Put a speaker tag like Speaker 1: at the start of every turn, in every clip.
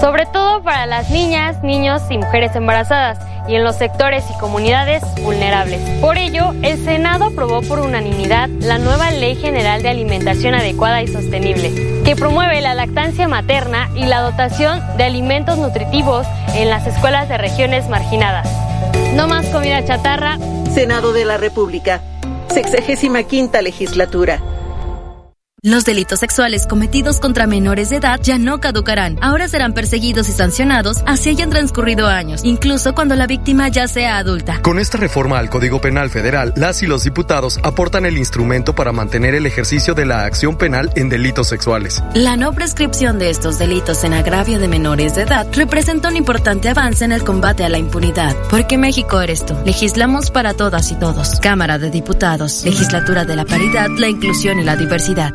Speaker 1: Sobre todo para las niñas, niños y mujeres embarazadas y en los sectores y comunidades vulnerables. Por ello, el Senado aprobó por unanimidad la nueva Ley General de Alimentación Adecuada y Sostenible, que promueve la lactancia materna y la dotación de alimentos nutritivos en las escuelas de regiones marginadas. No más comida chatarra.
Speaker 2: Senado de la República, sexagésima quinta legislatura.
Speaker 3: Los delitos sexuales cometidos contra menores de edad ya no caducarán. Ahora serán perseguidos y sancionados así hayan transcurrido años, incluso cuando la víctima ya sea adulta.
Speaker 4: Con esta reforma al Código Penal Federal, las y los diputados aportan el instrumento para mantener el ejercicio de la acción penal en delitos sexuales.
Speaker 3: La no prescripción de estos delitos en agravio de menores de edad representa un importante avance en el combate a la impunidad. Porque México eres tú. Legislamos para todas y todos. Cámara de Diputados. Legislatura de la Paridad, la Inclusión y la Diversidad.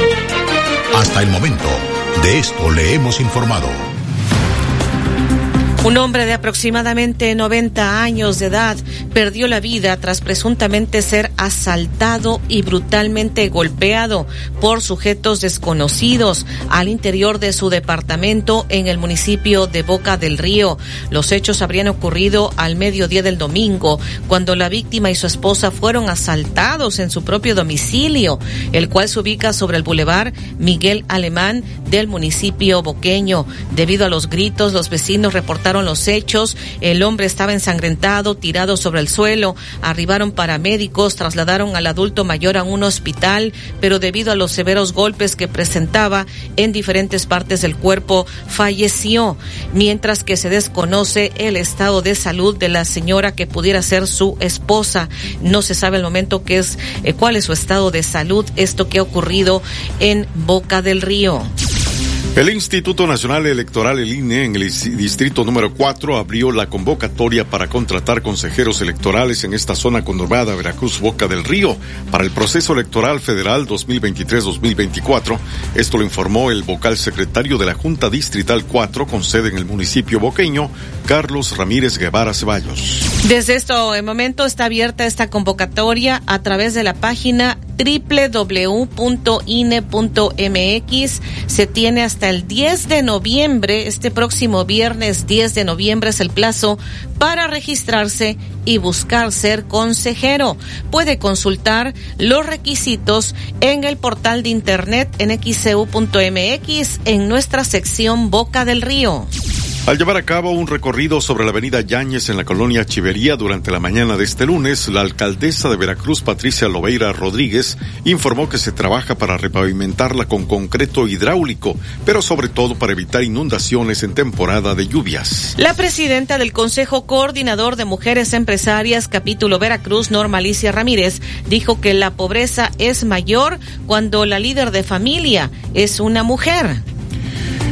Speaker 5: Hasta el momento, de esto le hemos informado.
Speaker 6: Un hombre de aproximadamente 90 años de edad perdió la vida tras presuntamente ser asaltado y brutalmente golpeado por sujetos desconocidos al interior de su departamento en el municipio de Boca del Río. Los hechos habrían ocurrido al mediodía del domingo, cuando la víctima y su esposa fueron asaltados en su propio domicilio, el cual se ubica sobre el bulevar Miguel Alemán del municipio boqueño. Debido a los gritos, los vecinos reportaron los hechos. El hombre estaba ensangrentado, tirado sobre el suelo. Arribaron paramédicos, trasladaron al adulto mayor a un hospital, pero debido a los severos golpes que presentaba en diferentes partes del cuerpo, falleció, mientras que se desconoce el estado de salud de la señora que pudiera ser su esposa. No se sabe el momento que es, eh, cuál es su estado de salud, esto que ha ocurrido en Boca del Río.
Speaker 7: El Instituto Nacional Electoral, el INE, en el distrito número 4, abrió la convocatoria para contratar consejeros electorales en esta zona conurbada Veracruz Boca del Río para el proceso electoral federal 2023-2024. Esto lo informó el vocal secretario de la Junta Distrital 4 con sede en el municipio boqueño, Carlos Ramírez Guevara Ceballos.
Speaker 6: Desde este momento está abierta esta convocatoria a través de la página www.ine.mx. Se tiene hasta el 10 de noviembre, este próximo viernes 10 de noviembre es el plazo para registrarse y buscar ser consejero. Puede consultar los requisitos en el portal de internet en xcu.mx en nuestra sección Boca del Río.
Speaker 7: Al llevar a cabo un recorrido sobre la avenida Yáñez en la colonia Chivería durante la mañana de este lunes, la alcaldesa de Veracruz, Patricia Lobeira Rodríguez, informó que se trabaja para repavimentarla con concreto hidráulico, pero sobre todo para evitar inundaciones en temporada de lluvias.
Speaker 6: La presidenta del Consejo Coordinador de Mujeres Empresarias, capítulo Veracruz, Norma Alicia Ramírez, dijo que la pobreza es mayor cuando la líder de familia es una mujer.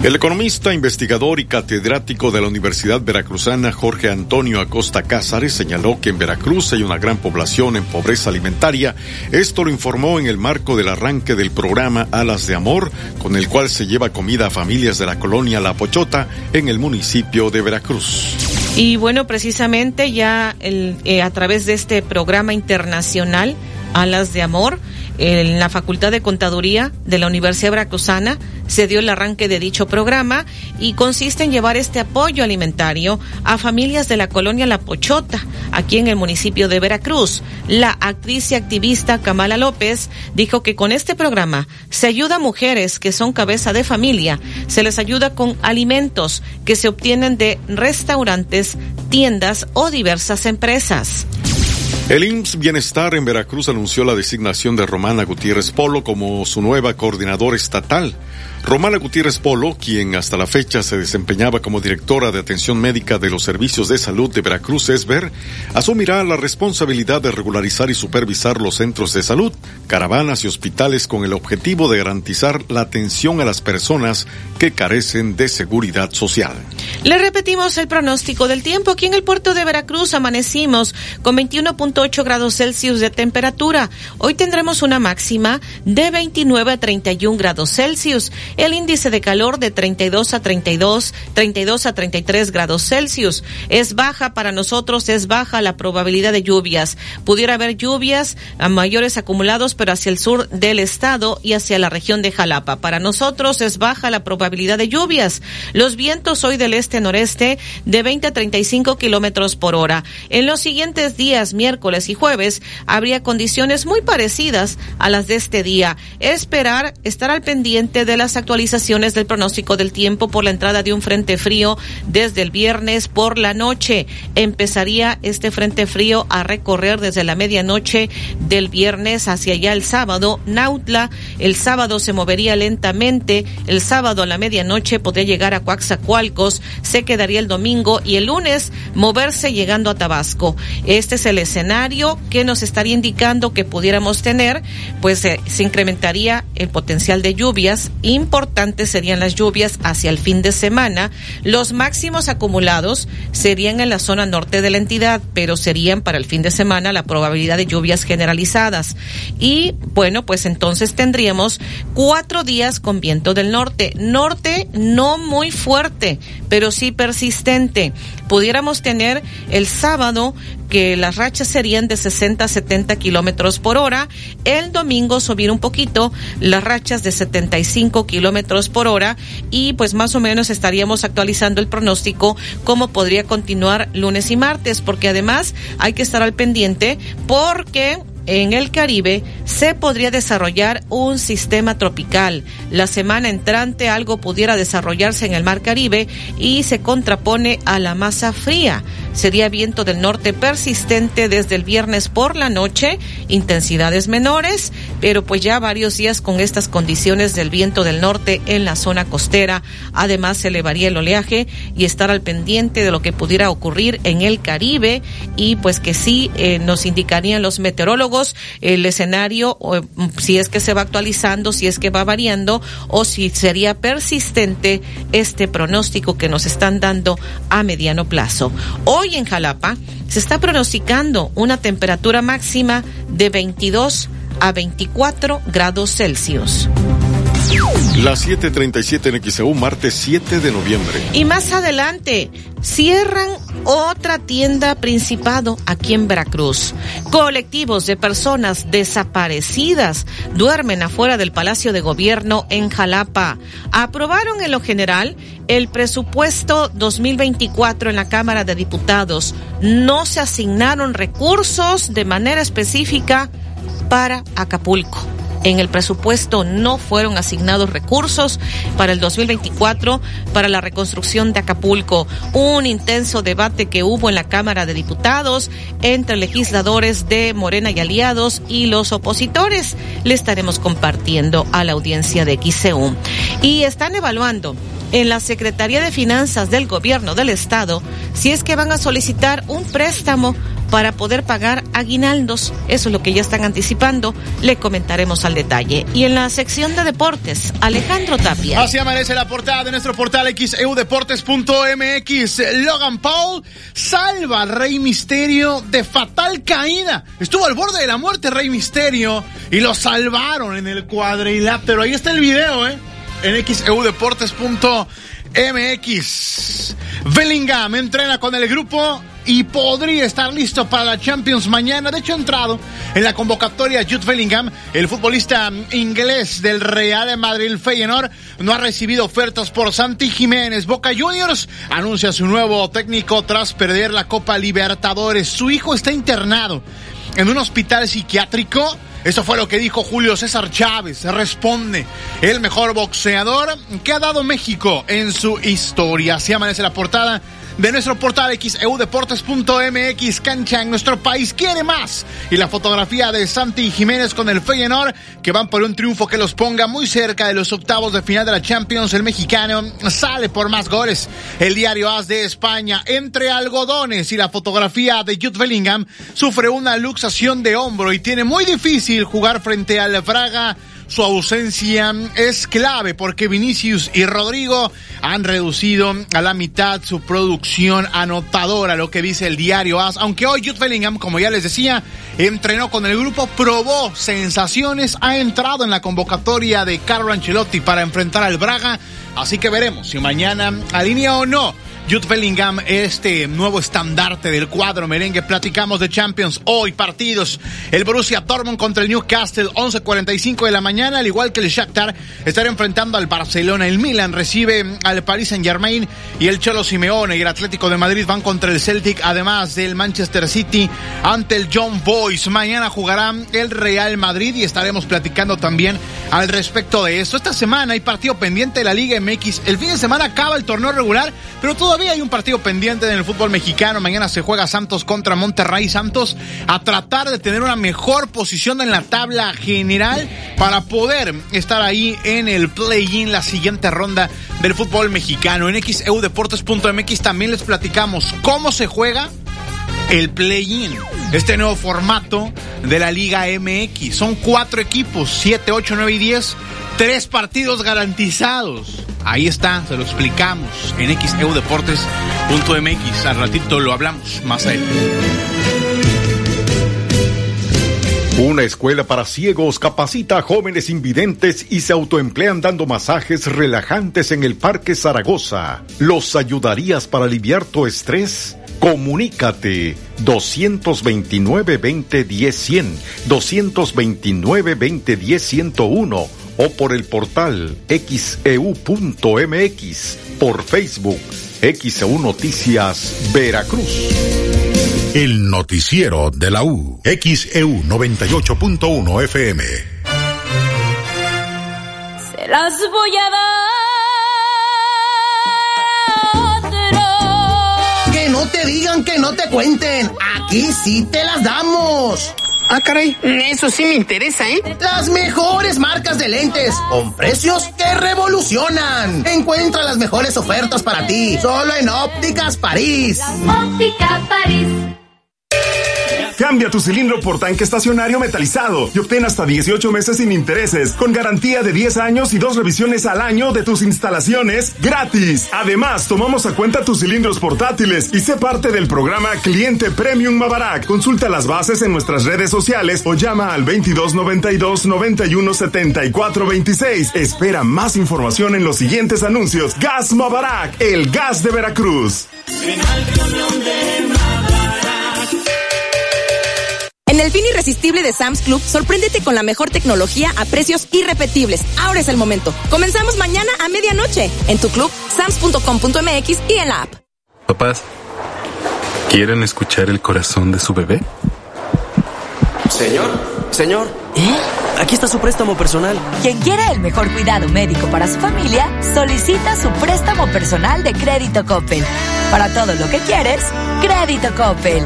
Speaker 7: El economista, investigador y catedrático de la Universidad Veracruzana Jorge Antonio Acosta Cázares señaló que en Veracruz hay una gran población en pobreza alimentaria. Esto lo informó en el marco del arranque del programa Alas de Amor, con el cual se lleva comida a familias de la colonia La Pochota en el municipio de Veracruz.
Speaker 6: Y bueno, precisamente ya eh, a través de este programa internacional Alas de Amor, en la Facultad de Contaduría de la Universidad Veracruzana se dio el arranque de dicho programa y consiste en llevar este apoyo alimentario a familias de la colonia La Pochota, aquí en el municipio de Veracruz. La actriz y activista Kamala López dijo que con este programa se ayuda a mujeres que son cabeza de familia, se les ayuda con alimentos que se obtienen de restaurantes, tiendas o diversas empresas.
Speaker 7: El IMSS Bienestar en Veracruz anunció la designación de Romana Gutiérrez Polo como su nueva coordinadora estatal. Romana Gutiérrez Polo, quien hasta la fecha se desempeñaba como directora de atención médica de los servicios de salud de Veracruz Esber, asumirá la responsabilidad de regularizar y supervisar los centros de salud, caravanas y hospitales con el objetivo de garantizar la atención a las personas que carecen de seguridad social.
Speaker 6: Le repetimos el pronóstico del tiempo. Aquí en el puerto de Veracruz amanecimos con 21.8 grados Celsius de temperatura. Hoy tendremos una máxima de 29 a 31 grados Celsius el índice de calor de 32 a 32, 32 a 33 grados Celsius. Es baja para nosotros, es baja la probabilidad de lluvias. Pudiera haber lluvias a mayores acumulados, pero hacia el sur del estado y hacia la región de Jalapa. Para nosotros es baja la probabilidad de lluvias. Los vientos hoy del este-noreste de 20 a 35 kilómetros por hora. En los siguientes días, miércoles y jueves, habría condiciones muy parecidas a las de este día. Esperar estar al pendiente de las actualizaciones del pronóstico del tiempo por la entrada de un frente frío desde el viernes por la noche. Empezaría este frente frío a recorrer desde la medianoche del viernes hacia allá el sábado. Nautla, el sábado se movería lentamente. El sábado a la medianoche podría llegar a Coaxacualcos, se quedaría el domingo y el lunes moverse llegando a Tabasco. Este es el escenario que nos estaría indicando que pudiéramos tener, pues eh, se incrementaría el potencial de lluvias importantes serían las lluvias hacia el fin de semana. Los máximos acumulados serían en la zona norte de la entidad, pero serían para el fin de semana la probabilidad de lluvias generalizadas. Y bueno, pues entonces tendríamos cuatro días con viento del norte. Norte no muy fuerte, pero sí persistente. Pudiéramos tener el sábado que las rachas serían de 60 a 70 kilómetros por hora. El domingo subir un poquito las rachas de 75 kilómetros por hora y pues más o menos estaríamos actualizando el pronóstico cómo podría continuar lunes y martes porque además hay que estar al pendiente porque en el Caribe se podría desarrollar un sistema tropical. La semana entrante algo pudiera desarrollarse en el Mar Caribe y se contrapone a la masa fría. Sería viento del norte persistente desde el viernes por la noche, intensidades menores, pero pues ya varios días con estas condiciones del viento del norte en la zona costera. Además se elevaría el oleaje y estar al pendiente de lo que pudiera ocurrir en el Caribe y pues que sí eh, nos indicarían los meteorólogos el escenario, si es que se va actualizando, si es que va variando o si sería persistente este pronóstico que nos están dando a mediano plazo. Hoy en Jalapa se está pronosticando una temperatura máxima de 22 a 24 grados Celsius.
Speaker 7: Las 7:37 en XEU, martes 7 de noviembre.
Speaker 6: Y más adelante, cierran otra tienda Principado aquí en Veracruz. Colectivos de personas desaparecidas duermen afuera del Palacio de Gobierno en Jalapa. Aprobaron en lo general el presupuesto 2024 en la Cámara de Diputados. No se asignaron recursos de manera específica para Acapulco. En el presupuesto no fueron asignados recursos para el 2024 para la reconstrucción de Acapulco. Un intenso debate que hubo en la Cámara de Diputados entre legisladores de Morena y aliados y los opositores. Le estaremos compartiendo a la audiencia de XCU. Y están evaluando en la Secretaría de Finanzas del Gobierno del Estado si es que van a solicitar un préstamo para poder pagar aguinaldos. Eso es lo que ya están anticipando. Le comentaremos al detalle. Y en la sección de deportes, Alejandro Tapia.
Speaker 8: Así amanece la portada de nuestro portal xeudeportes.mx. Logan Paul salva a Rey Misterio de fatal caída. Estuvo al borde de la muerte Rey Misterio y lo salvaron en el cuadrilátero. Ahí está el video, ¿eh? En xeudeportes.mx. Bellingham entrena con el grupo y podría estar listo para la Champions mañana. De hecho, entrado en la convocatoria Jude Bellingham, el futbolista inglés del Real Madrid Feyenoord, no ha recibido ofertas por Santi Jiménez. Boca Juniors anuncia su nuevo técnico tras perder la Copa Libertadores. Su hijo está internado en un hospital psiquiátrico. Eso fue lo que dijo Julio César Chávez. Responde, el mejor boxeador que ha dado México en su historia. Así amanece la portada de nuestro portal xeudeportes.mx. Cancha en nuestro país quiere más. Y la fotografía de Santi Jiménez con el Feyenoord, que van por un triunfo que los ponga muy cerca de los octavos de final de la Champions. El mexicano sale por más goles. El diario AS de España, entre algodones y la fotografía de Jude Bellingham, sufre una luxación de hombro y tiene muy difícil jugar frente al Braga su ausencia es clave porque Vinicius y Rodrigo han reducido a la mitad su producción anotadora, lo que dice el diario AS. Aunque hoy Jude Bellingham, como ya les decía, entrenó con el grupo, probó sensaciones, ha entrado en la convocatoria de Carlo Ancelotti para enfrentar al Braga. Así que veremos si mañana alinea o no Jude Bellingham, este nuevo estandarte del cuadro merengue. Platicamos de Champions hoy, partidos. El Borussia Dortmund contra el Newcastle, 11.45 de la mañana, al igual que el Shakhtar, estará enfrentando al Barcelona. El Milan recibe al Paris Saint Germain y el Cholo Simeone y el Atlético de Madrid van contra el Celtic, además del Manchester City ante el John Boys. Mañana jugarán el Real Madrid y estaremos platicando también al respecto de esto. Esta semana hay partido pendiente de la Liga MX. El fin de semana acaba el torneo regular, pero todavía Hay un partido pendiente en el fútbol mexicano. Mañana se juega Santos contra Monterrey. Santos a tratar de tener una mejor posición en la tabla general para poder estar ahí en el play-in, la siguiente ronda del fútbol mexicano. En xeudeportes.mx también les platicamos cómo se juega el play-in, este nuevo formato de la Liga MX. Son cuatro equipos, 7, 8, 9 y 10, tres partidos garantizados. Ahí está, se lo explicamos en xeudeportes.mx. Al ratito lo hablamos más adelante.
Speaker 9: Una escuela para ciegos capacita a jóvenes invidentes y se autoemplean dando masajes relajantes en el Parque Zaragoza. ¿Los ayudarías para aliviar tu estrés? Comunícate 229 20 10 100, 229 20 10 101 o por el portal xeu.mx, por Facebook, XEU Noticias Veracruz.
Speaker 5: El noticiero de la U, XEU 98.1 FM.
Speaker 1: Se las voy a dar.
Speaker 10: Que no te digan, que no te cuenten. Aquí sí te las damos.
Speaker 11: Ah, caray, eso sí me interesa, ¿eh?
Speaker 10: Las mejores marcas de lentes, con precios que revolucionan. Encuentra las mejores ofertas para ti, solo en Ópticas París.
Speaker 1: Óptica París.
Speaker 12: Cambia tu cilindro por tanque estacionario metalizado y obtén hasta 18 meses sin intereses, con garantía de 10 años y dos revisiones al año de tus instalaciones gratis. Además, tomamos a cuenta tus cilindros portátiles y sé parte del programa Cliente Premium Mabarak. Consulta las bases en nuestras redes sociales o llama al 2292 91 74 26. Espera más información en los siguientes anuncios. Gas Mabarak, el gas de Veracruz.
Speaker 13: En el fin irresistible de Sam's Club, sorpréndete con la mejor tecnología a precios irrepetibles. Ahora es el momento. Comenzamos mañana a medianoche en tu club, sams.com.mx y en la app.
Speaker 14: Papás, ¿quieren escuchar el corazón de su bebé?
Speaker 15: Señor, señor.
Speaker 13: ¿Eh?
Speaker 15: Aquí está su préstamo personal.
Speaker 3: Quien quiera el mejor cuidado médico para su familia, solicita su préstamo personal de Crédito Coppel. Para todo lo que quieres, Crédito Coppel.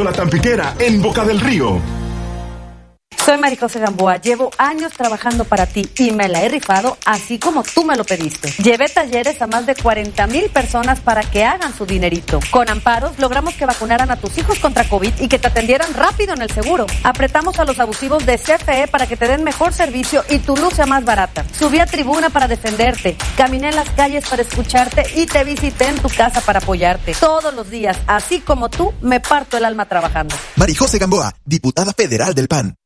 Speaker 12: La Tampiquera, en Boca del Río.
Speaker 16: Soy Marijose Gamboa, llevo años trabajando para ti y me la he rifado así como tú me lo pediste. Llevé talleres a más de 40 mil personas para que hagan su dinerito. Con amparos logramos que vacunaran a tus hijos contra COVID y que te atendieran rápido en el seguro. Apretamos a los abusivos de CFE para que te den mejor servicio y tu luz sea más barata. Subí a tribuna para defenderte, caminé en las calles para escucharte y te visité en tu casa para apoyarte. Todos los días, así como tú, me parto el alma trabajando.
Speaker 17: Marijose Gamboa, diputada federal del PAN.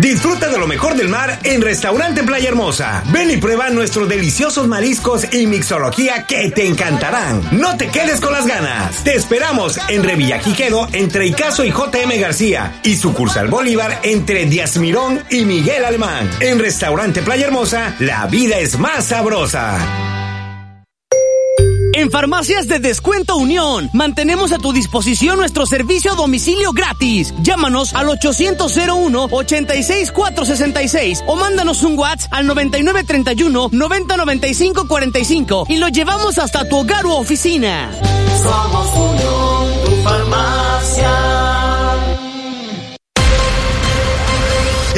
Speaker 18: Disfruta de lo mejor del mar en Restaurante Playa Hermosa. Ven y prueba nuestros deliciosos mariscos y mixología que te encantarán. No te quedes con las ganas. Te esperamos en Revillaquiquedo entre Icaso y JM García y sucursal Bolívar entre Díaz Mirón y Miguel Alemán. En Restaurante Playa Hermosa, la vida es más sabrosa.
Speaker 15: En Farmacias de Descuento Unión, mantenemos a tu disposición nuestro servicio a domicilio gratis. Llámanos al 800-01-86466 o mándanos un WhatsApp al 9931-909545 y lo llevamos hasta tu hogar u oficina.
Speaker 19: Somos Unión, tu farmacia.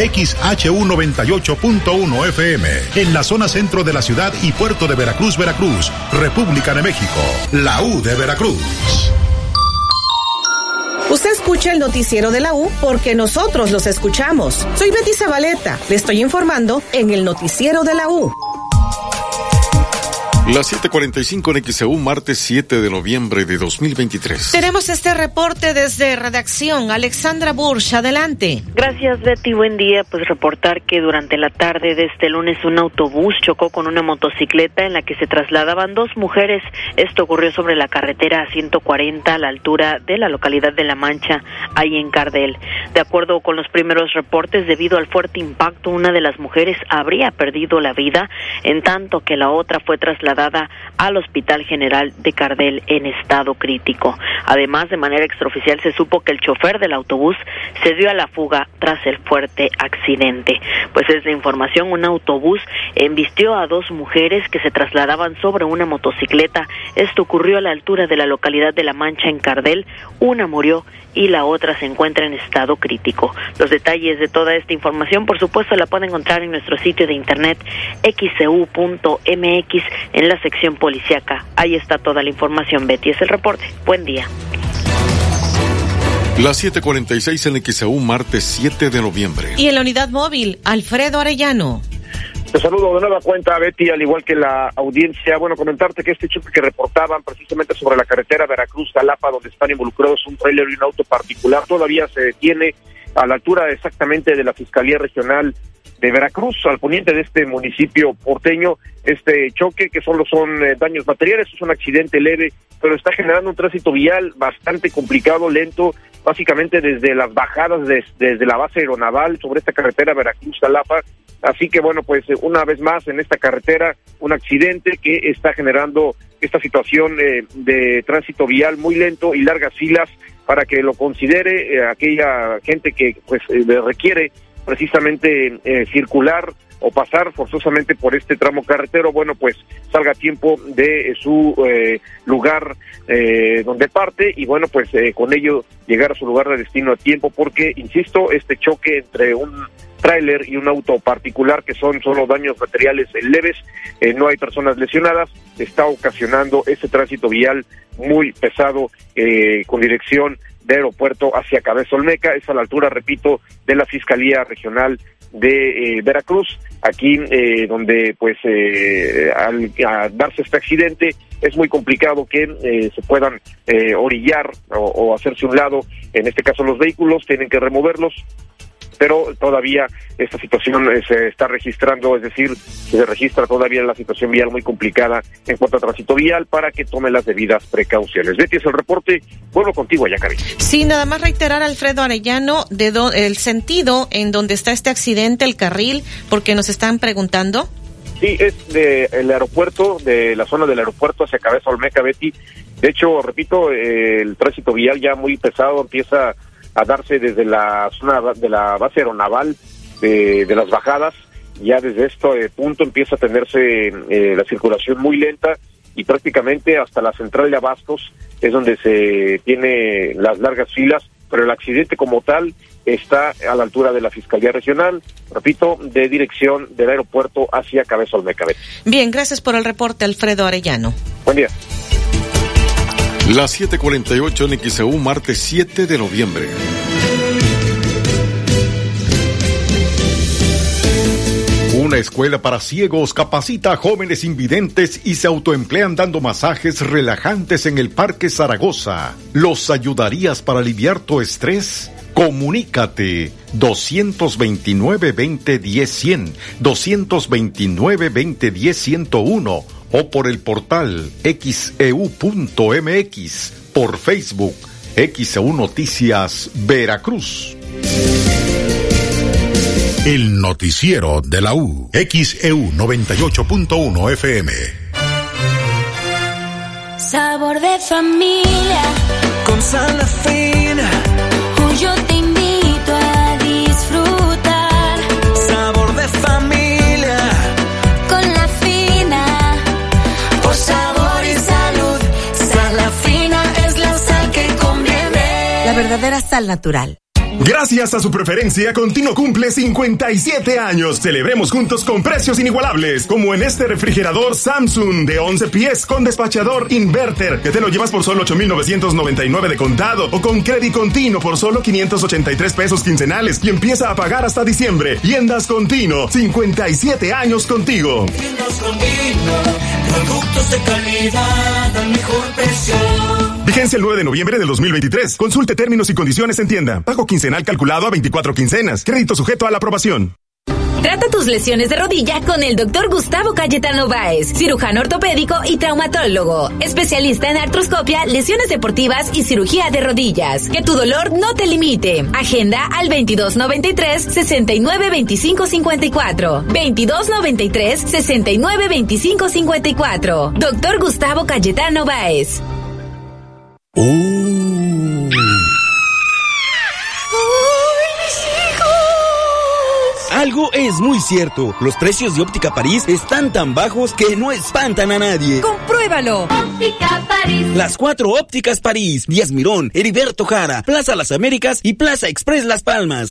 Speaker 5: XHU98.1 FM, en la zona centro de la ciudad y puerto de Veracruz, Veracruz, República de México, la U de Veracruz.
Speaker 20: Usted escucha el noticiero de la U porque nosotros los escuchamos. Soy Betty Zabaleta, le estoy informando en el noticiero de la U.
Speaker 9: Las 7:45 en XEU, martes 7 de noviembre de 2023.
Speaker 21: Tenemos este reporte desde redacción. Alexandra Bursch, adelante.
Speaker 22: Gracias, Betty. Buen día. Pues reportar que durante la tarde de este lunes un autobús chocó con una motocicleta en la que se trasladaban dos mujeres. Esto ocurrió sobre la carretera 140 a la altura de la localidad de La Mancha, ahí en Cardel. De acuerdo con los primeros reportes, debido al fuerte impacto, una de las mujeres habría perdido la vida, en tanto que la otra fue trasladada al Hospital General de Cardel en estado crítico. Además, de manera extraoficial se supo que el chofer del autobús se dio a la fuga tras el fuerte accidente. Pues es la información, un autobús embistió a dos mujeres que se trasladaban sobre una motocicleta. Esto ocurrió a la altura de la localidad de La Mancha en Cardel. Una murió y la otra se encuentra en estado crítico. Los detalles de toda esta información, por supuesto, la pueden encontrar en nuestro sitio de internet xcu.mx en la sección policiaca. Ahí está toda la información. Betty es el reporte. Buen día.
Speaker 9: Las 7:46 en XEU, martes 7 de noviembre.
Speaker 21: Y en la unidad móvil, Alfredo Arellano.
Speaker 23: Te saludo de nueva cuenta, Betty, al igual que la audiencia. Bueno, comentarte que este choque que reportaban precisamente sobre la carretera Veracruz-Jalapa, donde están involucrados un trailer y un auto particular, todavía se detiene a la altura exactamente de la Fiscalía Regional de Veracruz, al poniente de este municipio porteño, este choque que solo son eh, daños materiales, es un accidente leve, pero está generando un tránsito vial bastante complicado, lento, básicamente desde las bajadas desde la base aeronaval sobre esta carretera Veracruz-Jalapa. Así que bueno, pues eh, una vez más en esta carretera un accidente que está generando esta situación eh, de tránsito vial muy lento y largas filas para que lo considere aquella gente que pues requiere precisamente eh, circular o pasar forzosamente por este tramo carretero, bueno, pues salga a tiempo de su eh, lugar eh, donde parte y bueno, pues con ello llegar a su lugar de destino a tiempo, porque, insisto, este choque entre un tráiler y un auto particular que son solo daños materiales leves, no hay personas lesionadas, está ocasionando ese tránsito vial muy pesado con dirección de aeropuerto hacia Cabeza Olmeca, es a la altura, repito, de la Fiscalía Regional de eh, Veracruz, aquí eh, donde pues eh, al, darse este accidente es muy complicado que se puedan orillar o, o, hacerse un lado, en este caso los vehículos, tienen que removerlos, pero todavía esta situación eh, se está registrando, es decir, se registra todavía la situación vial muy complicada en cuanto a tránsito vial para que tome las debidas precauciones. Betty, es el reporte. Vuelvo contigo allá, Cari.
Speaker 21: Sí, nada más reiterar, Alfredo Arellano, de el sentido en donde está este accidente, el carril, porque nos están preguntando.
Speaker 23: Sí, es del aeropuerto, de la zona del aeropuerto hacia Cabeza Olmeca, Betty. De hecho, repito, el tránsito vial ya muy pesado empieza a darse desde la zona de la base aeronaval de, las bajadas. Ya desde este punto empieza a tenerse eh, la circulación muy lenta y prácticamente hasta la central de Abastos es donde se tiene las largas filas, pero el accidente como tal está a la altura de la Fiscalía Regional, repito, de dirección del aeropuerto hacia Cabeza Olmeca.
Speaker 21: Bien, gracias por el reporte, Alfredo Arellano.
Speaker 23: Buen día.
Speaker 9: Las 7:48 en XEU, martes 7 de noviembre. Una escuela para ciegos capacita a jóvenes invidentes y se autoemplean dando masajes relajantes en el Parque Zaragoza. ¿Los ayudarías para aliviar tu estrés? Comunícate 229-2010-100, 229-2010-101 o por el portal xeu.mx, e por Facebook, XEU Noticias Veracruz.
Speaker 5: El noticiero de la U, XEU 98.1 FM.
Speaker 24: Sabor de familia,
Speaker 25: con sal fina,
Speaker 26: verdadera sal natural.
Speaker 12: Gracias a su preferencia, Continuo cumple 57 años. Celebremos juntos con precios inigualables, como en este refrigerador Samsung de 11 pies con despachador inverter, que te lo llevas por solo 8,999 de contado, o con crédito continuo por solo 583 pesos quincenales y empieza a pagar hasta diciembre. Tiendas Continuo, 57 años contigo.
Speaker 19: Tiendas Continuo, productos de calidad al mejor precio.
Speaker 12: Vigencia el 9 de noviembre del 2023. Consulte términos y condiciones en tienda. Pago quincenal calculado a 24 quincenas. Crédito sujeto a la aprobación.
Speaker 27: Trata tus lesiones de rodilla con el doctor Gustavo Cayetano Báez, cirujano ortopédico y traumatólogo, especialista en artroscopia, lesiones deportivas y cirugía de rodillas. Que tu dolor no te limite. Agenda al 2293 69 25 54. 2293 69 25 54. Doctor Gustavo Cayetano Báez.
Speaker 25: Algo es muy cierto. Los precios de Óptica París están tan bajos que no espantan a nadie.
Speaker 27: ¡Compruébalo!
Speaker 24: Óptica París.
Speaker 25: Las cuatro ópticas París, Díaz Mirón, Heriberto Jara, Plaza Las Américas y Plaza Express Las Palmas.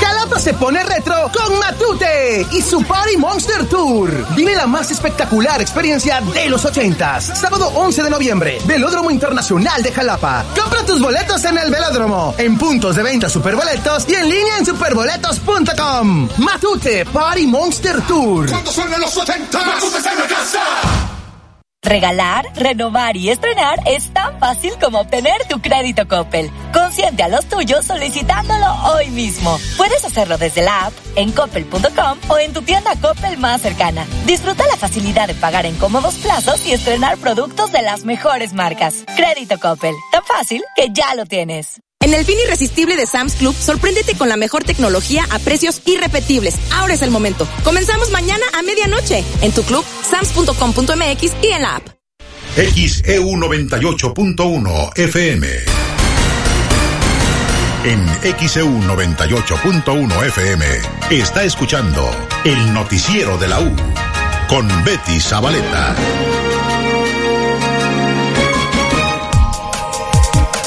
Speaker 10: Jalapa se pone retro con Matute y su Party Monster Tour. Vive la más espectacular experiencia de los ochentas. Sábado 11 de noviembre, Velódromo Internacional de Jalapa. Compra tus boletos en el velódromo, en puntos de venta Superboletos y en línea en superboletos.com. Matute Party Monster Tour.
Speaker 19: Cuando suenan los ochentas, Matute está en la casa.
Speaker 28: Regalar, renovar y estrenar es tan fácil como obtener tu crédito Coppel. Consiente a los tuyos solicitándolo hoy mismo. Puedes hacerlo desde la app, en coppel.com o en tu tienda Coppel más cercana. Disfruta la facilidad de pagar en cómodos plazos y estrenar productos de las mejores marcas. Crédito Coppel, tan fácil que ya lo tienes.
Speaker 13: En el fin irresistible de Sam's Club, sorpréndete con la mejor tecnología a precios irrepetibles. Ahora es el momento. Comenzamos mañana a medianoche en tu club, sams.com.mx y en la app.
Speaker 5: XEU 98.1 FM. En XEU 98.1 FM está escuchando el noticiero de la U con Betty Zabaleta.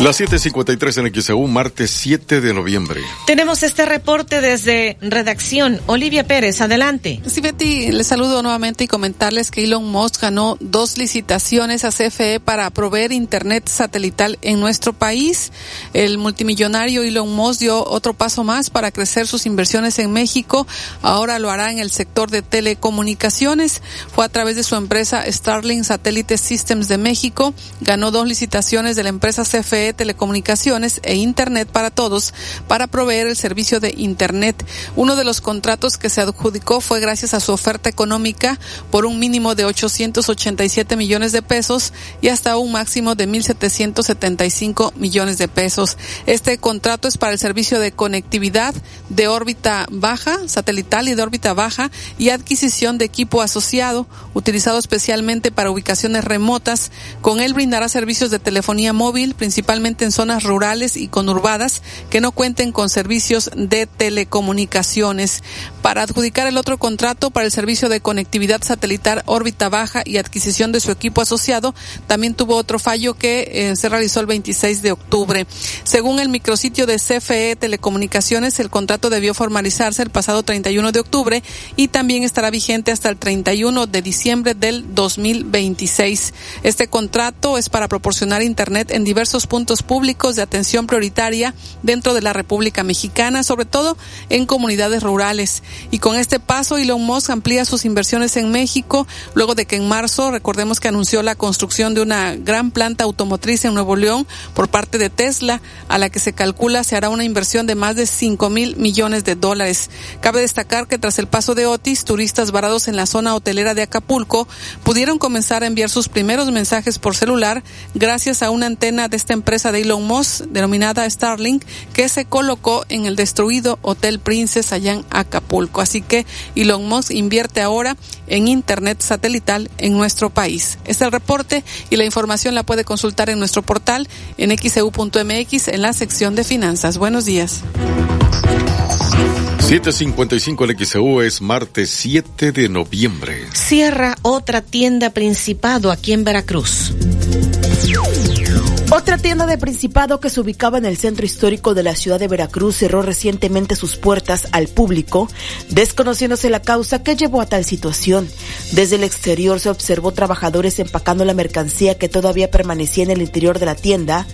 Speaker 9: Las 7:53 en XEU, martes 7 de noviembre.
Speaker 21: Tenemos este reporte desde redacción. Olivia Pérez, adelante.
Speaker 29: Sí, Betty, les saludo nuevamente y comentarles que Elon Musk ganó dos licitaciones a CFE para proveer internet satelital en nuestro país. El multimillonario Elon Musk dio otro paso más para crecer sus inversiones en México. Ahora lo hará en el sector de telecomunicaciones. Fue a través de su empresa Starlink Satellite Systems de México. Ganó dos licitaciones de la empresa CFE Telecomunicaciones e Internet para Todos para proveer el servicio de Internet. Uno de los contratos que se adjudicó fue gracias a su oferta económica por un mínimo de 887 millones de pesos y hasta un máximo de 1.775 millones de pesos. Este contrato es para el servicio de conectividad de órbita baja, satelital y de órbita baja y adquisición de equipo asociado utilizado especialmente para ubicaciones remotas. Con él brindará servicios de telefonía móvil, principalmente en zonas rurales y conurbadas que no cuenten con servicios de telecomunicaciones. Para adjudicar el otro contrato para el servicio de conectividad satelital órbita baja y adquisición de su equipo asociado, también tuvo otro fallo que eh, se realizó el 26 de octubre. Según el micrositio de CFE Telecomunicaciones, el contrato debió formalizarse el pasado 31 de octubre y también estará vigente hasta el 31 de diciembre del 2026. Este contrato es para proporcionar Internet en diversos puntos públicos de atención prioritaria dentro de la República Mexicana, sobre todo en comunidades rurales. Y con este paso, Elon Musk amplía sus inversiones en México, luego de que en marzo, recordemos que anunció la construcción de una gran planta automotriz en Nuevo León por parte de Tesla, a la que se calcula se hará una inversión de más de 5 mil millones de dólares. Cabe destacar que tras el paso de Otis, turistas varados en la zona hotelera de Acapulco pudieron comenzar a enviar sus primeros mensajes por celular gracias a una antena de esta empresa de Elon Musk denominada Starlink que se colocó en el destruido Hotel Princess allá en Acapulco. Así que Elon Musk invierte ahora en Internet satelital en nuestro país. Este es el reporte y la información la puede consultar en nuestro portal en xeu.mx en la sección de finanzas. Buenos días.
Speaker 7: 755 en XEU es martes 7 de noviembre.
Speaker 6: Cierra otra tienda Principado aquí en Veracruz.
Speaker 30: Otra tienda de Principado que se ubicaba en el centro histórico de la ciudad de Veracruz cerró recientemente sus puertas al público, desconociéndose la causa que llevó a tal situación. Desde el exterior se observó trabajadores empacando la mercancía que todavía permanecía en el interior de la tienda,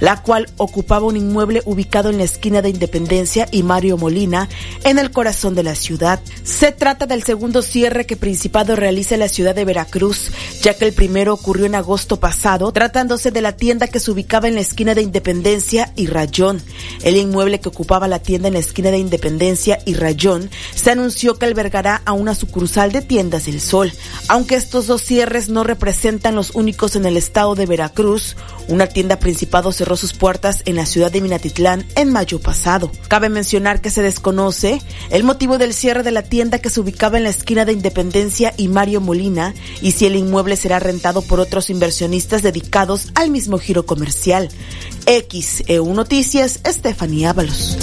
Speaker 30: la cual ocupaba un inmueble ubicado en la esquina de Independencia y Mario Molina, en el corazón de la ciudad. Se trata del segundo cierre que Principado realiza en la ciudad de Veracruz, ya que el primero ocurrió en agosto pasado, tratándose de la tienda que se ubicaba en la esquina de Independencia y Rayón. El inmueble que ocupaba la tienda en la esquina de Independencia y Rayón se anunció que albergará a una sucursal de Tiendas del Sol. Aunque estos dos cierres no representan los únicos en el estado de Veracruz, una tienda Principado cerró sus puertas en la ciudad de Minatitlán en mayo pasado. Cabe mencionar que se desconoce el motivo del cierre de la tienda que se ubicaba en la esquina de Independencia y Mario Molina y si el inmueble será rentado por otros inversionistas dedicados al mismo giro comercial. XEU Noticias, Estefanía Ábalos.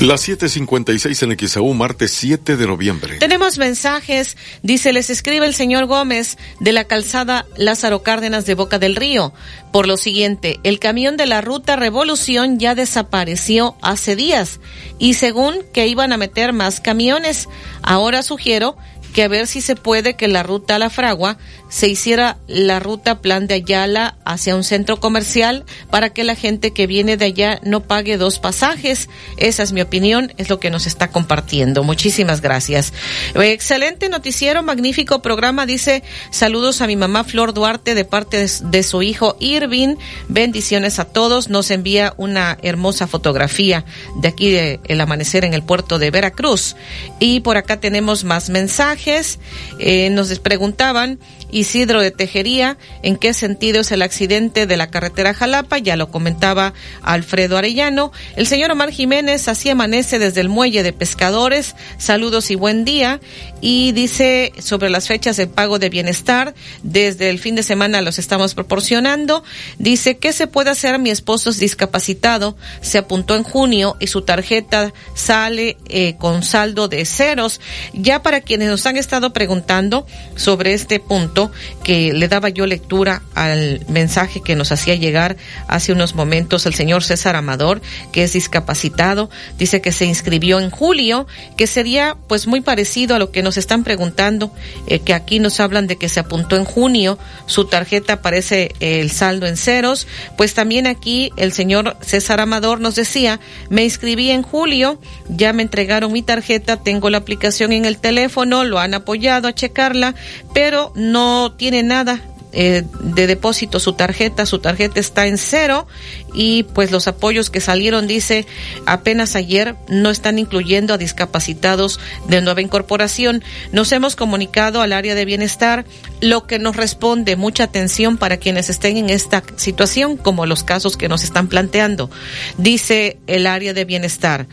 Speaker 7: Las 7:56 en XAU, martes 7 de noviembre.
Speaker 6: Tenemos mensajes. Dice, les escribe el señor Gómez de la calzada Lázaro Cárdenas de Boca del Río. Por lo siguiente, el camión de la ruta Revolución ya desapareció hace días y según que iban a meter más camiones, ahora sugiero que a ver si se puede que la ruta La Fragua se hiciera la ruta Plan de Ayala hacia un centro comercial para que la gente que viene de allá no pague dos pasajes. Esa es mi opinión, es lo que nos está compartiendo. Muchísimas gracias. Excelente noticiero, magnífico programa. Dice saludos a mi mamá Flor Duarte de parte de, su hijo Irving. Bendiciones a todos. Nos envía una hermosa fotografía de aquí de amanecer en el puerto de Veracruz. Y por acá tenemos más mensajes. Eh, nos preguntaban Isidro de Tejería, ¿en qué sentido es el accidente de la carretera Jalapa? Ya lo comentaba Alfredo Arellano. El señor Omar Jiménez así amanece desde el muelle de pescadores. Saludos y buen día. Y dice sobre las fechas de pago de bienestar, desde el fin de semana los estamos proporcionando. Dice, ¿qué se puede hacer? Mi esposo es discapacitado, se apuntó en junio y su tarjeta sale eh, con saldo de ceros. Ya para quienes nos han estado preguntando sobre este punto, que le daba yo lectura al mensaje que nos hacía llegar hace unos momentos el señor César Amador, que es discapacitado, dice que se inscribió en julio, que sería pues muy parecido a lo que nos están preguntando, eh, que aquí nos hablan de que se apuntó en junio, su tarjeta aparece eh, el saldo en ceros, pues también aquí el señor César Amador nos decía, me inscribí en julio, ya me entregaron mi tarjeta, tengo la aplicación en el teléfono, lo han apoyado a checarla, pero no tiene nada eh, de depósito su tarjeta, su tarjeta está en cero y pues los apoyos que salieron, dice, apenas ayer no están incluyendo a discapacitados de nueva incorporación. Nos hemos comunicado al área de bienestar, lo que nos responde mucha atención para quienes estén en esta situación, como los casos que nos están planteando. Dice el área de bienestar.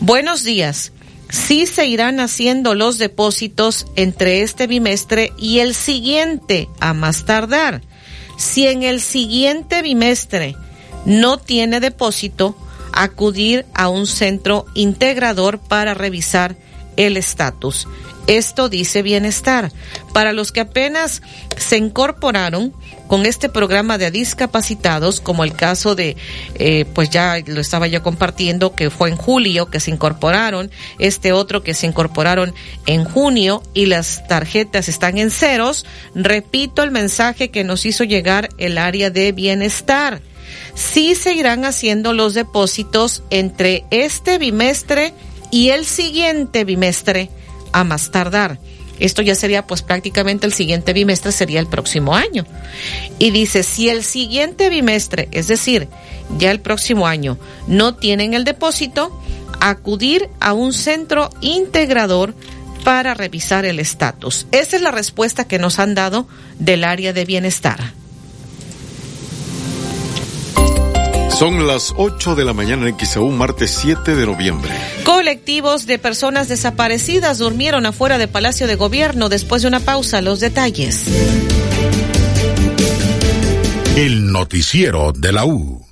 Speaker 6: Buenos días sí se irán haciendo los depósitos entre este bimestre y el siguiente, a más tardar. si en el siguiente bimestre no tiene depósito, acudir a un centro integrador para revisar el estatus. Esto dice bienestar. Para los que apenas se incorporaron con este programa de discapacitados, como el caso de, eh, pues ya lo estaba yo compartiendo, que fue en julio que se incorporaron, este otro que se incorporaron en junio y las tarjetas están en ceros, repito el mensaje que nos hizo llegar el área de bienestar. Sí se irán haciendo los depósitos entre este bimestre y el siguiente bimestre a más tardar. Esto ya sería pues prácticamente el siguiente bimestre, sería el próximo año. Y dice, si el siguiente bimestre, es decir, ya el próximo año, no tienen el depósito, acudir a un centro integrador para revisar el estatus. Esa es la respuesta que nos han dado del área de bienestar.
Speaker 7: Son las 8 de la mañana en XAU, martes 7 de noviembre.
Speaker 6: Colectivos de personas desaparecidas durmieron afuera de Palacio de Gobierno después de una pausa. Los detalles.
Speaker 5: El noticiero de la U.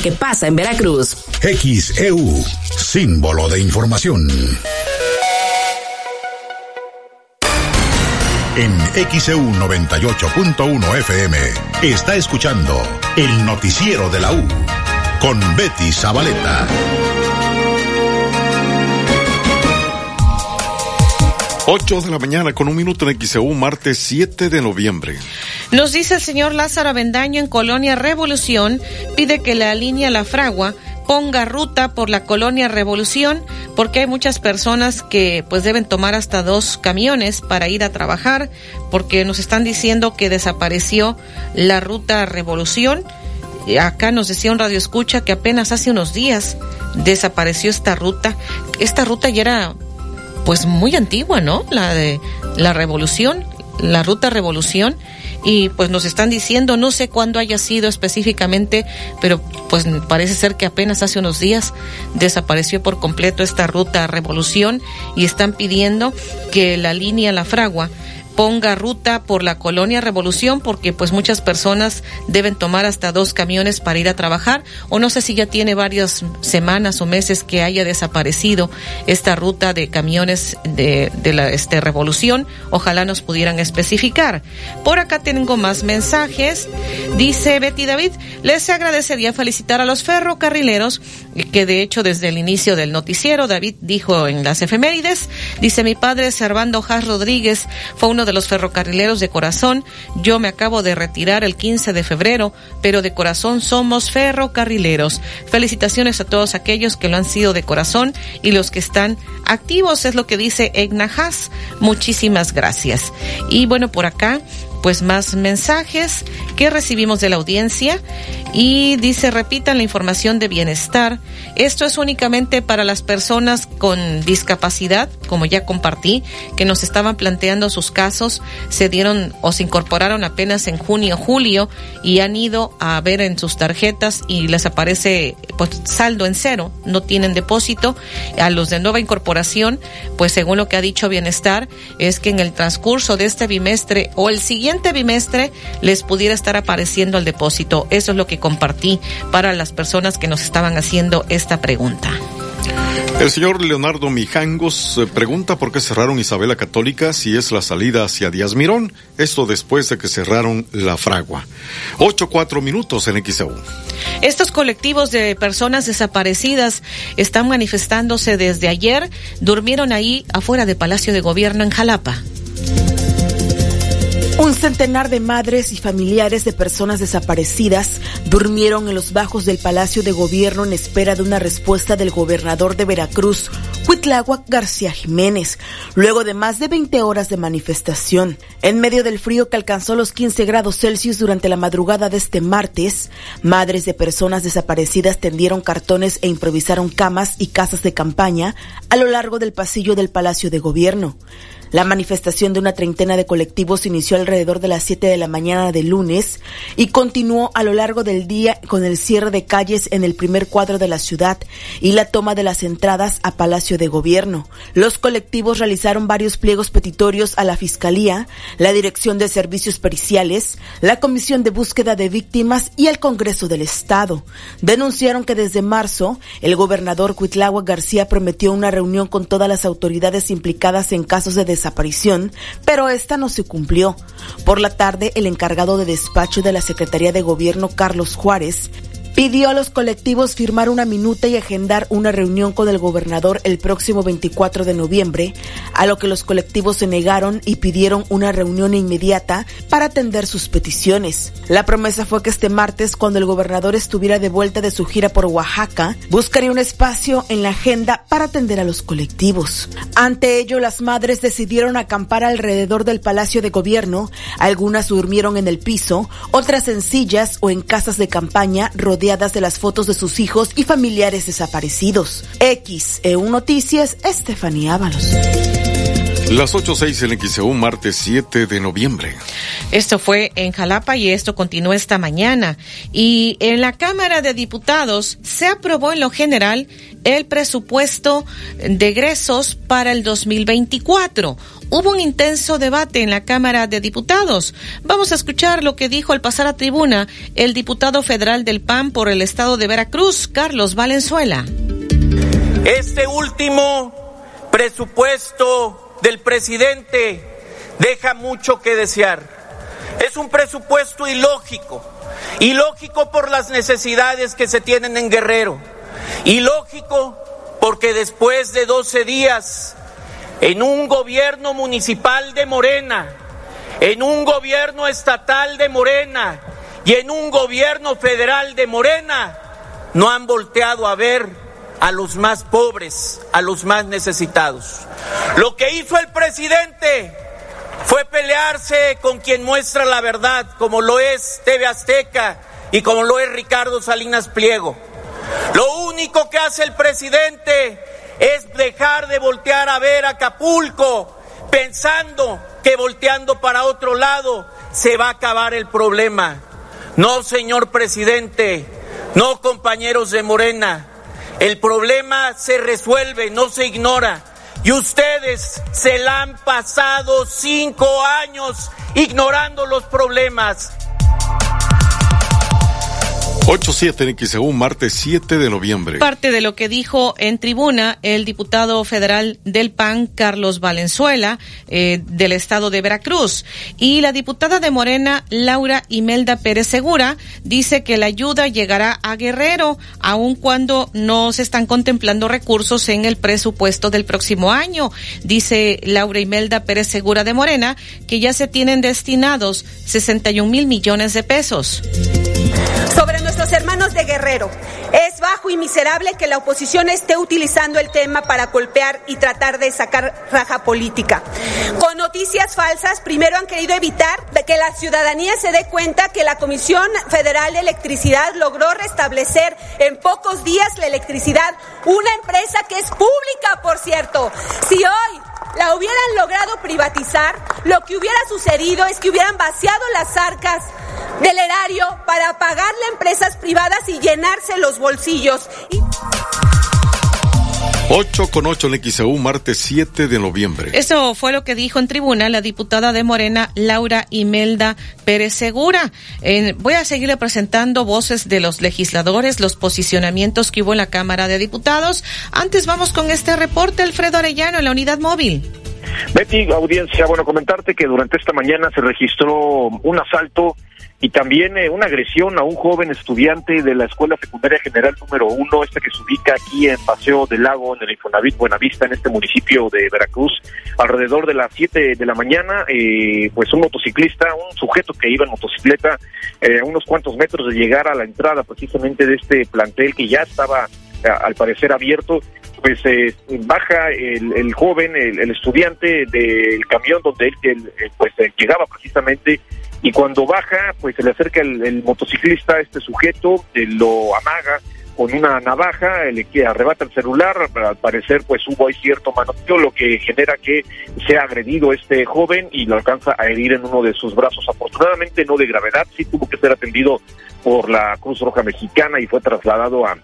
Speaker 27: que pasa en Veracruz.
Speaker 5: XEU, símbolo de información. En XEU 98.1 FM está escuchando el noticiero de la U con Betty Zabaleta.
Speaker 7: 8 de la mañana con un minuto en XEU, martes 7 de noviembre.
Speaker 6: Nos dice el señor Lázaro Avendaño en Colonia Revolución, pide que la línea La Fragua ponga ruta por la colonia Revolución porque hay muchas personas que pues deben tomar hasta dos camiones para ir a trabajar porque nos están diciendo que desapareció la ruta Revolución. Acá nos decía un radio escucha que apenas hace unos días desapareció esta ruta. Esta ruta ya era pues muy antigua, ¿no? La de la revolución, la ruta revolución y pues nos están diciendo, no sé cuándo haya sido específicamente, pero pues parece ser que apenas hace unos días desapareció por completo esta ruta revolución y están pidiendo que la línea La Fragua ponga ruta por la colonia Revolución porque pues muchas personas deben tomar hasta dos camiones para ir a trabajar o no sé si ya tiene varias semanas o meses que haya desaparecido esta ruta de camiones de, la este Revolución. Ojalá nos pudieran especificar. Por acá tengo más mensajes. Dice Betty David les agradecería felicitar a los ferrocarrileros que de hecho desde el inicio del noticiero David dijo en las efemérides dice mi padre Servando Jas Rodríguez fue de los ferrocarrileros de corazón. Yo me acabo de retirar el 15 de febrero, pero de corazón somos ferrocarrileros. Felicitaciones a todos aquellos que lo han sido de corazón y los que están activos, es lo que dice Egna Haas. Muchísimas gracias. Y bueno, por acá pues más mensajes que recibimos de la audiencia y dice repitan la información de bienestar. Esto es únicamente para las personas con discapacidad, como ya compartí, que nos estaban planteando sus casos, se dieron o se incorporaron apenas en junio, julio y han ido a ver en sus tarjetas y les aparece pues saldo en cero, no tienen depósito. A los de nueva incorporación, pues según lo que ha dicho bienestar, es que en el transcurso de este bimestre o el siguiente bimestre les pudiera estar apareciendo el depósito. Eso es lo que compartí para las personas que nos estaban haciendo esta pregunta.
Speaker 7: El señor Leonardo Mijangos eh, pregunta por qué cerraron Isabela Católica si es la salida hacia Díaz Mirón, esto después de que cerraron la fragua. Ocho cuatro minutos en XEU.
Speaker 6: Estos colectivos de personas desaparecidas están manifestándose desde ayer, durmieron ahí afuera de Palacio de Gobierno en Jalapa.
Speaker 30: Un centenar de madres y familiares de personas desaparecidas durmieron en los bajos del Palacio de Gobierno en espera de una respuesta del gobernador de Veracruz, Huitláhuac García Jiménez, luego de más de 20 horas de manifestación. En medio del frío que alcanzó los 15 grados Celsius durante la madrugada de este martes, madres de personas desaparecidas tendieron cartones e improvisaron camas y casas de campaña a lo largo del pasillo del Palacio de Gobierno. La manifestación de una treintena de colectivos inició alrededor de las 7 de la mañana de lunes y continuó a lo largo del día con el cierre de calles en el primer cuadro de la ciudad y la toma de las entradas a Palacio de Gobierno. Los colectivos realizaron varios pliegos petitorios a la Fiscalía, la Dirección de Servicios Periciales, la Comisión de Búsqueda de Víctimas y el Congreso del Estado. Denunciaron que desde marzo el gobernador Cuitlagua García prometió una reunión con todas las autoridades implicadas en casos de desaparición desaparición, pero esta no se cumplió. Por la tarde, el encargado de despacho de la Secretaría de Gobierno, Carlos Juárez, pidió a los colectivos firmar una minuta y agendar una reunión con el gobernador el próximo 24 de noviembre, a lo que los colectivos se negaron y pidieron una reunión inmediata para atender sus peticiones. La promesa fue que este martes, cuando el gobernador estuviera de vuelta de su gira por Oaxaca, buscaría un espacio en la agenda para atender a los colectivos. Ante ello, las madres decidieron acampar alrededor del Palacio de Gobierno, algunas durmieron en el piso, otras en sillas o en casas de campaña rodeadas de las fotos de sus hijos y familiares desaparecidos. X, EU Noticias, Estefanía Ábalos.
Speaker 7: Las 8.06 en XEU, martes 7 de noviembre.
Speaker 6: Esto fue en Jalapa y esto continuó esta mañana. Y en la Cámara de Diputados se aprobó en lo general el presupuesto de egresos para el 2024. Hubo un intenso debate en la Cámara de Diputados. Vamos a escuchar lo que dijo al pasar a tribuna el diputado federal del PAN por el estado de Veracruz, Carlos Valenzuela.
Speaker 31: Este último presupuesto del presidente deja mucho que desear. Es un presupuesto ilógico, ilógico por las necesidades que se tienen en Guerrero, ilógico porque después de 12 días en un gobierno municipal de Morena, en un gobierno estatal de Morena y en un gobierno federal de Morena, no han volteado a ver a los más pobres, a los más necesitados. Lo que hizo el presidente fue pelearse con quien muestra la verdad, como lo es TV Azteca y como lo es Ricardo Salinas Pliego. Lo único que hace el presidente es dejar de voltear a ver Acapulco, pensando que volteando para otro lado se va a acabar el problema. No, señor presidente, no, compañeros de Morena, el problema se resuelve, no se ignora. Y ustedes se la han pasado cinco años ignorando los problemas.
Speaker 7: 8-7 en XEU, martes 7 de noviembre.
Speaker 6: Parte de lo que dijo en tribuna el diputado federal del PAN, Carlos Valenzuela, eh, del estado de Veracruz. Y la diputada de Morena, Laura Imelda Pérez Segura, dice que la ayuda llegará a Guerrero, aun cuando no se están contemplando recursos en el presupuesto del próximo año. Dice Laura Imelda Pérez Segura de Morena que ya se tienen destinados 61 mil millones de pesos.
Speaker 32: Sobre hermanos de Guerrero, es bajo y miserable que la oposición esté utilizando el tema para golpear y tratar de sacar raja política. Con noticias falsas, primero han querido evitar que la ciudadanía se dé cuenta que la Comisión Federal de Electricidad logró restablecer en pocos días la electricidad, una empresa que es pública, por cierto. Si hoy la hubieran logrado privatizar, lo que hubiera sucedido es que hubieran vaciado las arcas del erario para pagarle a empresas privadas y llenarse los bolsillos.
Speaker 9: 8 con 8 en XAU, martes 7 de noviembre.
Speaker 21: Eso fue lo que dijo en tribuna la diputada de Morena, Laura Imelda Pérez Segura. Eh, voy a seguirle presentando voces de los legisladores, los posicionamientos que hubo en la Cámara de Diputados. Antes vamos con este reporte, Alfredo Arellano, en la unidad móvil.
Speaker 23: Betty, audiencia, bueno, comentarte que durante esta mañana se registró un asalto y también eh, una agresión a un joven estudiante de la Escuela Secundaria General número uno, este que se ubica aquí en Paseo del Lago, en el Infonavit Buenavista, en este municipio de Veracruz, alrededor de las 7 de la mañana, eh, pues un motociclista, un sujeto que iba en motocicleta eh, a unos cuantos metros de llegar a la entrada precisamente de este plantel que ya estaba al parecer abierto, pues baja el, joven, el, estudiante del camión donde él, pues llegaba precisamente y cuando baja, pues se le acerca el, motociclista, este sujeto, lo amaga con una navaja, le que arrebata el celular, al parecer pues hubo ahí cierto manoteo, lo que genera que sea agredido este joven y lo alcanza a herir en uno de sus brazos. Afortunadamente no de gravedad, sí tuvo que ser atendido por la Cruz Roja Mexicana y fue trasladado a,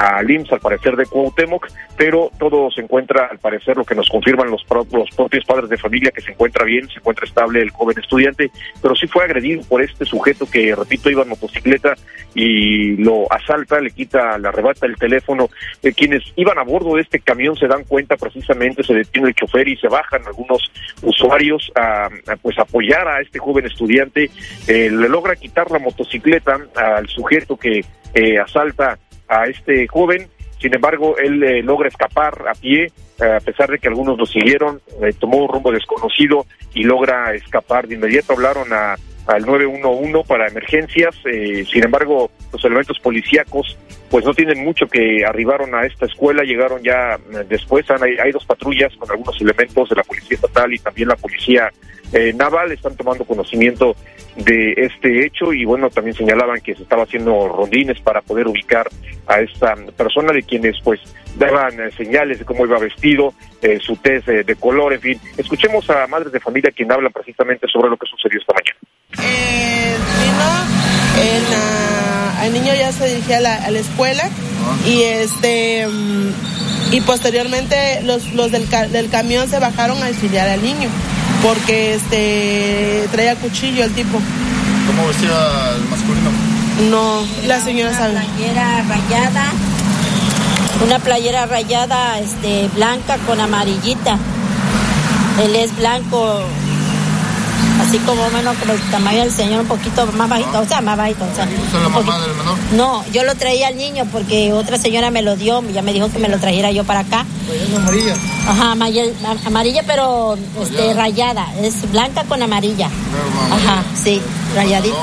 Speaker 23: al IMSS, al parecer de Cuauhtémoc, pero todo se encuentra, al parecer, lo que nos confirman los, los propios padres de familia, que se encuentra bien, se encuentra estable el joven estudiante, pero sí fue agredido por este sujeto que, repito, iba en motocicleta y lo asalta, le quita, le arrebata el teléfono. Eh, quienes iban a bordo de este camión se dan cuenta precisamente, se detiene el chofer y se bajan algunos usuarios a, pues apoyar a este joven estudiante, eh, le logra quitar la motocicleta al sujeto que eh, asalta a este joven. Sin embargo, él eh, logra escapar a pie, eh, a pesar de que algunos lo siguieron, eh, tomó un rumbo desconocido y logra escapar. De inmediato hablaron a, al 911 para emergencias. sin embargo, los elementos policíacos pues no tienen mucho que arribaron a esta escuela, llegaron ya después, hay, hay dos patrullas con algunos elementos de la Policía Estatal y también la Policía Naval, están tomando conocimiento de este hecho y bueno, también señalaban que se estaba haciendo rondines para poder ubicar a esta persona de quienes pues daban eh, señales de cómo iba vestido, eh, su test de color, en fin. Escuchemos a madres de familia quien hablan precisamente sobre lo que sucedió esta mañana.
Speaker 33: Eh, el niño ya se dirigía a la, escuela y este mm, y posteriormente los, los del, del camión se bajaron a auxiliar al niño porque este traía cuchillo el tipo.
Speaker 34: ¿Cómo vestía el masculino?
Speaker 33: No, la señora sabe.
Speaker 35: Una playera rayada, una playera rayada este, blanca con amarillita. Él es blanco, así como menos como el tamaño del señor, un poquito más bajito, o sea, más bajito. O sea,
Speaker 34: la mamá del menor?
Speaker 35: No, yo lo traía al niño porque otra señora me lo dio, ya me dijo que me lo trajera yo para acá.
Speaker 34: ¿Es amarilla?
Speaker 35: Ajá, amarilla, pero este, rayada, es blanca con amarilla. Ajá, sí, rayadita.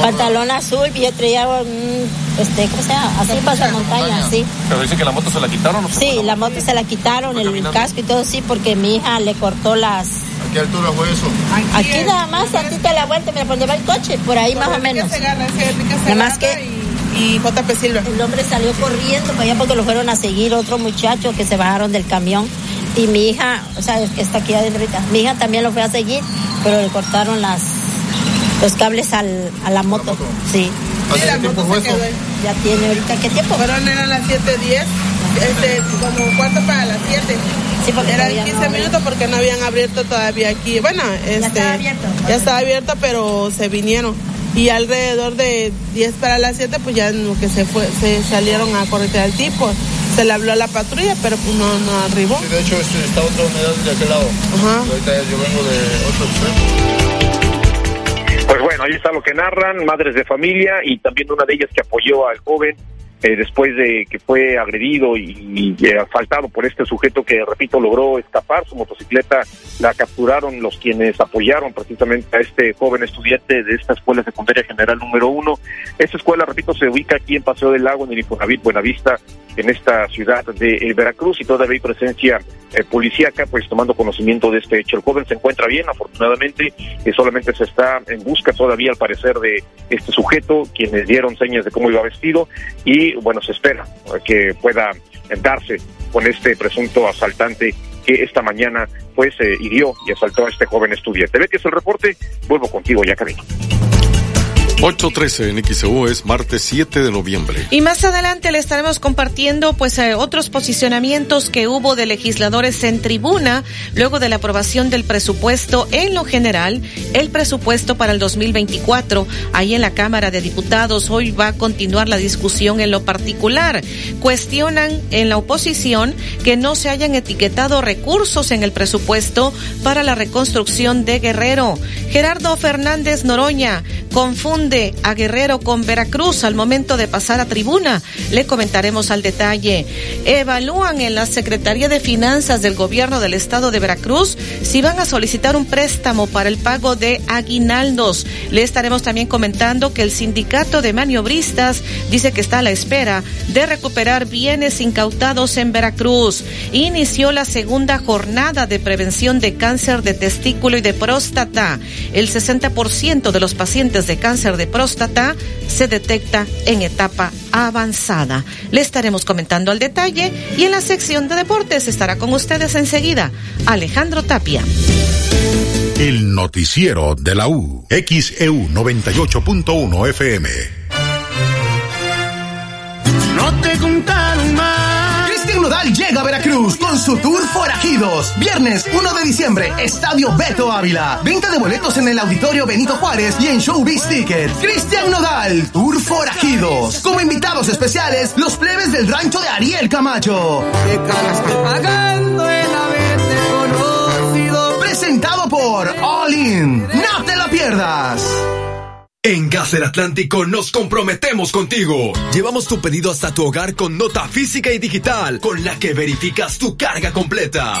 Speaker 35: Pantalón azul y yo traía un, este, ¿cómo se llama? Así para la montaña, sí.
Speaker 34: Pero dice que la moto se la quitaron, ¿no?
Speaker 35: Sí, la moto se la quitaron, el casco y todo, sí, porque mi hija le cortó las
Speaker 34: qué altura fue eso?
Speaker 35: Aquí, nada más, a ti te la vuelta, mira, por donde va el coche, por ahí más o menos.
Speaker 33: nada más que y, JP Silva.
Speaker 35: El hombre salió corriendo para allá porque lo fueron a seguir otros muchachos que se bajaron del camión. Y mi hija, o sea, que está aquí adentro, mi hija también lo fue a seguir, pero le cortaron las los cables al, a la moto. Sí.
Speaker 34: ¿Hace qué tiempo fue eso?
Speaker 35: Ya tiene ahorita, ¿qué tiempo?
Speaker 33: Fueron, eran las 7.10, este, como cuarto para las 7.
Speaker 35: Sí, porque
Speaker 33: Eran 15 minutos porque no habían abierto todavía aquí. Bueno, este, ya estaba abierto. Ya estaba abierto, pero se vinieron. Y alrededor de 10 para las 7, pues ya que se fue, se salieron a corretear al tipo. Se le habló a la patrulla, pero pues no, no arribó.
Speaker 34: Sí, de hecho, este, está otra unidad de aquel lado. Ajá. Ahorita yo vengo de otro extremo.
Speaker 23: Pues bueno, ahí está lo que narran, madres de familia y también una de ellas que apoyó al joven eh, después de que fue agredido y, y, asfaltado por este sujeto que, repito, logró escapar. Su motocicleta la capturaron los quienes apoyaron precisamente a este joven estudiante de esta escuela secundaria general número uno. Esta escuela, repito, se ubica aquí en Paseo del Lago, en el Infonavit Buenavista, en esta ciudad de eh, Veracruz y todavía hay presencia eh, policíaca, pues tomando conocimiento de este hecho. El joven se encuentra bien, afortunadamente, y solamente se está en busca todavía, al parecer, de este sujeto, quienes dieron señas de cómo iba vestido y bueno, se espera que pueda darse con este presunto asaltante que esta mañana pues eh, hirió y asaltó a este joven estudiante. Ve que es el reporte, vuelvo contigo ya, Camino.
Speaker 7: 8.13 en XEU es martes 7 de noviembre.
Speaker 6: Y más adelante le estaremos compartiendo pues eh, otros posicionamientos que hubo de legisladores en tribuna luego de la aprobación del presupuesto en lo general, el presupuesto para el 2024 ahí en la Cámara de Diputados. Hoy va a continuar la discusión en lo particular. Cuestionan en la oposición que no se hayan etiquetado recursos en el presupuesto para la reconstrucción de Guerrero. Gerardo Fernández Noroña confunde a Guerrero con Veracruz al momento de pasar a tribuna. Le comentaremos al detalle. Evalúan en la Secretaría de Finanzas del Gobierno del Estado de Veracruz si van a solicitar un préstamo para el pago de aguinaldos. Le estaremos también comentando que el sindicato de maniobristas dice que está a la espera de recuperar bienes incautados en Veracruz. Inició la segunda jornada de prevención de cáncer de testículo y de próstata. El 60% de los pacientes de cáncer de próstata se detecta en etapa avanzada. Le estaremos comentando al detalle y en la sección de deportes estará con ustedes enseguida Alejandro Tapia.
Speaker 5: El noticiero de la U, XEU 98.1 FM.
Speaker 10: No te contaron Nodal llega a Veracruz con su tour Forajidos. Viernes 1 de diciembre, Estadio Beto Ávila. Venta de boletos en el Auditorio Benito Juárez y en Showbiz Tickets. Cristian Nodal, Tour Forajidos. Como invitados especiales, los plebes del rancho de Ariel Camacho. pagando el haberte conocido. Presentado por All In. No te lo pierdas.
Speaker 12: En Gas del Atlántico nos comprometemos contigo. Llevamos tu pedido hasta tu hogar con nota física y digital, con la que verificas tu carga completa.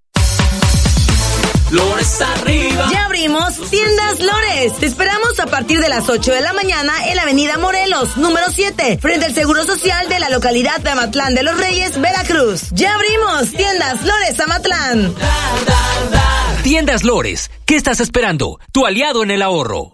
Speaker 2: Lores arriba.
Speaker 36: Ya abrimos Tiendas Lores. Te esperamos a partir de las 8 de la mañana en la avenida Morelos, número 7, frente al Seguro Social de la localidad de Amatlán de los Reyes, Veracruz. Ya abrimos Tiendas Lores Amatlán.
Speaker 37: Tiendas Lores, ¿qué estás esperando? Tu aliado en el ahorro.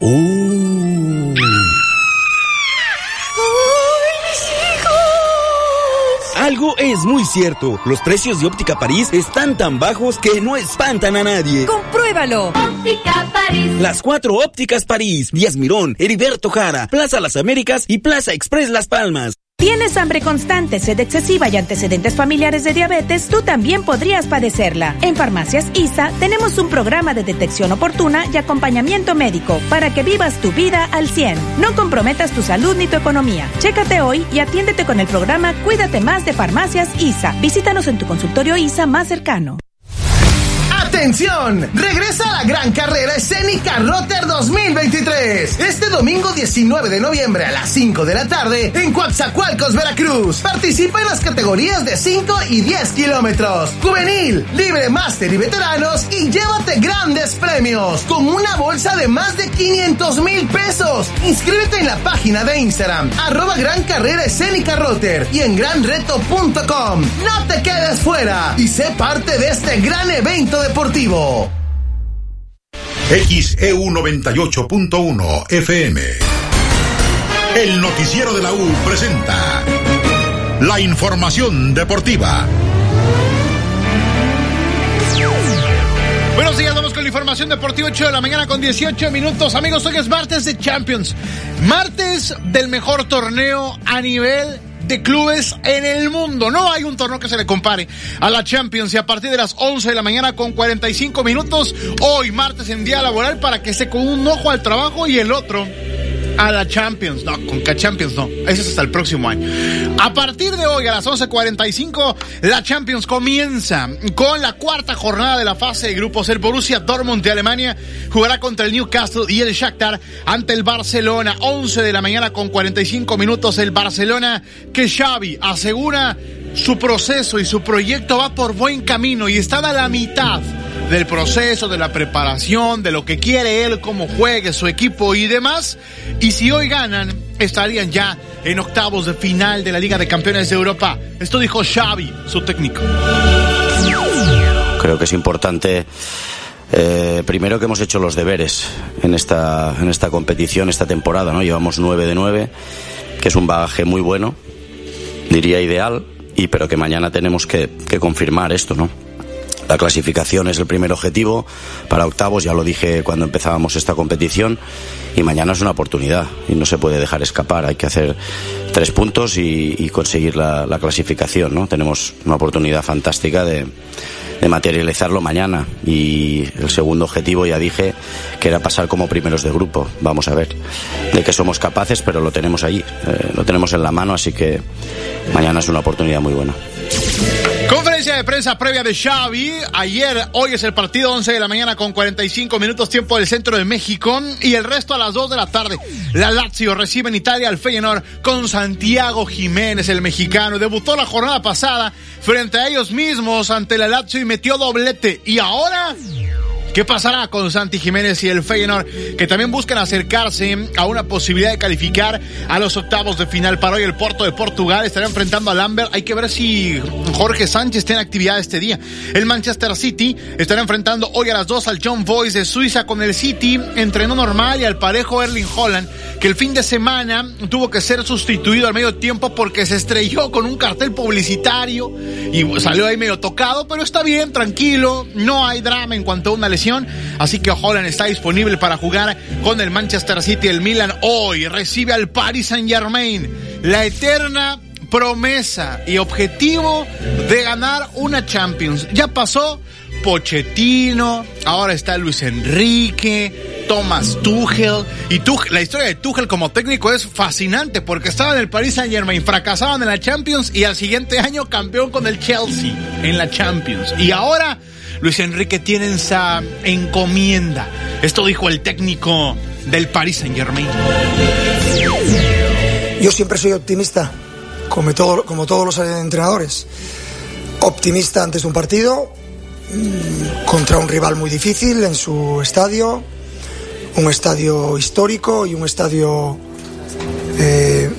Speaker 15: Uh. Algo es muy cierto. Los precios de Óptica París están tan bajos que no espantan a nadie.
Speaker 36: ¡Compruébalo!
Speaker 1: Óptica París.
Speaker 15: Las cuatro ópticas París, Díaz Mirón, Heriberto Jara, Plaza Las Américas y Plaza Express Las Palmas.
Speaker 36: ¿Tienes hambre constante, sed excesiva y antecedentes familiares de diabetes? Tú también podrías padecerla. En Farmacias ISA tenemos un programa de detección oportuna y acompañamiento médico para que vivas tu vida al 100. No comprometas tu salud ni tu economía. Chécate hoy y atiéndete con el programa Cuídate más de Farmacias ISA. Visítanos en tu consultorio ISA más cercano.
Speaker 10: ¡Atención! Regresa la gran carrera escénica Rotter 2023. Este domingo 19 de noviembre a las 5 de la tarde en Coatzacoalcos, Veracruz. Participa en las categorías de 5 y 10 kilómetros. Juvenil, libre máster y veteranos y llévate grandes premios con una bolsa de más de 500 mil pesos. Inscríbete en la página de Instagram arroba gran carrera escénica Rotter y en granreto.com. No te quedes fuera y sé parte de este gran evento deportivo.
Speaker 5: XEU 98.1 FM. El noticiero de la U presenta la información deportiva.
Speaker 8: Buenos días, vamos con la información deportiva 8 de la mañana con 18 minutos. Amigos, hoy es martes de Champions. Martes del mejor torneo a nivel de clubes en el mundo. No hay un torneo que se le compare a la Champions y a partir de las 11 de la mañana con 45 minutos, hoy martes en día laboral para que esté con un ojo al trabajo y el otro a la Champions. No, con K Champions no. Ese es hasta el próximo año. A partir de hoy, a las 11.45, la Champions comienza con la cuarta jornada de la fase de grupos. El Borussia Dortmund de Alemania jugará contra el Newcastle y el Shakhtar ante el Barcelona. 11 de la mañana con 45 minutos. El Barcelona que Xavi asegura su proceso y su proyecto va por buen camino y está a la mitad del proceso, de la preparación, de lo que quiere él, cómo juegue su equipo y demás. Y si hoy ganan, estarían ya en octavos de final de la Liga de Campeones de Europa. Esto dijo Xavi, su técnico.
Speaker 38: Creo que es importante. Eh, primero que hemos hecho los deberes en esta, en esta competición, esta temporada, ¿no? Llevamos 9 de 9, que es un bagaje muy bueno, diría ideal, y pero que mañana tenemos que, que confirmar esto, ¿no? La clasificación es el primer objetivo para octavos, ya lo dije cuando empezábamos esta competición, y mañana es una oportunidad y no se puede dejar escapar. Hay que hacer tres puntos y, y conseguir la, la, clasificación. ¿no? Tenemos una oportunidad fantástica de, de, materializarlo mañana y el segundo objetivo ya dije que era pasar como primeros de grupo. Vamos a ver de que somos capaces, pero lo tenemos allí, eh, lo tenemos en la mano, así que mañana es una oportunidad muy buena.
Speaker 8: De prensa previa de Xavi. Ayer, hoy es el partido 11 de la mañana con 45 minutos tiempo del centro de México y el resto a las 2 de la tarde. La Lazio recibe en Italia al Feyenoord con Santiago Jiménez, el mexicano. Debutó la jornada pasada frente a ellos mismos ante la Lazio y metió doblete. Y ahora ¿Qué pasará con Santi Jiménez y el Feyenoord que también buscan acercarse a una posibilidad de calificar a los octavos de final? Para hoy el Porto de Portugal estará enfrentando a Lambert. Hay que ver si Jorge Sánchez tiene actividad este día. El Manchester City estará enfrentando hoy a las 2 al John Boys de Suiza con el City. Entrenó normal y al parejo Erling Holland que el fin de semana tuvo que ser sustituido al medio tiempo porque se estrelló con un cartel publicitario y salió ahí medio tocado, pero está bien, tranquilo, no hay drama en cuanto a una lesión Así que Holland está disponible para jugar con el Manchester City. El Milan hoy recibe al Paris Saint Germain. La eterna promesa y objetivo de ganar una Champions. Ya pasó Pochettino, ahora está Luis Enrique, Thomas Tuchel. Y la historia de Tuchel como técnico es fascinante porque estaba en el Paris Saint Germain, fracasaban en la Champions y al siguiente año campeón con el Chelsea en la Champions. Y ahora Luis Enrique tiene esa encomienda. Esto dijo el técnico del Paris Saint Germain.
Speaker 39: Yo siempre soy optimista, como, como todos los entrenadores. Optimista antes de un partido, contra un rival muy difícil en su estadio, un estadio histórico y un estadio eh,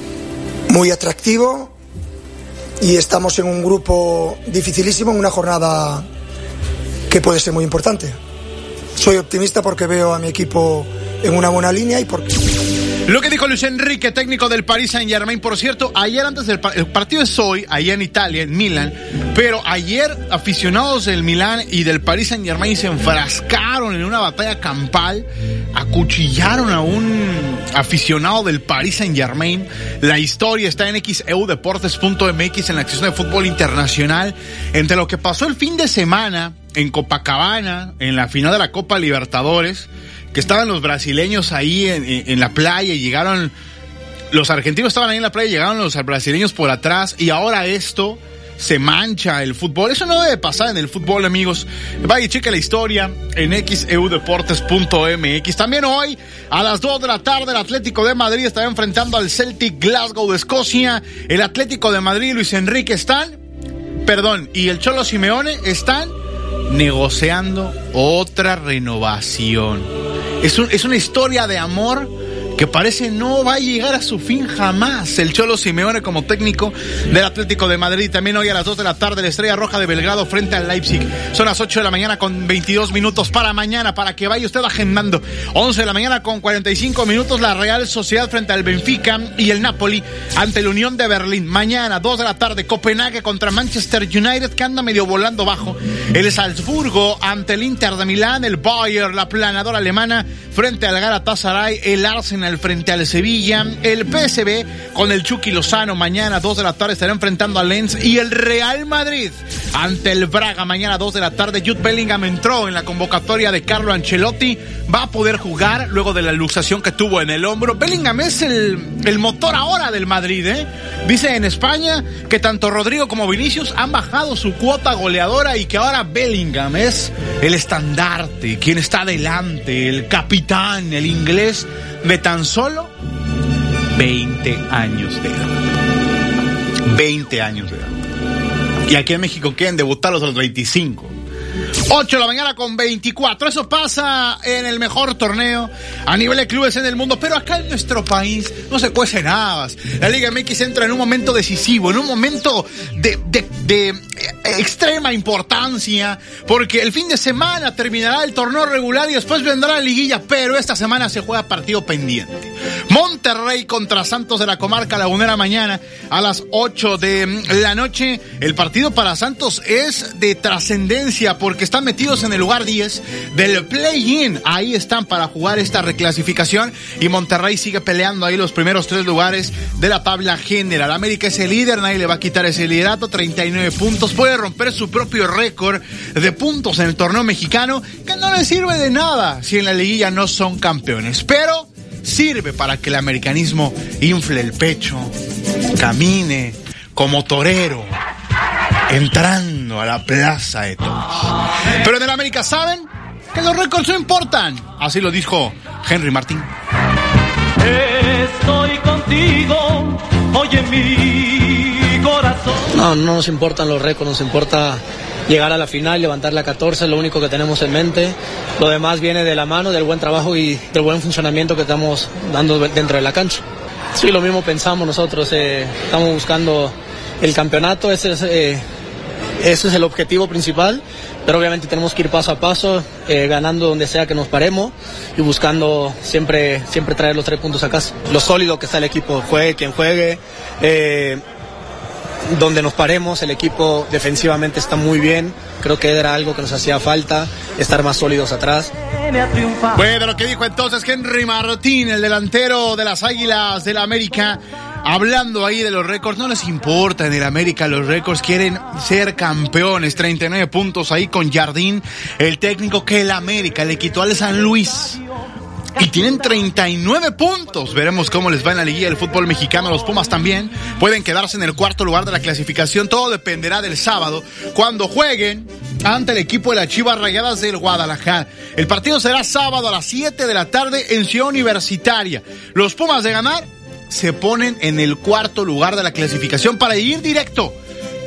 Speaker 39: muy atractivo. Y estamos en un grupo dificilísimo, en una jornada que puede ser muy importante. Soy optimista porque veo a mi equipo en una buena línea y porque...
Speaker 8: Lo que dijo Luis Enrique, técnico del Paris Saint Germain, por cierto, ayer antes del el partido es hoy, allá en Italia, en Milán, pero ayer aficionados del Milán y del Paris Saint Germain se enfrascaron en una batalla campal, acuchillaron a un aficionado del Paris Saint Germain. La historia está en xeudeportes.mx en la sección de fútbol internacional, entre lo que pasó el fin de semana en Copacabana, en la final de la Copa Libertadores, que estaban los brasileños ahí en, en, la playa y llegaron, los argentinos estaban ahí en la playa llegaron los brasileños por atrás y ahora esto se mancha el fútbol. Eso no debe pasar en el fútbol, amigos. Vaya cheque la historia en xeudeportes.mx. También hoy, a las 2 de la tarde, el Atlético de Madrid estará enfrentando al Celtic Glasgow de Escocia. El Atlético de Madrid Luis Enrique están, perdón, y el Cholo Simeone están negociando otra renovación. Es, es una historia de amor que parece no va a llegar a su fin jamás. El Cholo Simeone como técnico del Atlético de Madrid. También hoy a las 2 de la tarde, la Estrella Roja de Belgrado frente al Leipzig. Son las 8 de la mañana con 22 minutos para mañana, para que vaya usted agendando. 11 de la mañana con 45 minutos, la Real Sociedad frente al Benfica y el Napoli ante la Unión de Berlín. Mañana, 2 de la tarde, Copenhague contra Manchester United, que anda medio volando bajo. El Salzburgo ante el Inter de Milán, el Bayern, la planadora alemana frente al Galatasaray, el Arsenal Frente al Sevilla. El PSV con el Chucky Lozano mañana 2 de la tarde estará enfrentando al Lens. Y el Real Madrid ante el Braga mañana 2 de la tarde. Jude Bellingham entró en la convocatoria de Carlo Ancelotti. Va a poder jugar luego de la luxación que tuvo en el hombro. Bellingham es el, el motor ahora del Madrid. ¿eh? Dice en España que tanto Rodrigo como Vinicius han bajado su cuota goleadora y que ahora Bellingham es el estandarte, quien está delante, el capitán, el inglés de tan solo 20 años de edad. 20 años de edad. Y aquí en México quieren debutarlos a los 25. 8 de la mañana con 24. Eso pasa en el mejor torneo a nivel de clubes en el mundo. Pero acá en nuestro país no se cuece nada. La Liga MX entra en un momento decisivo, en un momento de, de, de extrema importancia. Porque el fin de semana terminará el torneo regular y después vendrá la liguilla. Pero esta semana se juega partido pendiente. Monterrey contra Santos de la Comarca Lagunera mañana a las 8 de la noche. El partido para Santos es de trascendencia porque están metidos en el lugar 10 del play-in. Ahí están para jugar esta reclasificación y Monterrey sigue peleando ahí los primeros tres lugares de la tabla general. América es el líder, nadie le va a quitar ese liderato, 39 puntos. Puede romper su propio récord de puntos en el torneo mexicano que no le sirve de nada si en la liguilla no son campeones. Pero sirve para que el americanismo infle el pecho, camine como torero, entrando a la plaza de toros. Pero en el América saben que los récords no importan. Así lo dijo Henry Martín.
Speaker 19: Estoy contigo, oye mi corazón.
Speaker 40: No, no nos importan los récords, nos importa llegar a la final, levantar la 14, es lo único que tenemos en mente. Lo demás viene de la mano del buen trabajo y del buen funcionamiento que estamos dando dentro de la cancha. Sí, lo mismo pensamos nosotros, eh, estamos buscando el campeonato, ese es, eh, ese es el objetivo principal, pero obviamente tenemos que ir paso a paso, eh, ganando donde sea que nos paremos y buscando siempre, siempre traer los tres puntos a casa. Lo sólido que está el equipo, juegue quien juegue, eh, donde nos paremos, el equipo defensivamente está muy bien, creo que era algo que nos hacía falta, estar más sólidos atrás.
Speaker 8: Bueno, lo que dijo entonces Henry Martín, el delantero de las Águilas del la América, hablando ahí de los récords, no les importa en el América los récords, quieren ser campeones, 39 puntos ahí con Jardín, el técnico que el América le quitó al San Luis. Y tienen 39 puntos. Veremos cómo les va en la liguilla del fútbol mexicano. Los Pumas también pueden quedarse en el cuarto lugar de la clasificación. Todo dependerá del sábado, cuando jueguen ante el equipo de las Chivas Rayadas del Guadalajara. El partido será sábado a las 7 de la tarde en Ciudad Universitaria. Los Pumas de ganar se ponen en el cuarto lugar de la clasificación para ir directo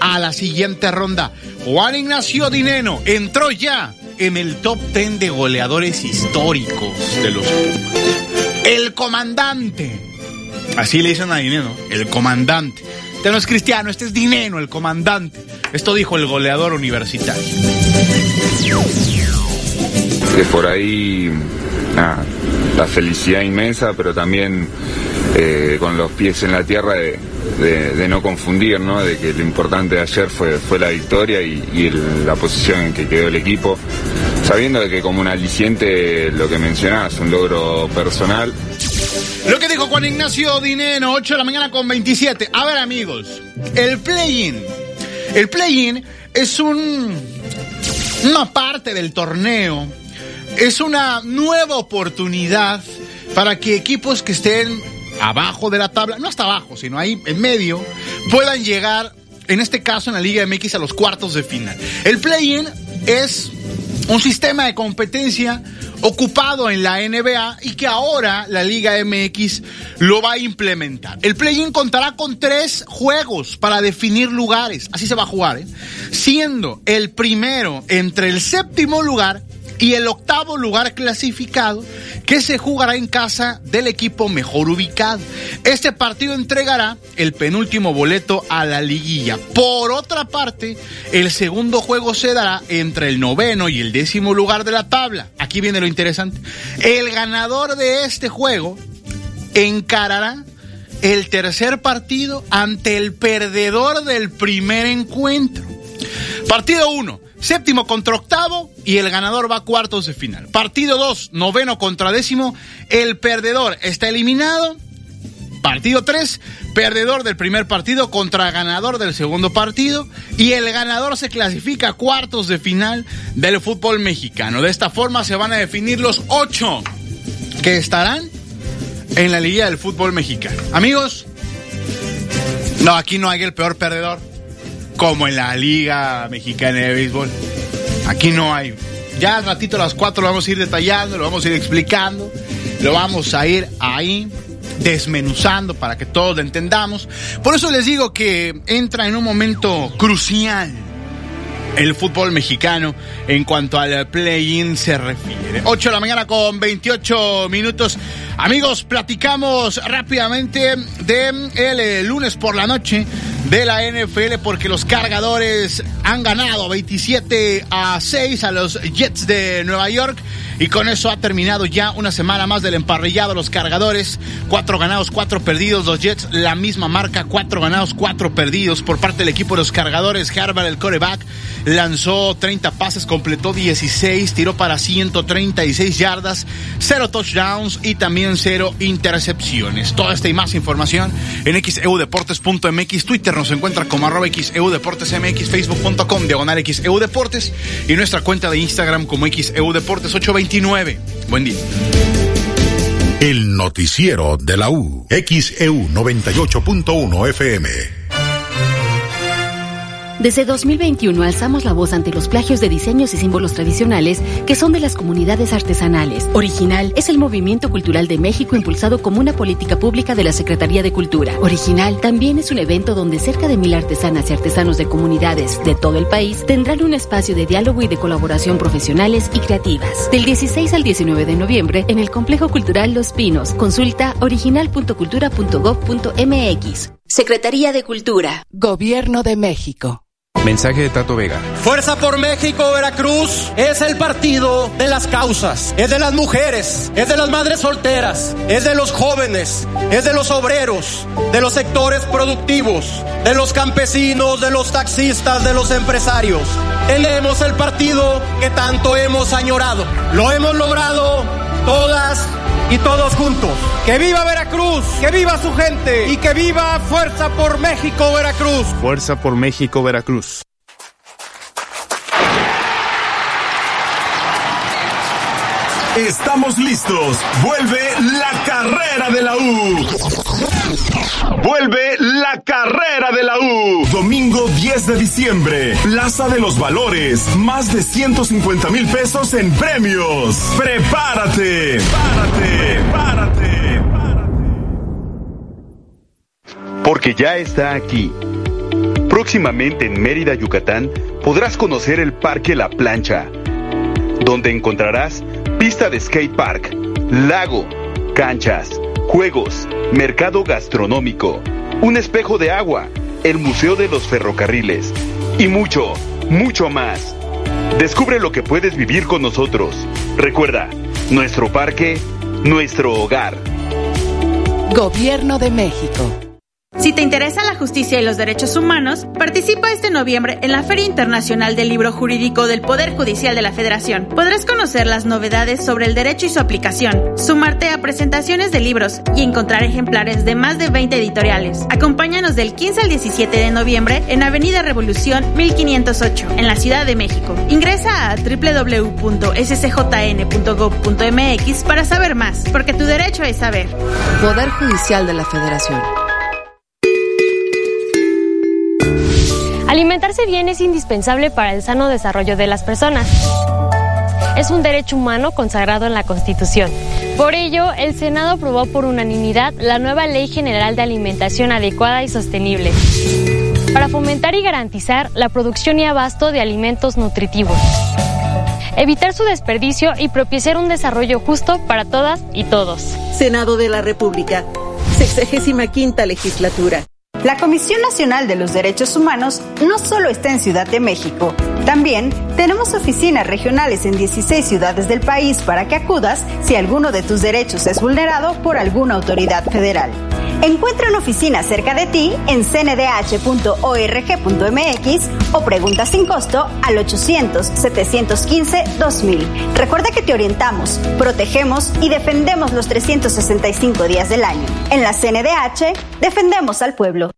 Speaker 8: a la siguiente ronda. Juan Ignacio Dineno entró ya en el top 10 de goleadores históricos de los Pumas. El comandante. Así le dicen a Dineno, el comandante. Este no es cristiano, este es Dineno, el comandante. Esto dijo el goleador universitario.
Speaker 41: Que por ahí la felicidad inmensa, pero también eh, con los pies en la tierra de, no confundir, ¿no? de que lo importante de ayer fue, fue la victoria y, la posición en que quedó el equipo, sabiendo que como un aliciente lo que mencionás, un logro personal.
Speaker 8: Lo que dijo Juan Ignacio Dineno, 8 de la mañana con 27. A ver amigos, el play-in. El play-in es un, una parte del torneo, es una nueva oportunidad para que equipos que estén abajo de la tabla, no hasta abajo, sino ahí en medio, puedan llegar, en este caso en la Liga MX, a los cuartos de final. El play-in es un sistema de competencia ocupado en la NBA y que ahora la Liga MX lo va a implementar. El play-in contará con tres juegos para definir lugares, así se va a jugar, ¿eh? siendo el primero entre el séptimo lugar y el octavo lugar clasificado que se jugará en casa del equipo mejor ubicado. Este partido entregará el penúltimo boleto a la liguilla. Por otra parte, el segundo juego se dará entre el noveno y el décimo lugar de la tabla. Aquí viene lo interesante. El ganador de este juego encarará el tercer partido ante el perdedor del primer encuentro. Partido 1 séptimo contra octavo y el ganador va a cuartos de final. Partido 2, noveno contra décimo, el perdedor está eliminado. Partido 3, perdedor del primer partido contra ganador del segundo partido y el ganador se clasifica a cuartos de final del fútbol mexicano. De esta forma se van a definir los ocho que estarán en la Liga del Fútbol Mexicano. Amigos, no, aquí no hay el peor perdedor como en la Liga Mexicana de Béisbol. Aquí no hay. Ya al ratito a las cuatro lo vamos a ir detallando, lo vamos a ir explicando, lo vamos a ir ahí desmenuzando para que todos lo entendamos. Por eso les digo que entra en un momento crucial el fútbol mexicano en cuanto al play-in se refiere. 8 de la mañana con 28 minutos. Amigos, platicamos rápidamente de el, eh, lunes por la noche de la NFL porque los cargadores han ganado 27 a 6 a los Jets de Nueva York y con eso ha terminado ya una semana más del emparrillado los cargadores. Cuatro ganados, cuatro perdidos. Los Jets, la misma marca, cuatro ganados, cuatro perdidos por parte del equipo de los cargadores. Harvard, el coreback, lanzó 30 pases, completó 16, tiró para 136 yardas, cero touchdowns y también cero intercepciones. Toda esta y más información en xeudeportes.mx, Twitter nos encuentra como arroba xeudeportesmx, facebook.com diagonal xeudeportes y nuestra cuenta de Instagram como xeudeportes 829. Buen día.
Speaker 5: El noticiero de la U. XEU 98.1 FM.
Speaker 42: Desde 2021 alzamos la voz ante los plagios de diseños y símbolos tradicionales que son de las comunidades artesanales. Original es el movimiento cultural de México impulsado como una política pública de la Secretaría de Cultura. Original también es un evento donde cerca de mil artesanas y artesanos de comunidades de todo el país tendrán un espacio de diálogo y de colaboración profesionales y creativas. Del 16 al 19 de noviembre en el Complejo Cultural Los Pinos. Consulta original.cultura.gov.mx. Secretaría de Cultura. Gobierno de México.
Speaker 43: Mensaje de Tato Vega.
Speaker 44: Fuerza por México, Veracruz. Es el partido de las causas, es de las mujeres, es de las madres solteras, es de los jóvenes, es de los obreros, de los sectores productivos, de los campesinos, de los taxistas, de los empresarios. Tenemos el partido que tanto hemos añorado. Lo hemos logrado todas y todos juntos. ¡Que viva Veracruz! ¡Que viva su gente! ¡Y que viva Fuerza por México, Veracruz!
Speaker 43: Fuerza por México, Veracruz.
Speaker 12: Estamos listos. Vuelve la carrera de la U. Vuelve la carrera de la U. Domingo 10 de diciembre. Plaza de los Valores. Más de 150 mil pesos en premios. Prepárate. Párate. Párate.
Speaker 45: Porque ya está aquí. Próximamente en Mérida, Yucatán, podrás conocer el Parque La Plancha, donde encontrarás pista de skate park, lago, canchas, juegos, mercado gastronómico, un espejo de agua, el Museo de los Ferrocarriles y mucho, mucho más. Descubre lo que puedes vivir con nosotros. Recuerda, nuestro parque, nuestro hogar.
Speaker 42: Gobierno de México.
Speaker 46: Si te interesa la justicia y los derechos humanos, participa este noviembre en la Feria Internacional del Libro Jurídico del Poder Judicial de la Federación. Podrás conocer las novedades sobre el derecho y su aplicación, sumarte a presentaciones de libros y encontrar ejemplares de más de 20 editoriales. Acompáñanos del 15 al 17 de noviembre en Avenida Revolución 1508, en la Ciudad de México. Ingresa a www.scjn.gov.mx para saber más, porque tu derecho es saber.
Speaker 42: Poder Judicial de la Federación.
Speaker 1: Alimentarse bien es indispensable para el sano desarrollo de las personas. Es un derecho humano consagrado en la Constitución. Por ello, el Senado aprobó por unanimidad la nueva Ley General de Alimentación Adecuada y Sostenible para fomentar y garantizar la producción y abasto de alimentos nutritivos, evitar su desperdicio y propiciar un desarrollo justo para todas y todos.
Speaker 2: Senado de la República, 65 legislatura.
Speaker 47: La Comisión Nacional de los Derechos Humanos no solo está en Ciudad de México, también tenemos oficinas regionales en 16 ciudades del país para que acudas si alguno de tus derechos es vulnerado por alguna autoridad federal. Encuentra una oficina cerca de ti en cndh.org.mx o pregunta sin costo al 800-715-2000. Recuerda que te orientamos, protegemos y defendemos los 365 días del año. En la CNDH, defendemos al pueblo.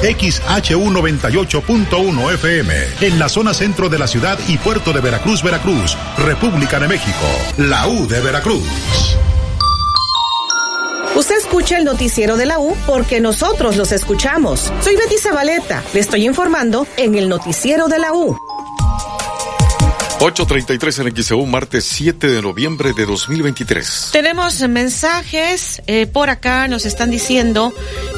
Speaker 5: XHU98.1 FM, en la zona centro de la ciudad y puerto de Veracruz, Veracruz, República de México, la U de Veracruz.
Speaker 48: Escucha el noticiero de la U porque nosotros los escuchamos. Soy Betty Zabaleta. Le estoy informando en el noticiero de la U.
Speaker 7: 8.33 en XEU, martes 7 de noviembre de 2023.
Speaker 6: Tenemos mensajes eh, por acá, nos están diciendo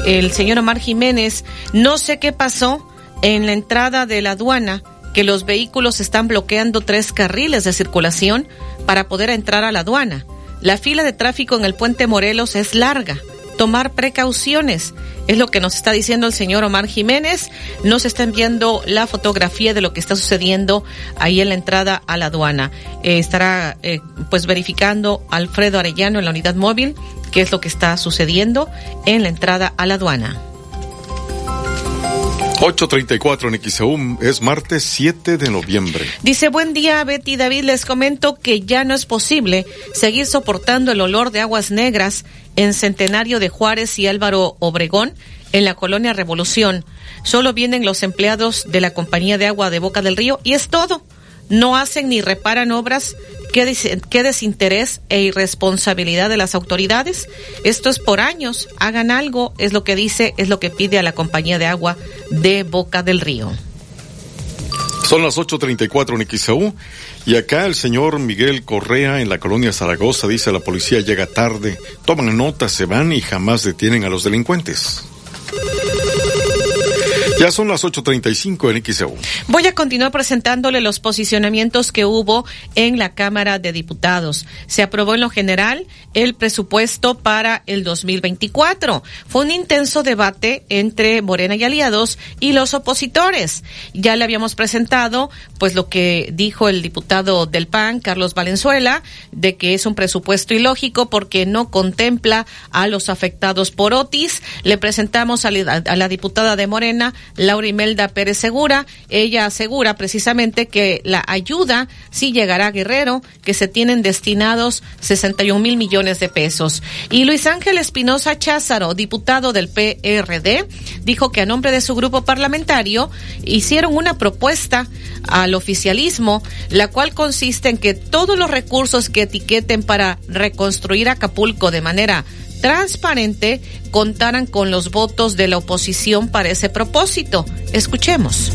Speaker 6: el señor Omar Jiménez, no sé qué pasó en la entrada de la aduana, que los vehículos están bloqueando tres carriles de circulación para poder entrar a la aduana. La fila de tráfico en el puente Morelos es larga. Tomar precauciones. Es lo que nos está diciendo el señor Omar Jiménez. Nos está enviando la fotografía de lo que está sucediendo ahí en la entrada a la aduana. Eh, estará eh, pues verificando Alfredo Arellano en la unidad móvil qué es lo que está sucediendo en la entrada a la aduana.
Speaker 7: 8.34 en XEU, es martes 7 de noviembre.
Speaker 6: Dice, buen día Betty David, les comento que ya no es posible seguir soportando el olor de aguas negras en Centenario de Juárez y Álvaro Obregón, en la colonia Revolución. Solo vienen los empleados de la compañía de agua de Boca del Río y es todo. No hacen ni reparan obras. ¿Qué, desinterés e irresponsabilidad de las autoridades? Esto es por años. Hagan algo, es lo que dice, es lo que pide a la compañía de agua de Boca del Río.
Speaker 7: Son las 8.34 en XAU y acá el señor Miguel Correa en la colonia Zaragoza dice la policía llega tarde, toman nota, se van y jamás detienen a los delincuentes. Ya son las 8.35 en XEU.
Speaker 6: Voy a continuar presentándole los posicionamientos que hubo en la Cámara de Diputados. Se aprobó en lo general el presupuesto para el 2024. Fue un intenso debate entre Morena y aliados y los opositores. Ya le habíamos presentado pues lo que dijo el diputado del PAN, Carlos Valenzuela, de que es un presupuesto ilógico porque no contempla a los afectados por Otis. Le presentamos a la, diputada de Morena, Laura Imelda Pérez Segura. Ella asegura precisamente que la ayuda sí llegará a Guerrero, que se tienen destinados 61 mil millones de pesos. Y Luis Ángel Espinosa Cházaro, diputado del PRD, dijo que a nombre de su grupo parlamentario hicieron una propuesta al oficialismo, la cual consiste en que todos los recursos que etiqueten para reconstruir Acapulco de manera transparente contaran con los votos de la oposición para ese propósito. Escuchemos.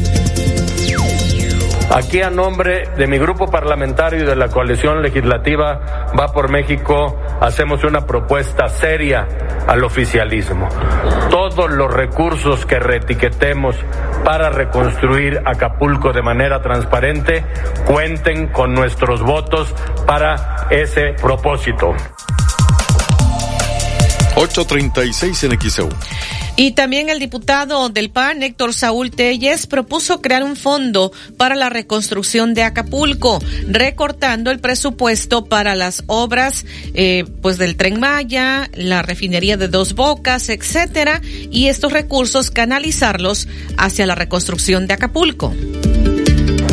Speaker 49: Aquí a nombre de mi grupo parlamentario y de la coalición legislativa Va por México hacemos una propuesta seria al oficialismo. Todos los recursos que reetiquetemos para reconstruir Acapulco de manera transparente cuenten con nuestros votos para ese propósito.
Speaker 7: 836 en XEU.
Speaker 6: Y también el diputado del PAN, Héctor Saúl Telles, propuso crear un fondo para la reconstrucción de Acapulco, recortando el presupuesto para las obras, eh, pues del Tren Maya, la refinería de Dos Bocas, etcétera, y estos recursos canalizarlos hacia la reconstrucción de Acapulco.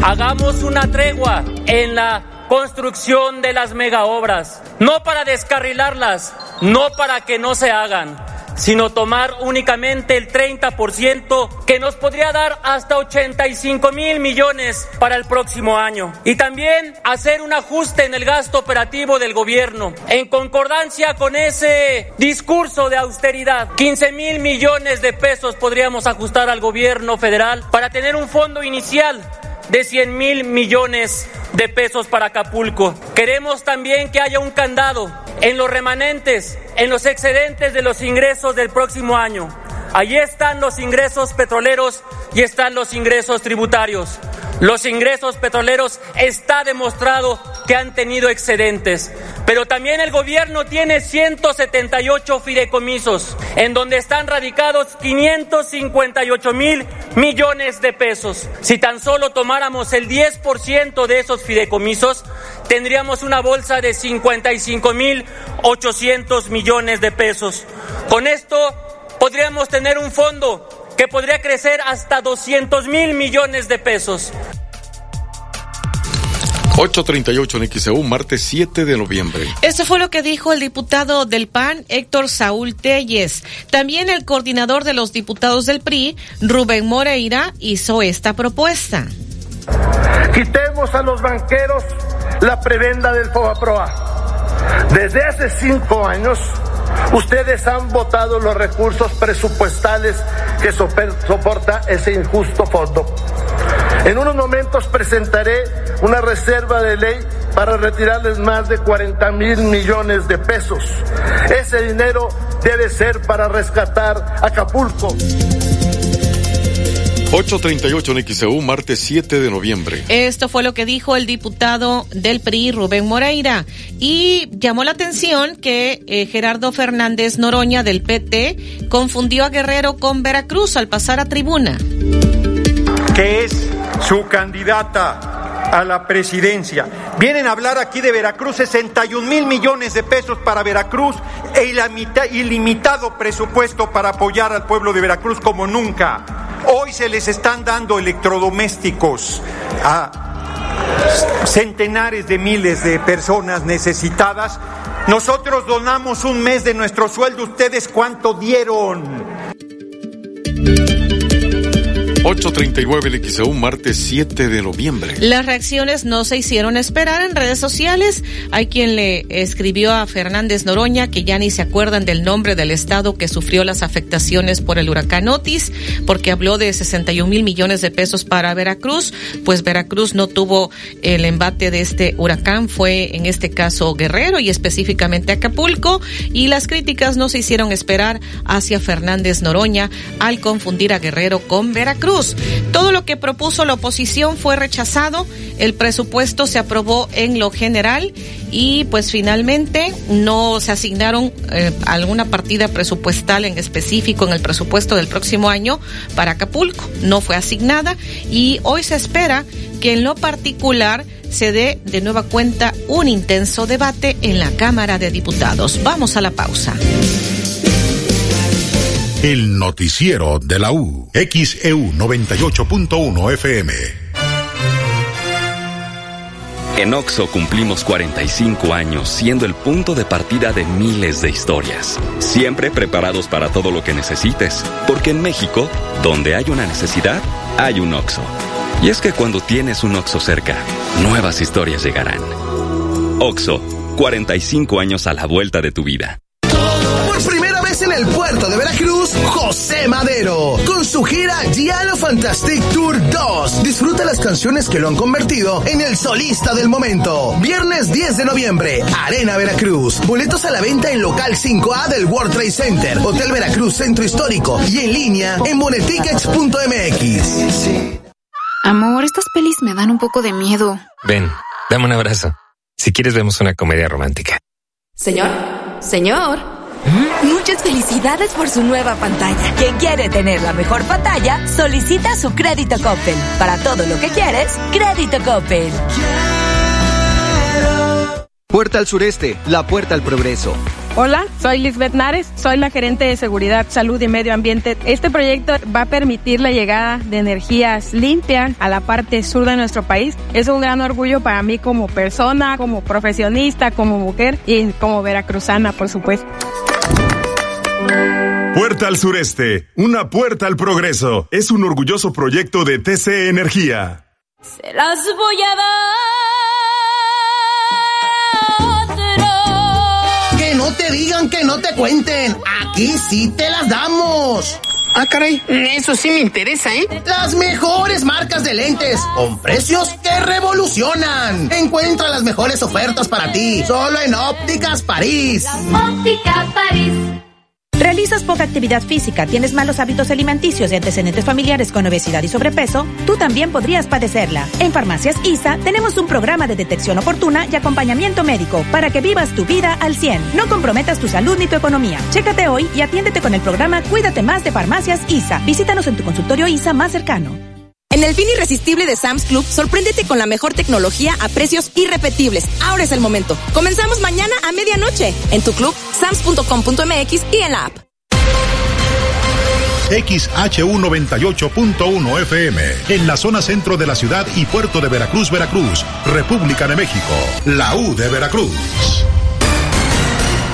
Speaker 50: Hagamos una tregua en la construcción de las megaobras, no para descarrilarlas, no para que no se hagan, sino tomar únicamente el 30% que nos podría dar hasta 85 mil millones para el próximo año. Y también hacer un ajuste en el gasto operativo del gobierno, en concordancia con ese discurso de austeridad. 15 mil millones de pesos podríamos ajustar al gobierno federal para tener un fondo inicial de 100 mil millones de pesos para Acapulco. Queremos también que haya un candado en los remanentes, en los excedentes de los ingresos del próximo año. Allí están los ingresos petroleros y están los ingresos tributarios. Los ingresos petroleros está demostrado que han tenido excedentes, pero también el gobierno tiene 178 fideicomisos en donde están radicados 558 mil millones de pesos. Si tan solo tomáramos el 10% de esos fideicomisos, tendríamos una bolsa de 55 mil 800 millones de pesos. Con esto podríamos tener un fondo que podría crecer hasta 200 mil millones de pesos.
Speaker 7: 838 en XEU, martes 7 de noviembre.
Speaker 6: Esto fue lo que dijo el diputado del PAN, Héctor Saúl Telles. También el coordinador de los diputados del PRI, Rubén Moreira, hizo esta propuesta.
Speaker 51: Quitemos a los banqueros la prebenda del FOBAPROA. Desde hace cinco años, Ustedes han votado los recursos presupuestales que soporta ese injusto fondo. En unos momentos presentaré una reserva de ley para retirarles más de 40 mil millones de pesos. Ese dinero debe ser para rescatar Acapulco.
Speaker 7: 838 en XEU, martes 7 de noviembre.
Speaker 6: Esto fue lo que dijo el diputado del PRI, Rubén Moreira. Y llamó la atención que eh, Gerardo Fernández Noroña del PT confundió a Guerrero con Veracruz al pasar a tribuna.
Speaker 52: Que es su candidata a la presidencia. Vienen a hablar aquí de Veracruz, 61 mil millones de pesos para Veracruz e ilimitado presupuesto para apoyar al pueblo de Veracruz como nunca. Hoy se les están dando electrodomésticos a centenares de miles de personas necesitadas. Nosotros donamos un mes de nuestro sueldo. ¿Ustedes cuánto dieron?
Speaker 7: 839 el XEU, martes 7 de noviembre.
Speaker 6: Las reacciones no se hicieron esperar en redes sociales. Hay quien le escribió a Fernández Noroña que ya ni se acuerdan del nombre del estado que sufrió las afectaciones por el huracán Otis, porque habló de 61 mil millones de pesos para Veracruz. Pues Veracruz no tuvo el embate de este huracán, fue en este caso Guerrero y específicamente Acapulco. Y las críticas no se hicieron esperar hacia Fernández Noroña al confundir a Guerrero con Veracruz. Todo lo que propuso la oposición fue rechazado, el presupuesto se aprobó en lo general y pues finalmente no se asignaron eh, alguna partida presupuestal en específico en el presupuesto del próximo año para Acapulco. No fue asignada y hoy se espera que en lo particular se dé de nueva cuenta un intenso debate en la Cámara de Diputados. Vamos a la pausa.
Speaker 5: El noticiero de la U. XEU 98.1 FM.
Speaker 9: En OXO cumplimos 45 años siendo el punto de partida de miles de historias. Siempre preparados para todo lo que necesites. Porque en México, donde hay una necesidad, hay un OXO. Y es que cuando tienes un OXO cerca, nuevas historias llegarán. OXO, 45 años a la vuelta de tu vida
Speaker 10: el puerto de Veracruz, José Madero, con su gira Giallo Fantastic Tour 2. Disfruta las canciones que lo han convertido en el solista del momento. Viernes 10 de noviembre, Arena Veracruz. Boletos a la venta en local 5A del World Trade Center, Hotel Veracruz Centro Histórico y en línea en monetickets.mx.
Speaker 53: Amor, estas pelis me dan un poco de miedo.
Speaker 54: Ven, dame un abrazo. Si quieres vemos una comedia romántica.
Speaker 53: Señor, señor.
Speaker 3: Muchas felicidades por su nueva pantalla. Quien quiere tener la mejor pantalla, solicita su crédito Coppel. Para todo lo que quieres, crédito Coppel.
Speaker 15: Puerta al sureste, la puerta al progreso.
Speaker 55: Hola, soy Lisbeth Nares, soy la gerente de Seguridad, Salud y Medio Ambiente. Este proyecto va a permitir la llegada de energías limpias a la parte sur de nuestro país. Es un gran orgullo para mí como persona, como profesionista, como mujer y como veracruzana, por supuesto.
Speaker 12: Puerta al Sureste, una puerta al progreso. Es un orgulloso proyecto de TC Energía.
Speaker 1: Se las voy a
Speaker 56: dar. Que no te digan, que no te cuenten. Aquí sí te las damos.
Speaker 57: Ah, caray, eso sí me interesa, ¿eh?
Speaker 56: Las mejores marcas de lentes, con precios que revolucionan. Encuentra las mejores ofertas para ti, solo en Ópticas París.
Speaker 1: Ópticas París.
Speaker 58: Realizas poca actividad física, tienes malos hábitos alimenticios y antecedentes familiares con obesidad y sobrepeso, tú también podrías padecerla. En Farmacias ISA tenemos un programa de detección oportuna y acompañamiento médico para que vivas tu vida al 100. No comprometas tu salud ni tu economía. Chécate hoy y atiéndete con el programa Cuídate más de Farmacias ISA. Visítanos en tu consultorio ISA más cercano.
Speaker 59: En el fin irresistible de Sam's Club, sorpréndete con la mejor tecnología a precios irrepetibles. Ahora es el momento. Comenzamos mañana a medianoche en tu club, sams.com.mx y en la app.
Speaker 5: XHU98.1 FM, en la zona centro de la ciudad y puerto de Veracruz, Veracruz, República de México, la U de Veracruz.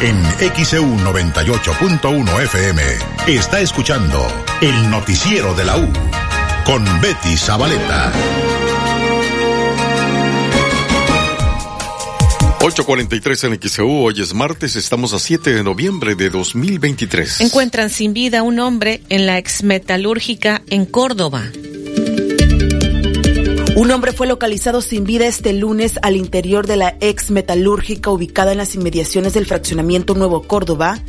Speaker 5: En XEU 98.1 FM está escuchando el noticiero de la U con Betty Zabaleta.
Speaker 7: 8.43 en XEU, hoy es martes, estamos a 7 de noviembre de 2023.
Speaker 6: Encuentran sin vida a un hombre en la exmetalúrgica en Córdoba.
Speaker 30: Un hombre fue localizado sin vida este lunes al interior de la ex metalúrgica ubicada en las inmediaciones del fraccionamiento Nuevo Córdoba,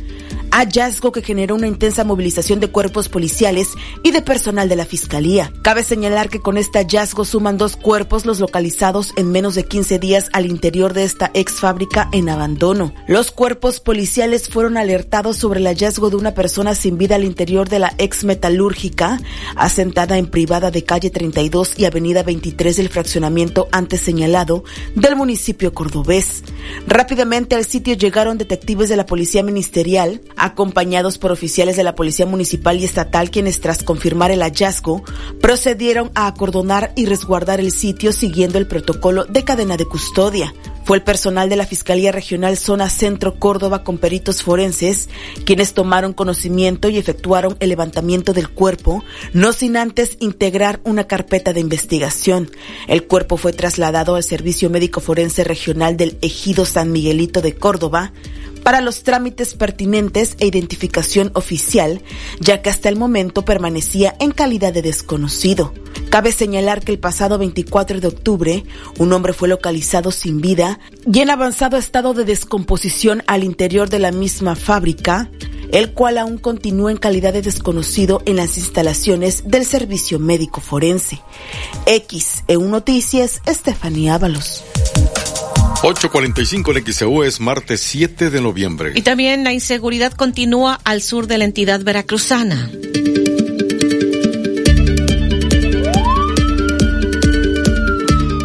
Speaker 30: hallazgo que generó una intensa movilización de cuerpos policiales y de personal de la Fiscalía. Cabe señalar que con este hallazgo suman dos cuerpos los localizados en menos de 15 días al interior de esta ex fábrica en abandono. Los cuerpos policiales fueron alertados sobre el hallazgo de una persona sin vida al interior de la ex metalúrgica, asentada en privada de calle 32 y avenida 23 del fraccionamiento antes señalado del municipio cordobés. Rápidamente al sitio llegaron detectives de la Policía Ministerial, acompañados por oficiales de la Policía Municipal y Estatal quienes tras confirmar el hallazgo procedieron a acordonar y resguardar el sitio siguiendo el protocolo de cadena de custodia. Fue el personal de la Fiscalía Regional Zona Centro Córdoba con peritos forenses quienes tomaron conocimiento y efectuaron el levantamiento del cuerpo, no sin antes integrar una carpeta de investigación. El cuerpo fue trasladado al Servicio Médico Forense Regional del Ejido San Miguelito de Córdoba, para los trámites pertinentes e identificación oficial, ya que hasta el momento permanecía en calidad de desconocido. Cabe señalar que el pasado 24 de octubre, un hombre fue localizado sin vida y en avanzado estado de descomposición al interior de la misma fábrica, el cual aún continúa en calidad de desconocido en las instalaciones del Servicio Médico Forense. X, EU Noticias, Estefanía Ábalos.
Speaker 7: 8.45 en XEU es martes 7 de noviembre.
Speaker 6: Y también la inseguridad continúa al sur de la entidad veracruzana.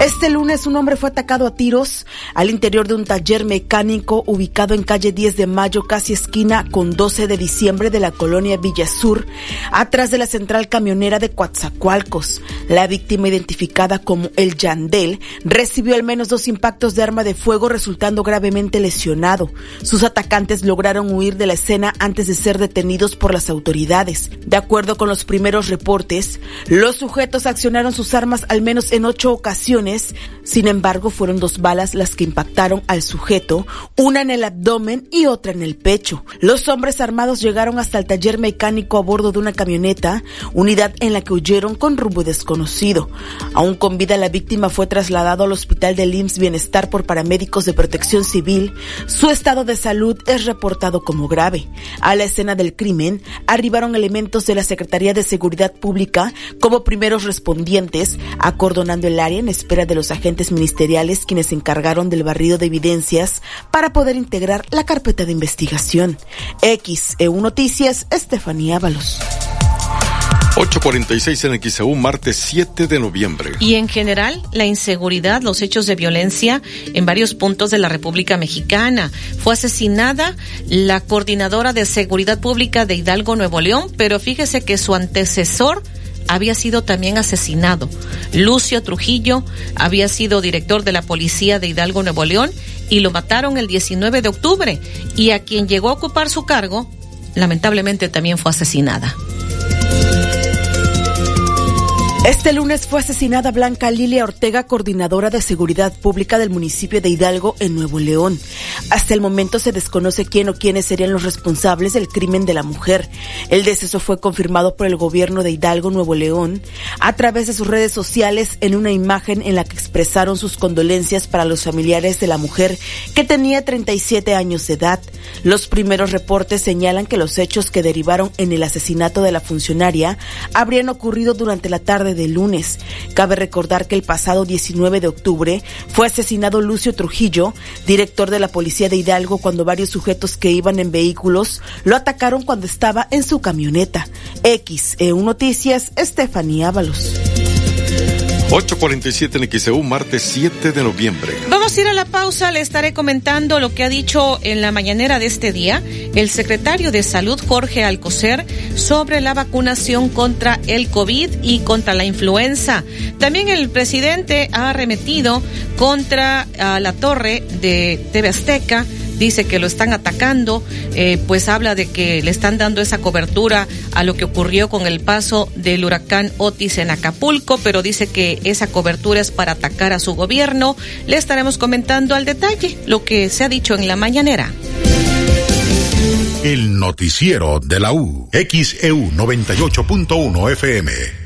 Speaker 30: Este lunes un hombre fue atacado a tiros al interior de un taller mecánico ubicado en calle 10 de Mayo, casi esquina con 12 de diciembre de la colonia Villa Sur, atrás de la central camionera de Coatzacoalcos. La víctima identificada como el Yandel recibió al menos dos impactos de arma de fuego resultando gravemente lesionado. Sus atacantes lograron huir de la escena antes de ser detenidos por las autoridades. De acuerdo con los primeros reportes, los sujetos accionaron sus armas al menos en ocho ocasiones sin embargo, fueron dos balas las que impactaron al sujeto, una en el abdomen y otra en el pecho. Los hombres armados llegaron hasta el taller mecánico a bordo de una camioneta, unidad en la que huyeron con rumbo desconocido. Aún con vida, la víctima fue trasladado al hospital de IMSS Bienestar por paramédicos de protección civil. Su estado de salud es reportado como grave. A la escena del crimen arribaron elementos de la Secretaría de Seguridad Pública como primeros respondientes, acordonando el área en espera de los agentes ministeriales quienes se encargaron del barrido de evidencias para poder integrar la carpeta de investigación. X, EU Noticias, Estefanía Ábalos.
Speaker 7: 846 en XEU, martes 7 de noviembre.
Speaker 6: Y en general, la inseguridad, los hechos de violencia en varios puntos de la República Mexicana. Fue asesinada la coordinadora de seguridad pública de Hidalgo, Nuevo León, pero fíjese que su antecesor había sido también asesinado. Lucio Trujillo había sido director de la policía de Hidalgo, Nuevo León, y lo mataron el 19 de octubre. Y a quien llegó a ocupar su cargo, lamentablemente también fue asesinada.
Speaker 30: Este lunes fue asesinada Blanca Lilia Ortega, coordinadora de seguridad pública del municipio de Hidalgo en Nuevo León. Hasta el momento se desconoce quién o quiénes serían los responsables del crimen de la mujer. El deceso fue confirmado por el gobierno de Hidalgo, Nuevo León, a través de sus redes sociales en una imagen en la que expresaron sus condolencias para los familiares de la mujer que tenía 37 años de edad. Los primeros reportes señalan que los hechos que derivaron en el asesinato de la funcionaria habrían ocurrido durante la tarde de lunes. Cabe recordar que el pasado 19 de octubre fue asesinado Lucio Trujillo, director de la policía de Hidalgo, cuando varios sujetos que iban en vehículos lo atacaron cuando estaba en su camioneta. X, EU Noticias, Estefanía Ábalos.
Speaker 7: 8.47 en XEU, martes 7 de noviembre.
Speaker 6: Vamos a ir a la pausa, le estaré comentando lo que ha dicho en la mañanera de este día el secretario de Salud, Jorge Alcocer, sobre la vacunación contra el COVID y contra la influenza. También el presidente ha arremetido contra la torre de TV Azteca dice que lo están atacando, eh, pues habla de que le están dando esa cobertura a lo que ocurrió con el paso del huracán Otis en Acapulco, pero dice que esa cobertura es para atacar a su gobierno. Le estaremos comentando al detalle lo que se ha dicho en la mañanera.
Speaker 5: El noticiero de la U, XEU 98.1 FM.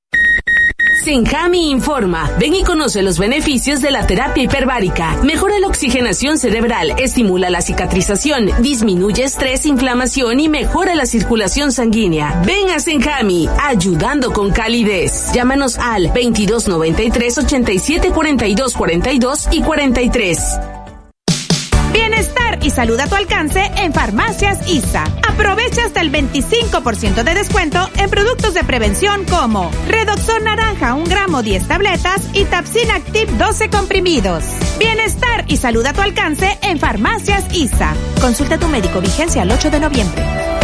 Speaker 27: Senjami informa. Ven y conoce los beneficios de la terapia hiperbárica. Mejora la oxigenación cerebral, estimula la cicatrización, disminuye estrés, inflamación y mejora la circulación sanguínea. Ven a Senjami, ayudando con calidez. Llámanos al 2293 87 42 42 y 43.
Speaker 36: Bienestar y salud a tu alcance en Farmacias ISA. Aprovecha hasta el 25% de descuento en productos de prevención como Redoxon Naranja 1 gramo 10 tabletas y Tapsin Active 12 comprimidos. Bienestar y salud a tu alcance en Farmacias ISA. Consulta a tu médico vigencia el 8 de noviembre.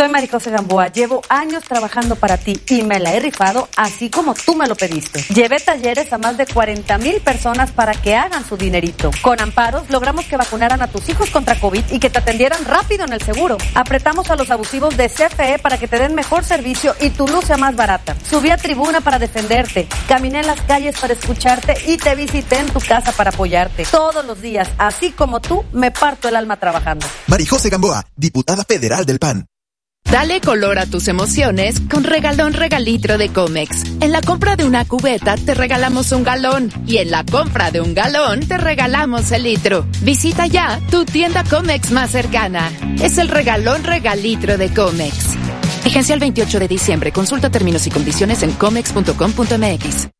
Speaker 16: Soy Maricose Gamboa, llevo años trabajando para ti y me la he rifado así como tú me lo pediste. Llevé talleres a más de 40 mil personas para que hagan su dinerito. Con amparos logramos que vacunaran a tus hijos contra COVID y que te atendieran rápido en el seguro. Apretamos a los abusivos de CFE para que te den mejor servicio y tu luz sea más barata. Subí a tribuna para defenderte, caminé en las calles para escucharte y te visité en tu casa para apoyarte. Todos los días, así como tú, me parto el alma trabajando.
Speaker 60: Marijose Gamboa, diputada federal del PAN.
Speaker 3: Dale color a tus emociones con regalón regalitro de Comex. En la compra de una cubeta te regalamos un galón y en la compra de un galón te regalamos el litro. Visita ya tu tienda Comex más cercana. Es el regalón regalitro de Comex. Vigencia el 28 de diciembre. Consulta términos y condiciones en comex.com.mx.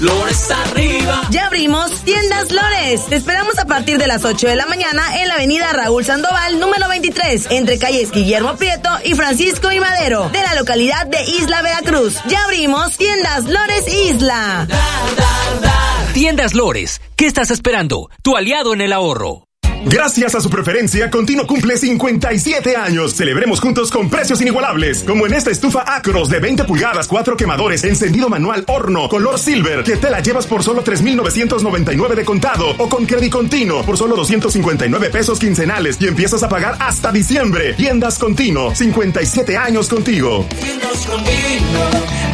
Speaker 27: Lores arriba.
Speaker 61: Ya abrimos Tiendas Lores. Te esperamos a partir de las 8 de la mañana en la avenida Raúl Sandoval, número 23, entre calles Guillermo Prieto y Francisco y Madero, de la localidad de Isla Veracruz. Ya abrimos Tiendas Lores Isla.
Speaker 62: Tiendas Lores, ¿qué estás esperando? Tu aliado en el ahorro.
Speaker 12: Gracias a su preferencia, Continuo cumple 57 años. Celebremos juntos con precios inigualables, como en esta estufa Acros de 20 pulgadas, 4 quemadores, encendido manual, horno, color silver, que te la llevas por solo 3,999 de contado o con crédito continuo por solo 259 pesos quincenales y empiezas a pagar hasta diciembre. Tiendas Continuo, 57 años contigo.
Speaker 27: Tiendas Continuo,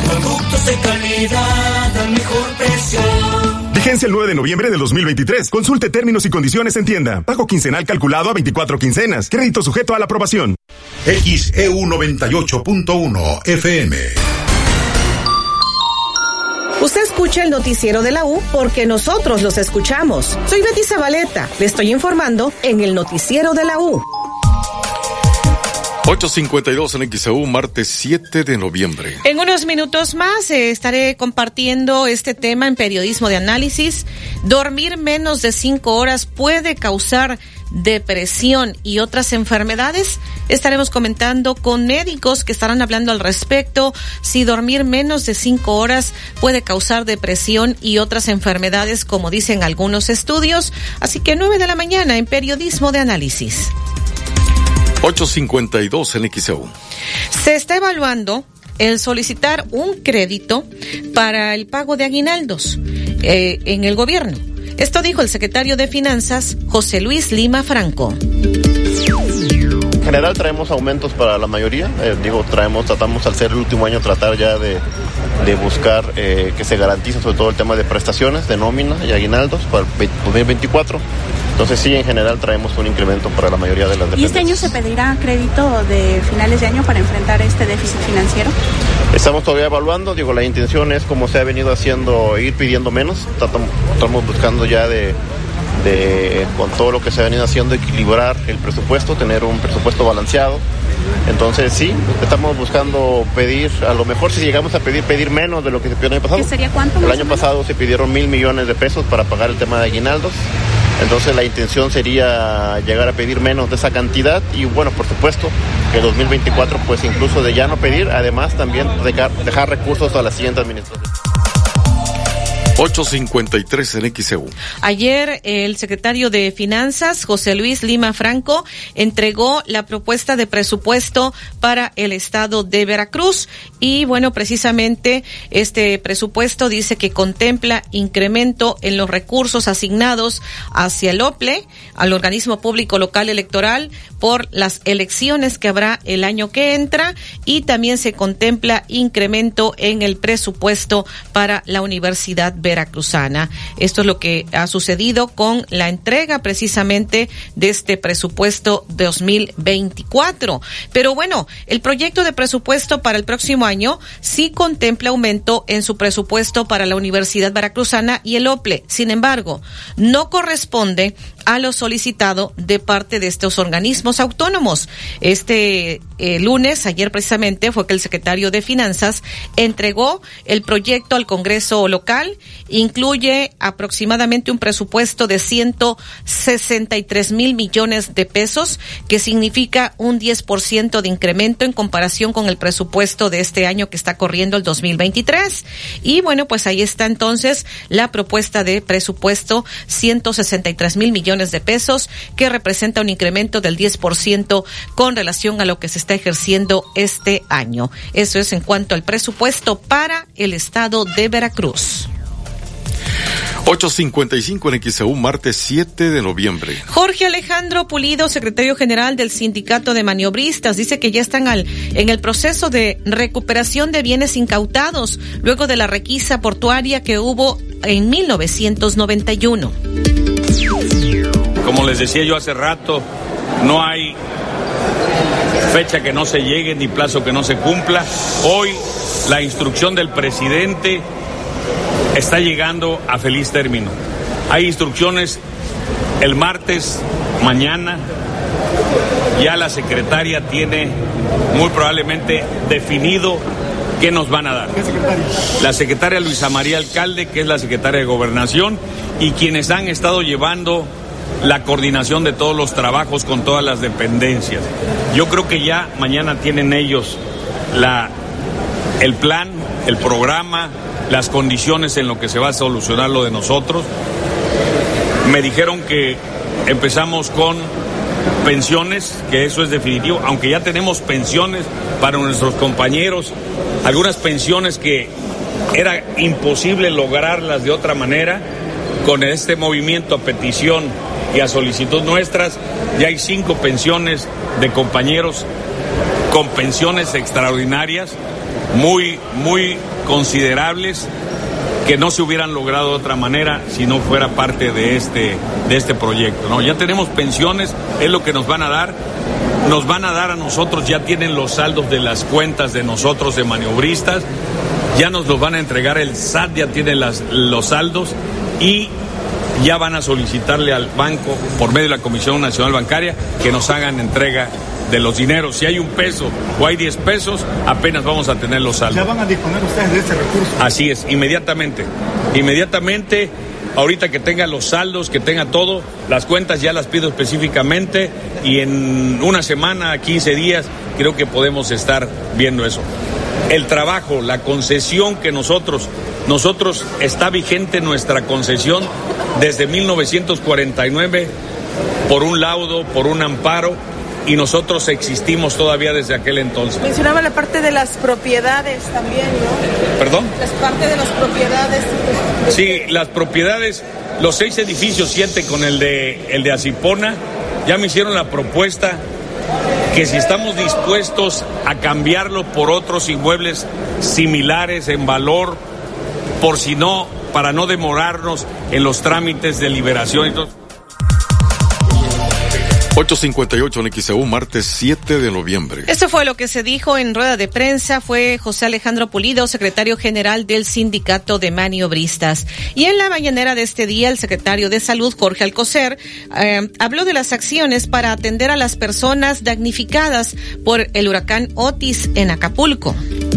Speaker 27: productos de calidad al mejor precio.
Speaker 12: Vigencia el 9 de noviembre de 2023. Consulte términos y condiciones en tienda. Pago quincenal calculado a 24 quincenas. Crédito sujeto a la aprobación.
Speaker 5: XEU 98.1 FM.
Speaker 63: Usted escucha el noticiero de la U porque nosotros los escuchamos. Soy Betty Zabaleta. Le estoy informando en el noticiero de la U.
Speaker 7: 8.52 en XAU, martes 7 de noviembre.
Speaker 6: En unos minutos más eh, estaré compartiendo este tema en periodismo de análisis. Dormir menos de cinco horas puede causar depresión y otras enfermedades. Estaremos comentando con médicos que estarán hablando al respecto si dormir menos de cinco horas puede causar depresión y otras enfermedades, como dicen algunos estudios. Así que nueve de la mañana en periodismo de análisis.
Speaker 7: 852 en XEU.
Speaker 6: Se está evaluando el solicitar un crédito para el pago de aguinaldos eh, en el gobierno. Esto dijo el secretario de Finanzas, José Luis Lima Franco.
Speaker 64: En general traemos aumentos para la mayoría, eh, digo, traemos, tratamos al ser el último año tratar ya de, de buscar eh, que se garantice sobre todo el tema de prestaciones, de nómina y aguinaldos para el 2024. Entonces sí, en general traemos un incremento para la mayoría de las
Speaker 65: ¿Y este año se pedirá crédito de finales de año para enfrentar este déficit financiero?
Speaker 64: Estamos todavía evaluando, digo, la intención es como se ha venido haciendo, ir pidiendo menos, estamos buscando ya de, de, con todo lo que se ha venido haciendo, equilibrar el presupuesto, tener un presupuesto balanceado. Entonces sí, estamos buscando pedir, a lo mejor si llegamos a pedir, pedir menos de lo que se pidió el año pasado.
Speaker 65: ¿Qué sería cuánto?
Speaker 64: El año pasado se pidieron mil millones de pesos para pagar el tema de aguinaldos. Entonces la intención sería llegar a pedir menos de esa cantidad y bueno, por supuesto que 2024 pues incluso de ya no pedir, además también dejar, dejar recursos a la siguiente administración.
Speaker 7: 853 en XEU.
Speaker 6: Ayer el secretario de Finanzas, José Luis Lima Franco, entregó la propuesta de presupuesto para el estado de Veracruz. Y bueno, precisamente este presupuesto dice que contempla incremento en los recursos asignados hacia el OPLE, al organismo público local electoral, por las elecciones que habrá el año que entra. Y también se contempla incremento en el presupuesto para la Universidad Veracruzana. Esto es lo que ha sucedido con la entrega precisamente de este presupuesto 2024. Pero bueno, el proyecto de presupuesto para el próximo año sí contempla aumento en su presupuesto para la Universidad Veracruzana y el OPLE. Sin embargo, no corresponde a lo solicitado de parte de estos organismos autónomos. Este eh, lunes, ayer precisamente, fue que el secretario de Finanzas entregó el proyecto al Congreso local. Incluye aproximadamente un presupuesto de 163 mil millones de pesos, que significa un 10% de incremento en comparación con el presupuesto de este año que está corriendo el 2023. Y bueno, pues ahí está entonces la propuesta de presupuesto 163 mil millones de pesos, que representa un incremento del 10% con relación a lo que se está ejerciendo este año. Eso es en cuanto al presupuesto para el estado de Veracruz.
Speaker 7: 855 en XEU, martes 7 de noviembre.
Speaker 6: Jorge Alejandro Pulido, secretario general del Sindicato de Maniobristas, dice que ya están al, en el proceso de recuperación de bienes incautados luego de la requisa portuaria que hubo en 1991.
Speaker 66: Como les decía yo hace rato, no hay fecha que no se llegue ni plazo que no se cumpla. Hoy la instrucción del presidente está llegando a feliz término. Hay instrucciones el martes, mañana. Ya la secretaria tiene muy probablemente definido qué nos van a dar. La secretaria Luisa María Alcalde, que es la secretaria de Gobernación, y quienes han estado llevando la coordinación de todos los trabajos con todas las dependencias. Yo creo que ya mañana tienen ellos la, el plan, el programa, las condiciones en lo que se va a solucionar lo de nosotros. Me dijeron que empezamos con pensiones, que eso es definitivo, aunque ya tenemos pensiones para nuestros compañeros, algunas pensiones que era imposible lograrlas de otra manera, con este movimiento a petición y a solicitud nuestras, ya hay cinco pensiones de compañeros con pensiones extraordinarias, muy, muy considerables, que no se hubieran logrado de otra manera si no fuera parte de este, de este proyecto. ¿no? Ya tenemos pensiones, es lo que nos van a dar. Nos van a dar a nosotros, ya tienen los saldos de las cuentas de nosotros de maniobristas. ya nos los van a entregar, el SAT ya tiene las, los saldos y ya van a solicitarle al banco, por medio de la Comisión Nacional Bancaria, que nos hagan entrega de los dineros. Si hay un peso o hay 10 pesos, apenas vamos a tener los saldos.
Speaker 67: ¿Ya van a disponer ustedes de ese recurso?
Speaker 66: Así es, inmediatamente. Inmediatamente, ahorita que tenga los saldos, que tenga todo, las cuentas ya las pido específicamente y en una semana, 15 días, creo que podemos estar viendo eso. El trabajo, la concesión que nosotros, nosotros está vigente nuestra concesión desde 1949 por un laudo, por un amparo y nosotros existimos todavía desde aquel entonces.
Speaker 68: Mencionaba la parte de las propiedades también, ¿no?
Speaker 66: ¿Perdón?
Speaker 68: Las partes de las propiedades.
Speaker 66: Sí, las propiedades, los seis edificios, siete con el de, el de Asipona, ya me hicieron la propuesta que si estamos dispuestos a cambiarlo por otros inmuebles similares en valor, por si no, para no demorarnos en los trámites de liberación. Entonces,
Speaker 7: 858 en XEU, martes 7 de noviembre.
Speaker 6: Esto fue lo que se dijo en rueda de prensa. Fue José Alejandro Pulido, secretario general del Sindicato de Maniobristas. Y en la mañanera de este día, el secretario de Salud, Jorge Alcocer, eh, habló de las acciones para atender a las personas damnificadas por el huracán Otis en Acapulco.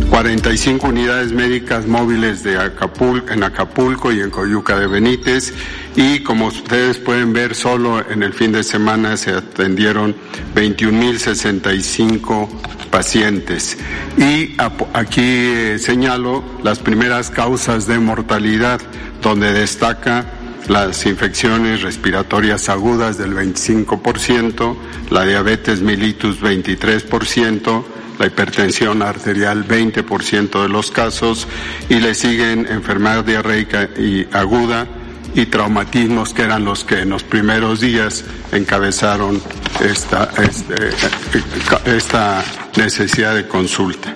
Speaker 69: 45 unidades médicas móviles de Acapulco, en Acapulco y en Coyuca de Benítez. Y como ustedes pueden ver, solo en el fin de semana se atendieron 21.065 pacientes. Y aquí eh, señalo las primeras causas de mortalidad, donde destaca las infecciones respiratorias agudas del 25%, la diabetes mellitus 23%, la hipertensión arterial 20% de los casos y le siguen enfermedad diarreica y aguda y traumatismos que eran los que en los primeros días encabezaron esta, este, esta necesidad de consulta.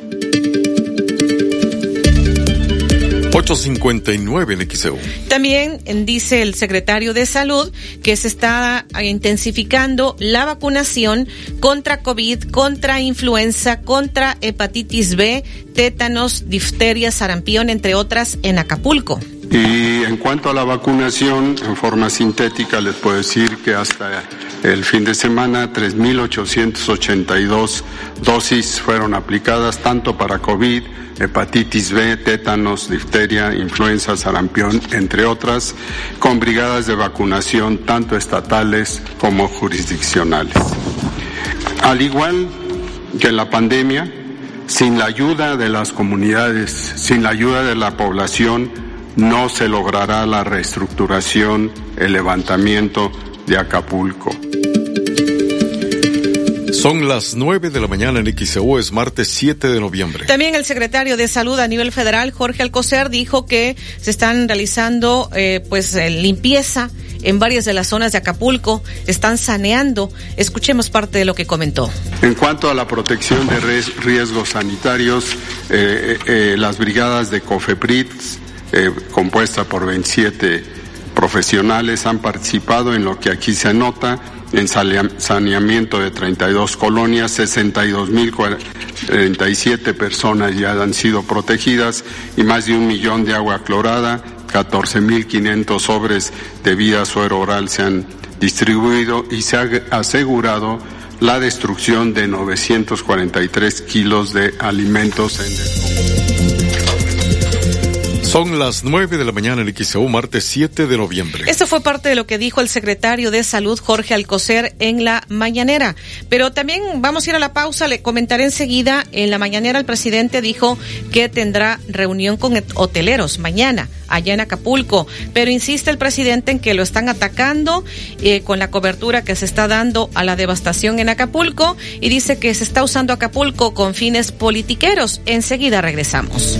Speaker 7: 859 en XEU.
Speaker 6: También dice el secretario de Salud que se está intensificando la vacunación contra COVID, contra influenza, contra hepatitis B, tétanos, difteria, sarampión, entre otras, en Acapulco.
Speaker 69: Y en cuanto a la vacunación, en forma sintética, les puedo decir que hasta el fin de semana 3.882 dosis fueron aplicadas tanto para COVID, hepatitis B, tétanos, difteria, influenza, sarampión, entre otras, con brigadas de vacunación tanto estatales como jurisdiccionales. Al igual que la pandemia, sin la ayuda de las comunidades, sin la ayuda de la población, no se logrará la reestructuración, el levantamiento de Acapulco.
Speaker 7: Son las 9 de la mañana en XEU, es martes 7 de noviembre.
Speaker 6: También el secretario de Salud a nivel federal, Jorge Alcocer, dijo que se están realizando eh, pues eh, limpieza en varias de las zonas de Acapulco, están saneando. Escuchemos parte de lo que comentó.
Speaker 69: En cuanto a la protección de riesgos sanitarios, eh, las brigadas de COFEPRIT eh, compuesta por 27 profesionales, han participado en lo que aquí se nota, en saneamiento de 32 colonias, 62.047 personas ya han sido protegidas y más de un millón de agua clorada, 14.500 sobres de vida suero oral se han distribuido y se ha asegurado la destrucción de 943 kilos de alimentos en
Speaker 7: son las 9 de la mañana en XEU, martes 7 de noviembre.
Speaker 6: Esto fue parte de lo que dijo el secretario de Salud, Jorge Alcocer, en la mañanera. Pero también vamos a ir a la pausa, le comentaré enseguida. En la mañanera el presidente dijo que tendrá reunión con hoteleros mañana, allá en Acapulco. Pero insiste el presidente en que lo están atacando eh, con la cobertura que se está dando a la devastación en Acapulco y dice que se está usando Acapulco con fines politiqueros. Enseguida regresamos.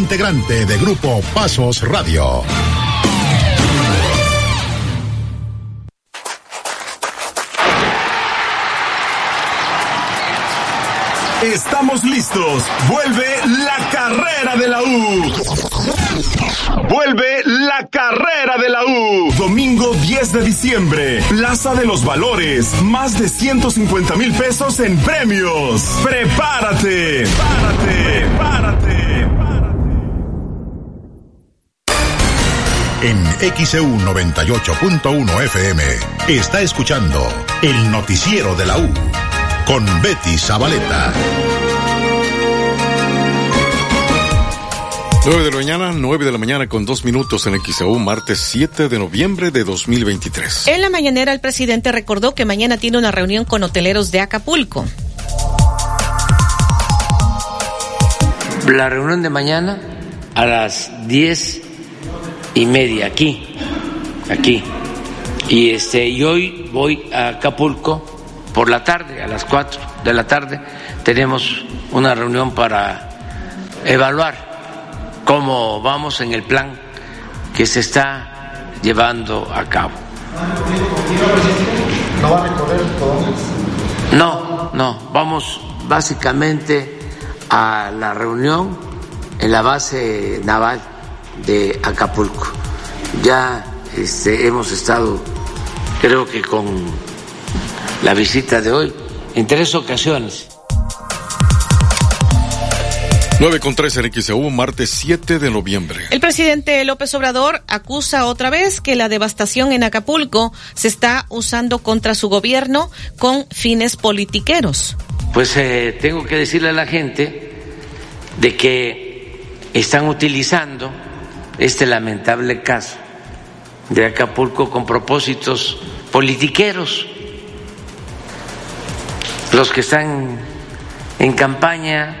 Speaker 5: integrante de Grupo Pasos Radio.
Speaker 12: Estamos listos. Vuelve la carrera de la U. Vuelve la carrera de la U. Domingo 10 de diciembre. Plaza de los Valores. Más de 150 mil pesos en premios. Prepárate. Prepárate. Prepárate.
Speaker 5: En XEU 98.1 FM está escuchando el noticiero de la U con Betty Zabaleta.
Speaker 7: 9 de la mañana, 9 de la mañana con dos minutos en XEU, martes 7 de noviembre de 2023.
Speaker 6: En la mañanera el presidente recordó que mañana tiene una reunión con hoteleros de Acapulco.
Speaker 70: La reunión de mañana a las 10 y media aquí, aquí. Y este, y hoy voy a Acapulco por la tarde, a las 4 de la tarde, tenemos una reunión para evaluar cómo vamos en el plan que se está llevando a cabo.
Speaker 67: ¿No va a recorrer todo?
Speaker 70: No, no, vamos básicamente a la reunión en la base naval de Acapulco. Ya este, hemos estado, creo que con la visita de hoy, en tres ocasiones.
Speaker 7: 9 con 3 en XEU, martes 7 de noviembre.
Speaker 6: El presidente López Obrador acusa otra vez que la devastación en Acapulco se está usando contra su gobierno con fines politiqueros.
Speaker 70: Pues eh, tengo que decirle a la gente de que están utilizando este lamentable caso de Acapulco con propósitos politiqueros. Los que están en campaña,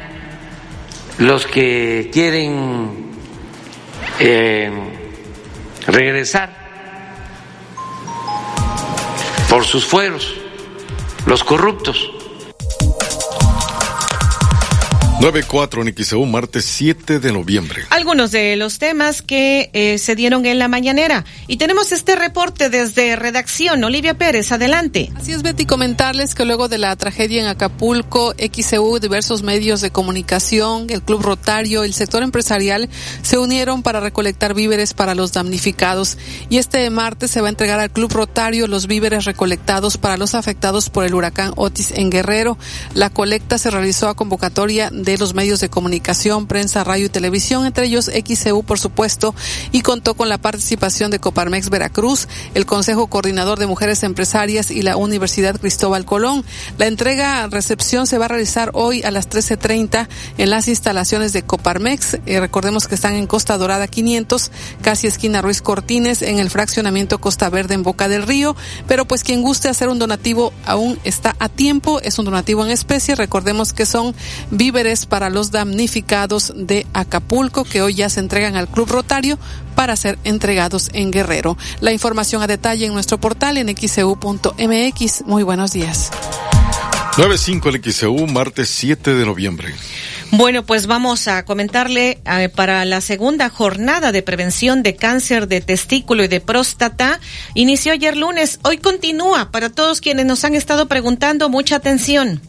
Speaker 70: los que quieren eh, regresar por sus fueros, los corruptos.
Speaker 7: 9-4 en XEU, martes 7 de noviembre.
Speaker 6: Algunos de los temas que eh, se dieron en la mañanera. Y tenemos este reporte desde redacción. Olivia Pérez, adelante.
Speaker 29: Así es, Betty, comentarles que luego de la tragedia en Acapulco, XEU, diversos medios de comunicación, el Club Rotario, el sector empresarial, se unieron para recolectar víveres para los damnificados. Y este martes se va a entregar al Club Rotario los víveres recolectados para los afectados por el huracán Otis en Guerrero. La colecta se realizó a convocatoria de los medios de comunicación, prensa, radio y televisión, entre ellos XCU, por supuesto, y contó con la participación de Coparmex Veracruz, el Consejo Coordinador de Mujeres Empresarias y la Universidad Cristóbal Colón. La entrega recepción se va a realizar hoy a las 13.30 en las instalaciones de Coparmex. Eh, recordemos que están en Costa Dorada 500, casi esquina Ruiz Cortines, en el fraccionamiento Costa Verde en Boca del Río. Pero pues quien guste hacer un donativo aún está a tiempo. Es un donativo en especie. Recordemos que son víveres para los damnificados de Acapulco que hoy ya se entregan al Club Rotario para ser entregados en Guerrero. La información a detalle en nuestro portal en xcu.mx. Muy buenos días.
Speaker 7: 95 el XEU, martes 7 de noviembre.
Speaker 6: Bueno, pues vamos a comentarle eh, para la segunda jornada de prevención de cáncer de testículo y de próstata. Inició ayer lunes, hoy continúa. Para todos quienes nos han estado preguntando, mucha atención.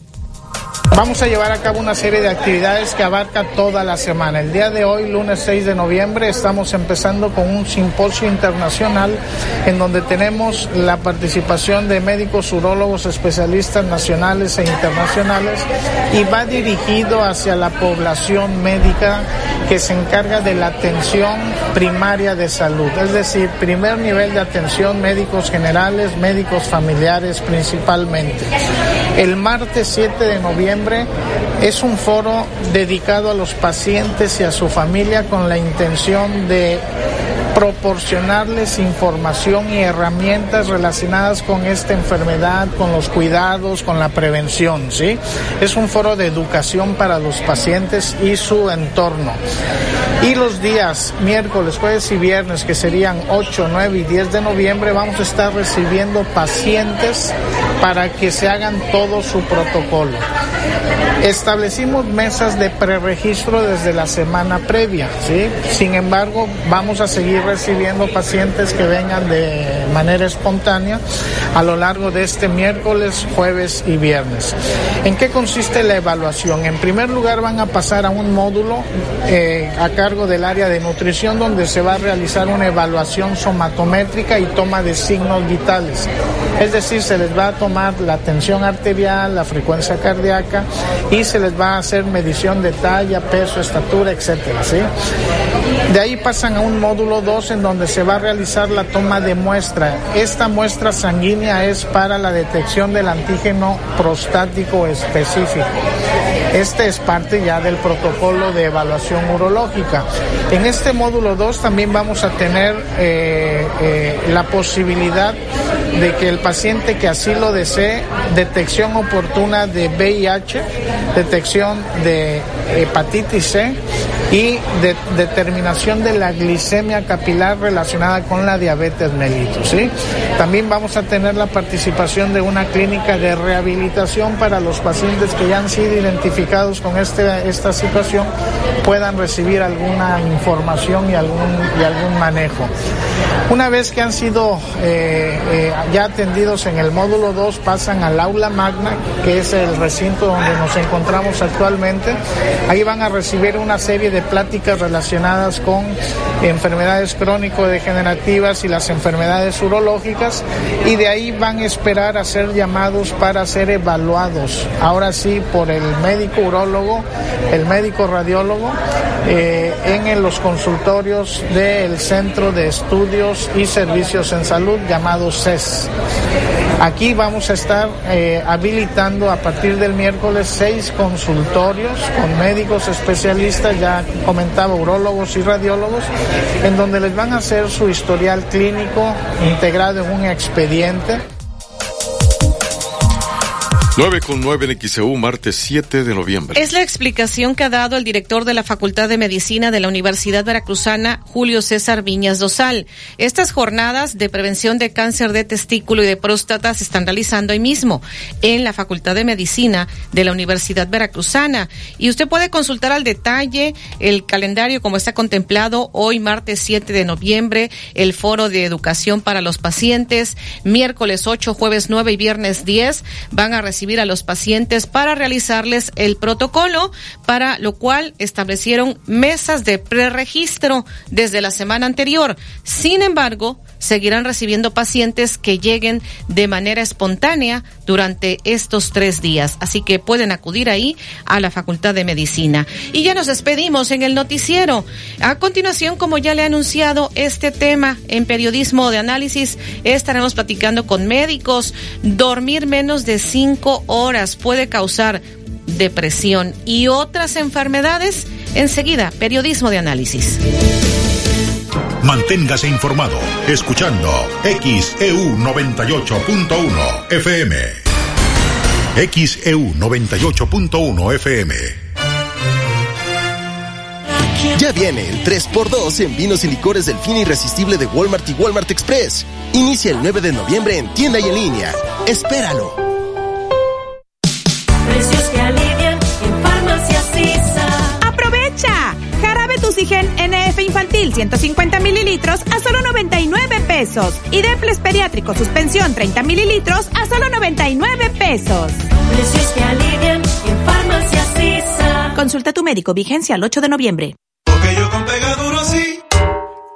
Speaker 67: Vamos a llevar a cabo una serie de actividades que abarca toda la semana. El día de hoy, lunes 6 de noviembre, estamos empezando con un simposio internacional en donde tenemos la participación de médicos urólogos especialistas nacionales e internacionales y va dirigido hacia la población médica que se encarga de la atención primaria de salud, es decir, primer nivel de atención médicos generales, médicos familiares principalmente. El martes 7 de noviembre es un foro dedicado a los pacientes y a su familia con la intención de proporcionarles información y herramientas relacionadas con esta enfermedad, con los cuidados, con la prevención, ¿sí? Es un foro de educación para los pacientes y su entorno. Y los días miércoles, jueves y viernes, que serían 8, 9 y 10 de noviembre, vamos a estar recibiendo pacientes para que se hagan todo su protocolo. Establecimos mesas de preregistro desde la semana previa, ¿sí? Sin embargo, vamos a seguir recibiendo pacientes que vengan de manera espontánea a lo largo de este miércoles, jueves y viernes. ¿En qué consiste la evaluación? En primer lugar, van a pasar a un módulo eh, a cargo del área de nutrición donde se va a realizar una evaluación somatométrica y toma de signos vitales. Es decir, se les va a tomar la tensión arterial, la frecuencia cardíaca y se les va a hacer medición de talla, peso, estatura, etcétera, ¿sí? De ahí pasan a un módulo 2 en donde se va a realizar la toma de muestra. Esta muestra sanguínea es para la detección del antígeno prostático específico. Este es parte ya del protocolo de evaluación urológica. En este módulo 2 también vamos a tener eh, eh, la posibilidad de que el paciente que así lo desee, detección oportuna de VIH, detección de hepatitis C y de, determinación de la glicemia capilar relacionada con la diabetes mellitus. También vamos a tener la participación de una clínica de rehabilitación para los pacientes que ya han sido identificados con este, esta situación puedan recibir alguna información y algún, y algún manejo. Una vez que han sido eh, eh, ya atendidos en el módulo 2, pasan al aula magna, que es el recinto donde nos encontramos actualmente. Ahí van a recibir una serie de pláticas relacionadas con enfermedades crónico-degenerativas y las enfermedades urológicas y de ahí van a esperar a ser llamados para ser evaluados, ahora sí por el médico urólogo, el médico radiólogo, eh, en los consultorios del Centro de Estudios y Servicios en Salud llamado CES. Aquí vamos a estar eh, habilitando a partir del miércoles seis consultorios con médicos especialistas, ya comentaba, urólogos y radiólogos, en donde les van a hacer su historial clínico integrado en un expediente.
Speaker 7: 9 con 9 en XEU, martes 7 de noviembre.
Speaker 6: Es la explicación que ha dado el director de la Facultad de Medicina de la Universidad Veracruzana, Julio César Viñas Dosal. Estas jornadas de prevención de cáncer de testículo y de próstata se están realizando hoy mismo en la Facultad de Medicina de la Universidad Veracruzana. Y usted puede consultar al detalle el calendario como está contemplado hoy, martes 7 de noviembre, el foro de educación para los pacientes, miércoles 8, jueves 9 y viernes 10 van a recibir a los pacientes para realizarles el protocolo, para lo cual establecieron mesas de preregistro desde la semana anterior. Sin embargo, seguirán recibiendo pacientes que lleguen de manera espontánea durante estos tres días. Así que pueden acudir ahí a la Facultad de Medicina. Y ya nos despedimos en el noticiero. A continuación, como ya le he anunciado, este tema en periodismo de análisis, estaremos platicando con médicos. Dormir menos de cinco horas puede causar depresión y otras enfermedades. Enseguida, periodismo de análisis.
Speaker 5: Manténgase informado escuchando XEU 98.1 FM. XEU 98.1 FM.
Speaker 71: Ya viene el 3x2 en vinos y licores del fin irresistible de Walmart y Walmart Express. Inicia el 9 de noviembre en tienda y en línea. Espéralo.
Speaker 36: NF infantil 150 mililitros a solo 99 pesos. Y Deples pediátrico suspensión 30 mililitros a solo 99 pesos.
Speaker 72: Precios que alivian en Farmacias.
Speaker 36: Consulta a tu médico. Vigencia el 8 de noviembre.
Speaker 73: Porque yo con Pegaduro sí.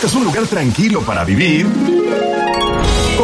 Speaker 74: Buscas un lugar tranquilo para vivir,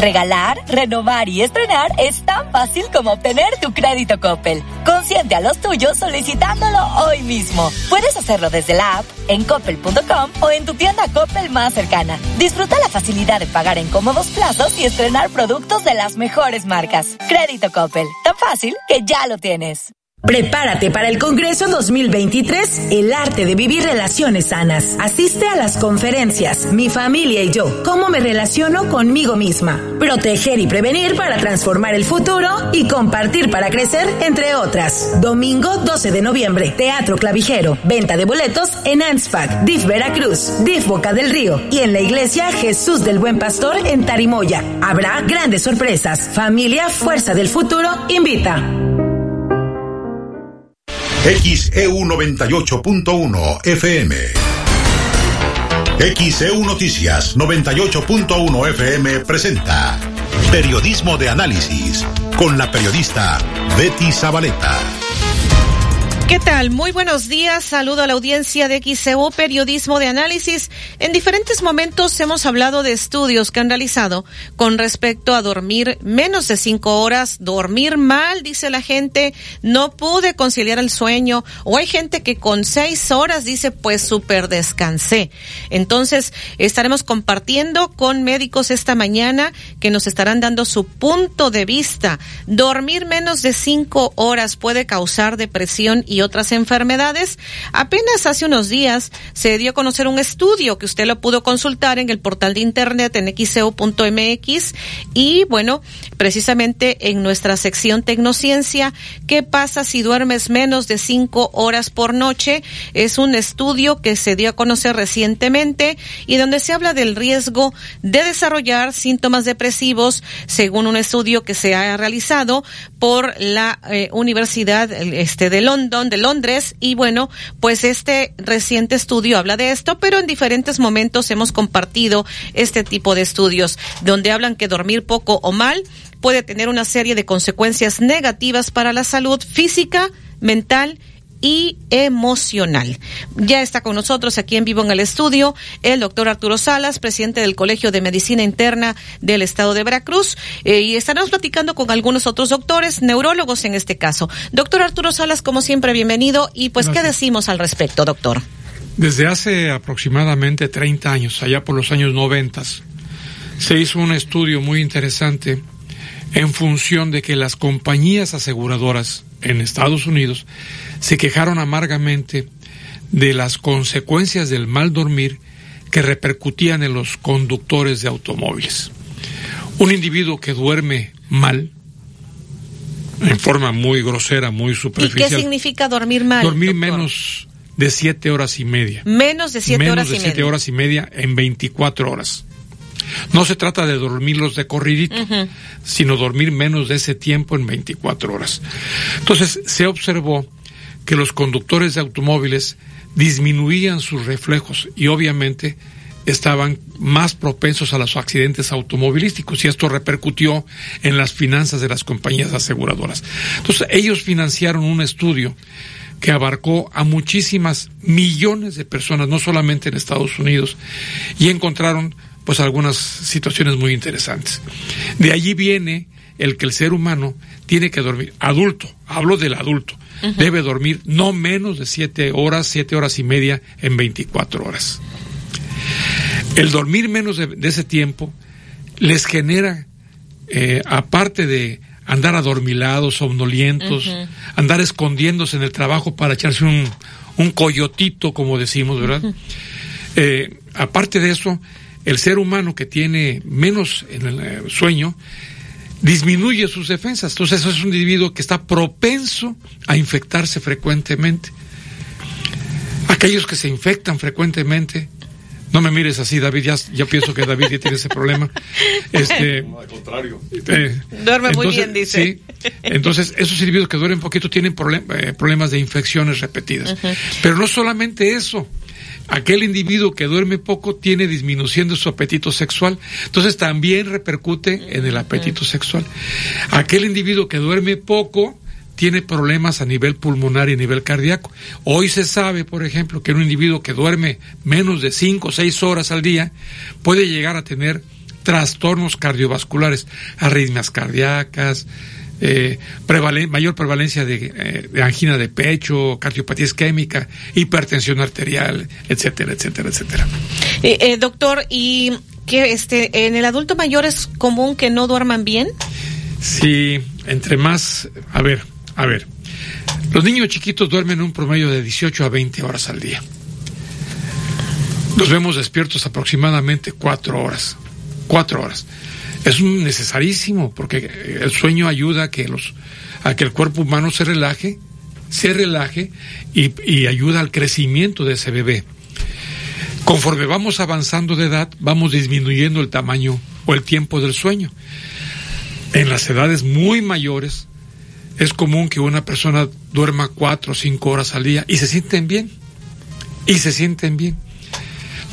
Speaker 3: Regalar, renovar y estrenar es tan fácil como obtener tu crédito Coppel. Consiente a los tuyos solicitándolo hoy mismo. Puedes hacerlo desde la app, en coppel.com o en tu tienda Coppel más cercana. Disfruta la facilidad de pagar en cómodos plazos y estrenar productos de las mejores marcas. Crédito Coppel, tan fácil que ya lo tienes.
Speaker 75: Prepárate para el Congreso 2023, El arte de vivir relaciones sanas. Asiste a las conferencias Mi familia y yo, cómo me relaciono conmigo misma. Proteger y prevenir para transformar el futuro y compartir para crecer, entre otras. Domingo 12 de noviembre, Teatro Clavijero. Venta de boletos en ANSPAC, DIF Veracruz, DIF Boca del Río y en la iglesia Jesús del Buen Pastor en Tarimoya. Habrá grandes sorpresas. Familia Fuerza del Futuro invita.
Speaker 5: XEU 98.1 FM. XEU Noticias 98.1 FM presenta Periodismo de Análisis con la periodista Betty Zabaleta.
Speaker 6: ¿Qué tal? Muy buenos días. Saludo a la audiencia de XCU Periodismo de Análisis. En diferentes momentos hemos hablado de estudios que han realizado con respecto a dormir menos de cinco horas, dormir mal, dice la gente, no pude conciliar el sueño, o hay gente que con seis horas dice, pues súper descansé. Entonces, estaremos compartiendo con médicos esta mañana que nos estarán dando su punto de vista. Dormir menos de cinco horas puede causar depresión y otras enfermedades. Apenas hace unos días se dio a conocer un estudio que usted lo pudo consultar en el portal de internet en xeo.mx y bueno, precisamente en nuestra sección Tecnociencia, ¿qué pasa si duermes menos de cinco horas por noche? Es un estudio que se dio a conocer recientemente y donde se habla del riesgo de desarrollar síntomas depresivos según un estudio que se ha realizado por la eh, Universidad este de London de Londres y bueno, pues este reciente estudio habla de esto, pero en diferentes momentos hemos compartido este tipo de estudios donde hablan que dormir poco o mal puede tener una serie de consecuencias negativas para la salud física, mental y emocional. Ya está con nosotros aquí en vivo en el estudio el doctor Arturo Salas, presidente del Colegio de Medicina Interna del Estado de Veracruz, eh, y estaremos platicando con algunos otros doctores, neurólogos en este caso. Doctor Arturo Salas, como siempre, bienvenido. Y pues, ¿qué decimos al respecto, doctor?
Speaker 76: Desde hace aproximadamente 30 años, allá por los años 90, se hizo un estudio muy interesante en función de que las compañías aseguradoras en Estados Unidos se quejaron amargamente de las consecuencias del mal dormir que repercutían en los conductores de automóviles. Un individuo que duerme mal, en forma muy grosera, muy superficial.
Speaker 6: ¿Y qué significa dormir mal?
Speaker 76: Dormir menos de siete horas y media.
Speaker 6: Menos de siete horas
Speaker 76: de
Speaker 6: y
Speaker 76: siete
Speaker 6: media.
Speaker 76: horas y media en 24 horas. No se trata de dormirlos de corridito, sino dormir menos de ese tiempo en 24 horas. Entonces, se observó que los conductores de automóviles disminuían sus reflejos y obviamente estaban más propensos a los accidentes automovilísticos y esto repercutió en las finanzas de las compañías aseguradoras. Entonces, ellos financiaron un estudio que abarcó a muchísimas millones de personas, no solamente en Estados Unidos, y encontraron pues algunas situaciones muy interesantes. De allí viene el que el ser humano tiene que dormir, adulto, hablo del adulto, Debe dormir no menos de siete horas, siete horas y media en 24 horas. El dormir menos de, de ese tiempo les genera, eh, aparte de andar adormilados, somnolientos, andar escondiéndose en el trabajo para echarse un, un coyotito, como decimos, ¿verdad? Eh, aparte de eso, el ser humano que tiene menos en el eh, sueño disminuye sus defensas. Entonces eso es un individuo que está propenso a infectarse frecuentemente. Aquellos que se infectan frecuentemente, no me mires así, David, ya, ya pienso que David ya tiene ese problema. Este,
Speaker 7: No, al contrario.
Speaker 76: eh,
Speaker 6: Duerme muy bien, dice.
Speaker 76: Sí, entonces esos individuos que duermen poquito tienen problem- eh, problemas de infecciones repetidas. Pero no solamente eso. Aquel individuo que duerme poco tiene disminución de su apetito sexual. Entonces también repercute en el apetito sexual. Aquel individuo que duerme poco tiene problemas a nivel pulmonar y a nivel cardíaco. Hoy se sabe, por ejemplo, que un individuo que duerme menos de 5 o 6 horas al día puede llegar a tener trastornos cardiovasculares, arritmias cardíacas, eh, prevalen- mayor prevalencia de, eh, de angina de pecho, cardiopatía isquémica, hipertensión arterial, etcétera, etcétera, etcétera.
Speaker 6: Eh, eh, doctor, ¿y que este en el adulto mayor es común que no duerman bien?
Speaker 76: Sí, entre más, a ver, a ver, los niños chiquitos duermen un promedio de 18 a 20 horas al día. Los vemos despiertos aproximadamente cuatro horas, cuatro horas. Es necesarísimo porque el sueño ayuda a que los, a que el cuerpo humano se relaje, se relaje y, y ayuda al crecimiento de ese bebé. Conforme vamos avanzando de edad, vamos disminuyendo el tamaño o el tiempo del sueño. En las edades muy mayores es común que una persona duerma cuatro o cinco horas al día y se sienten bien. Y se sienten bien.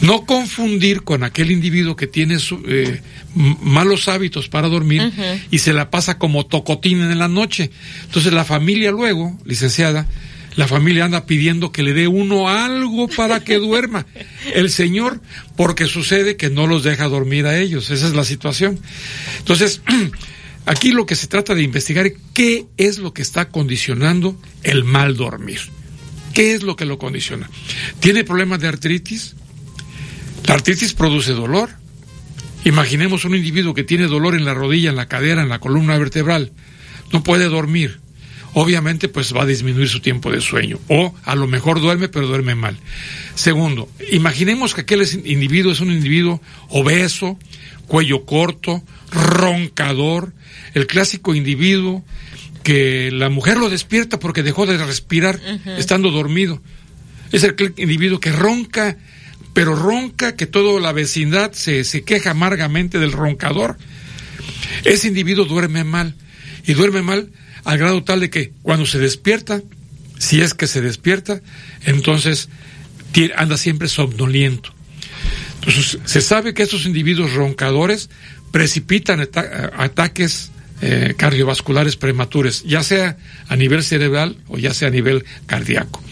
Speaker 76: No confundir con aquel individuo que tiene su- eh, malos hábitos para dormir y se la pasa como tocotín en la noche. Entonces la familia luego, licenciada, la familia anda pidiendo que le dé uno algo para que duerma. El señor, porque sucede que no los deja dormir a ellos. Esa es la situación. Entonces, aquí lo que se trata de investigar es qué es lo que está condicionando el mal dormir. ¿Qué es lo que lo condiciona? ¿Tiene problemas de artritis? La artritis produce dolor. Imaginemos un individuo que tiene dolor en la rodilla, en la cadera, en la columna vertebral. No puede dormir. Obviamente, pues va a disminuir su tiempo de sueño. O a lo mejor duerme, pero duerme mal. Segundo, imaginemos que aquel individuo es un individuo obeso, cuello corto, roncador, el clásico individuo que la mujer lo despierta porque dejó de respirar estando dormido. Es el individuo que ronca, pero ronca que toda la vecindad se, se queja amargamente del roncador. Ese individuo duerme mal y duerme mal al grado tal de que cuando se despierta, si es que se despierta, entonces anda siempre somnoliento. Entonces, se sabe que estos individuos roncadores precipitan ata- ataques eh, cardiovasculares prematuros, ya sea a nivel cerebral o ya sea a nivel cardíaco.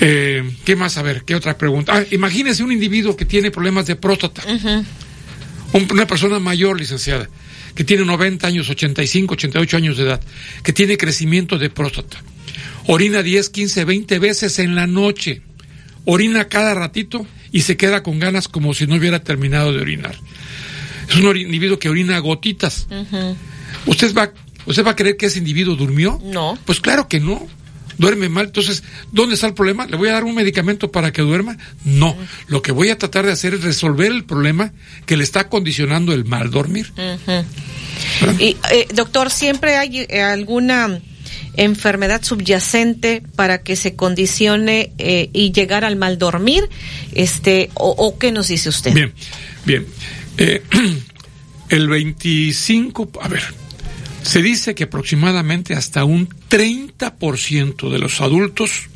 Speaker 76: Eh, ¿Qué más? A ver, ¿qué otra pregunta? Ah, imagínese un individuo que tiene problemas de próstata. Un- una persona mayor, licenciada, que tiene 90 años, 85, 88 años de edad, que tiene crecimiento de próstata. Orina 10, 15, 20 veces en la noche. Orina cada ratito y se queda con ganas como si no hubiera terminado de orinar. Es un individuo que orina gotitas. ¿Usted va, ¿Usted va a creer que ese individuo durmió?
Speaker 6: No.
Speaker 76: Pues claro que no. Duerme mal. Entonces, ¿dónde está el problema? ¿Le voy a dar un medicamento para que duerma? No. Lo que voy a tratar de hacer es resolver el problema que le está condicionando el mal dormir.
Speaker 6: Ujú. Y, eh, doctor, ¿siempre hay eh, alguna enfermedad subyacente para que se condicione eh, y llegar al mal dormir? Este, o, o qué nos dice usted?
Speaker 76: Bien, bien. Eh, el 25, a ver, se dice que aproximadamente hasta un 30% de los adultos,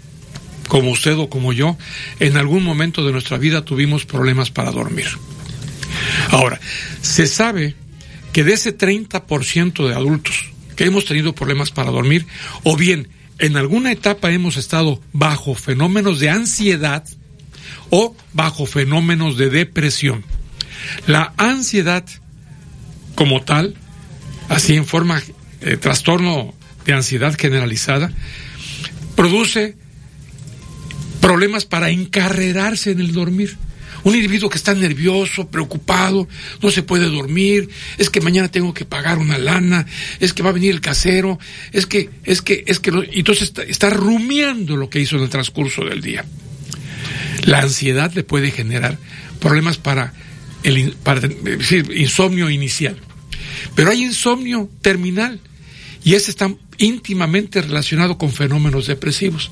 Speaker 76: como usted o como yo, en algún momento de nuestra vida tuvimos problemas para dormir. Ahora, se sabe que de ese 30% de adultos que hemos tenido problemas para dormir, o bien en alguna etapa hemos estado bajo fenómenos de ansiedad o bajo fenómenos de depresión. La ansiedad como tal, así en forma de trastorno de ansiedad generalizada, produce problemas para encarrerarse en el dormir. Un individuo que está nervioso, preocupado, no se puede dormir, es que mañana tengo que pagar una lana, es que va a venir el casero, es que, es que, es que, y entonces está, rumiando lo que hizo en el transcurso del día. La ansiedad le puede generar problemas para el eh, insomnio inicial. Pero hay insomnio terminal. Y ese está íntimamente relacionado con fenómenos depresivos.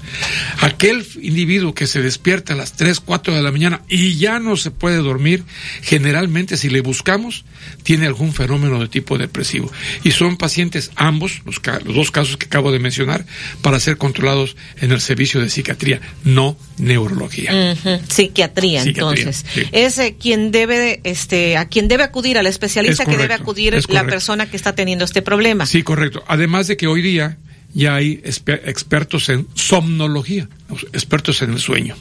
Speaker 76: Aquel individuo que se despierta a las 3, 4 de la mañana y ya no se puede dormir, generalmente si le buscamos, tiene algún fenómeno de tipo depresivo. Y son pacientes ambos, los, los dos casos que acabo de mencionar, para ser controlados en el servicio de psiquiatría, no neurología.
Speaker 6: Psiquiatría, entonces. Es eh, quien debe, este, a quien debe acudir, al especialista que debe acudir la persona que está teniendo este problema.
Speaker 76: Sí, correcto. Además de que hoy día ya hay expertos en somnología, expertos en el sueño.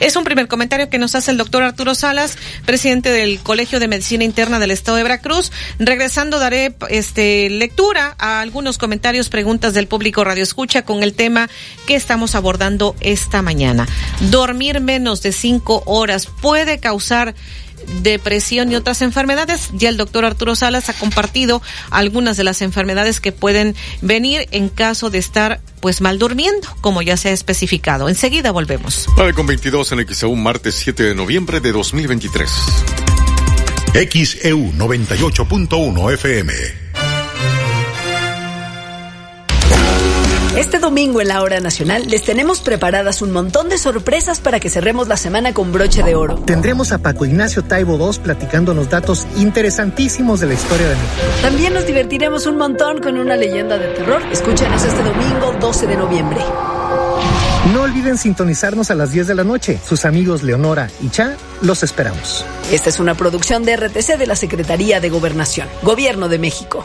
Speaker 6: Es un primer comentario que nos hace el doctor Arturo Salas, presidente del Colegio de Medicina Interna del Estado de Veracruz. Regresando daré este lectura a algunos comentarios, preguntas del público Radio Escucha con el tema que estamos abordando esta mañana. Dormir menos de cinco horas puede causar depresión y otras enfermedades. Ya el doctor Arturo Salas ha compartido algunas de las enfermedades que pueden venir en caso de estar pues mal durmiendo, como ya se ha especificado. Enseguida volvemos.
Speaker 7: 9 con 22 en XEU, martes 7 de noviembre de 2023.
Speaker 5: XEU 98.1 FM.
Speaker 77: Este domingo en la hora nacional les tenemos preparadas un montón de sorpresas para que cerremos la semana con broche de oro.
Speaker 78: Tendremos a Paco Ignacio Taibo II platicándonos datos interesantísimos de la historia de México.
Speaker 77: También nos divertiremos un montón con una leyenda de terror. Escúchenos este domingo 12 de noviembre.
Speaker 78: No olviden sintonizarnos a las 10 de la noche. Sus amigos Leonora y Cha los esperamos.
Speaker 77: Esta es una producción de RTC de la Secretaría de Gobernación, Gobierno de México.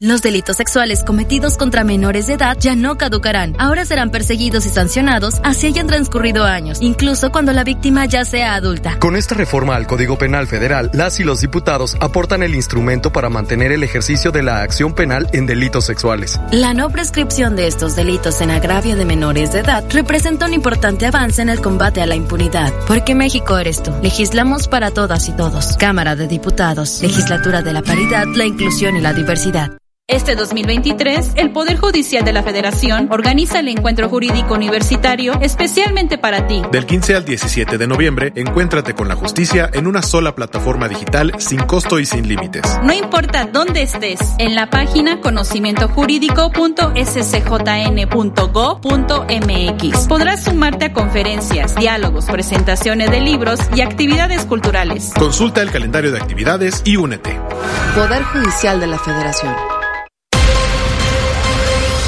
Speaker 79: Los delitos sexuales cometidos contra menores de edad ya no caducarán. Ahora serán perseguidos y sancionados así hayan transcurrido años, incluso cuando la víctima ya sea adulta.
Speaker 80: Con esta reforma al Código Penal Federal, las y los diputados aportan el instrumento para mantener el ejercicio de la acción penal en delitos sexuales.
Speaker 79: La no prescripción de estos delitos en agravio de menores de edad representa un importante avance en el combate a la impunidad. Porque México eres tú. Legislamos para todas y todos. Cámara de Diputados. Legislatura de la Paridad, la Inclusión y la Diversidad.
Speaker 81: Este 2023, el Poder Judicial de la Federación organiza el encuentro jurídico universitario especialmente para ti.
Speaker 82: Del 15 al 17 de noviembre, encuéntrate con la justicia en una sola plataforma digital sin costo y sin límites.
Speaker 81: No importa dónde estés, en la página conocimientojurídico.scjn.go.mx podrás sumarte a conferencias, diálogos, presentaciones de libros y actividades culturales.
Speaker 82: Consulta el calendario de actividades y únete.
Speaker 81: Poder Judicial de la Federación.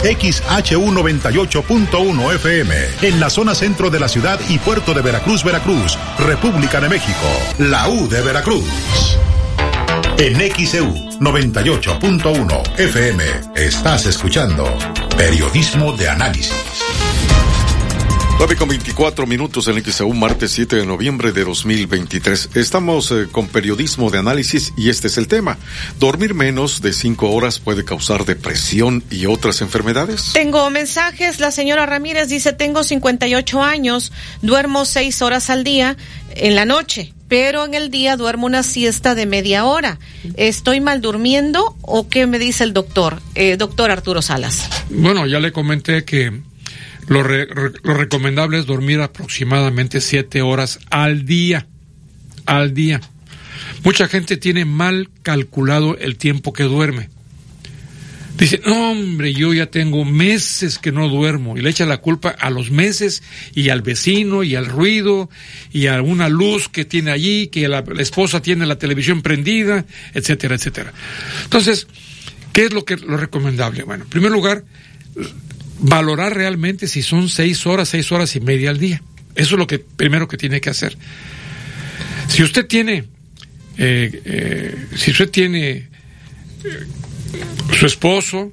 Speaker 5: XHU 98.1 FM, en la zona centro de la ciudad y puerto de Veracruz, Veracruz, República de México, la U de Veracruz. En XEU 98.1 FM estás escuchando Periodismo de Análisis.
Speaker 7: 9 con 24 minutos en XEU, martes 7 de noviembre de 2023. Estamos eh, con periodismo de análisis y este es el tema. ¿Dormir menos de 5 horas puede causar depresión y otras enfermedades?
Speaker 6: Tengo mensajes. La señora Ramírez dice, tengo 58 años, duermo 6 horas al día en la noche pero en el día duermo una siesta de media hora. ¿Estoy mal durmiendo o qué me dice el doctor, eh, doctor Arturo Salas?
Speaker 76: Bueno, ya le comenté que lo, recomendable es dormir aproximadamente siete horas al día. Al día. Mucha gente tiene mal calculado el tiempo que duerme. Dice, no, hombre, yo ya tengo meses que no duermo. Y le echa la culpa a los meses y al vecino y al ruido y a una luz que tiene allí, que la, la esposa tiene la televisión prendida, etcétera, etcétera. Entonces, ¿qué es lo que lo recomendable? Bueno, en primer lugar, valorar realmente si son seis horas, seis horas y media al día. Eso es lo que primero que tiene que hacer. Si usted tiene, eh, eh, si usted tiene eh, su esposo,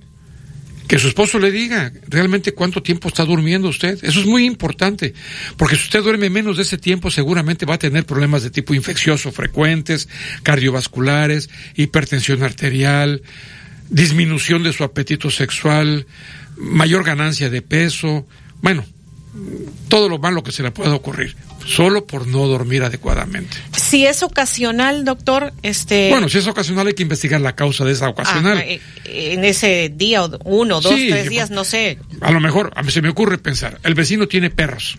Speaker 76: que su esposo le diga realmente cuánto tiempo está durmiendo usted. Eso es muy importante, porque si usted duerme menos de ese tiempo, seguramente va a tener problemas de tipo infeccioso frecuentes, cardiovasculares, hipertensión arterial, disminución de su apetito sexual, mayor ganancia de peso, bueno, todo lo malo que se le pueda ocurrir, solo por no dormir adecuadamente.
Speaker 6: Si es ocasional, doctor, este...
Speaker 76: Bueno, si es ocasional hay que investigar la causa de esa ocasional.
Speaker 6: Ah, eh, en ese día, o uno, dos,
Speaker 76: Sí,
Speaker 6: tres días, no sé.
Speaker 76: A lo mejor, a mí se me ocurre pensar, el vecino tiene perros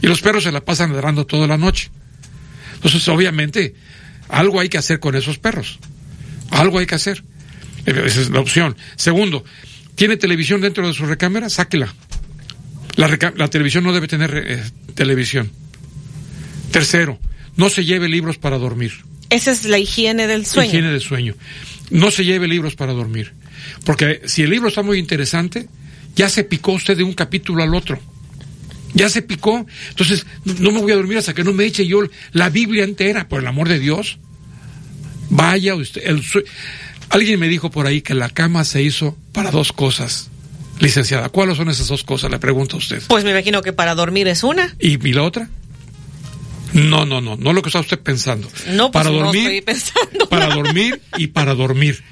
Speaker 76: y los perros se la pasan ladrando toda la noche. Entonces, obviamente, algo hay que hacer con esos perros. Algo hay que hacer. Esa es la opción. Segundo, ¿tiene televisión dentro de su recámara? Sáquela. La, televisión no debe tener eh, televisión. Tercero, no se lleve libros para dormir.
Speaker 6: Esa es la higiene del sueño.
Speaker 76: Higiene del sueño. No se lleve libros para dormir. Porque si el libro está muy interesante, ya se picó usted de un capítulo al otro. Ya se picó. Entonces, no me voy a dormir hasta que no me eche yo la Biblia entera, por el amor de Dios. Vaya usted. el sue- Alguien me dijo por ahí que la cama se hizo para dos cosas. Licenciada, ¿cuáles son esas dos cosas? Le pregunto a usted.
Speaker 6: Pues me imagino que para dormir es una.
Speaker 76: ¿Y, y la otra? No, no, no, no lo que está usted pensando.
Speaker 6: No, pues
Speaker 76: para
Speaker 6: no
Speaker 76: dormir,
Speaker 6: estoy pensando.
Speaker 76: para dormir y para dormir.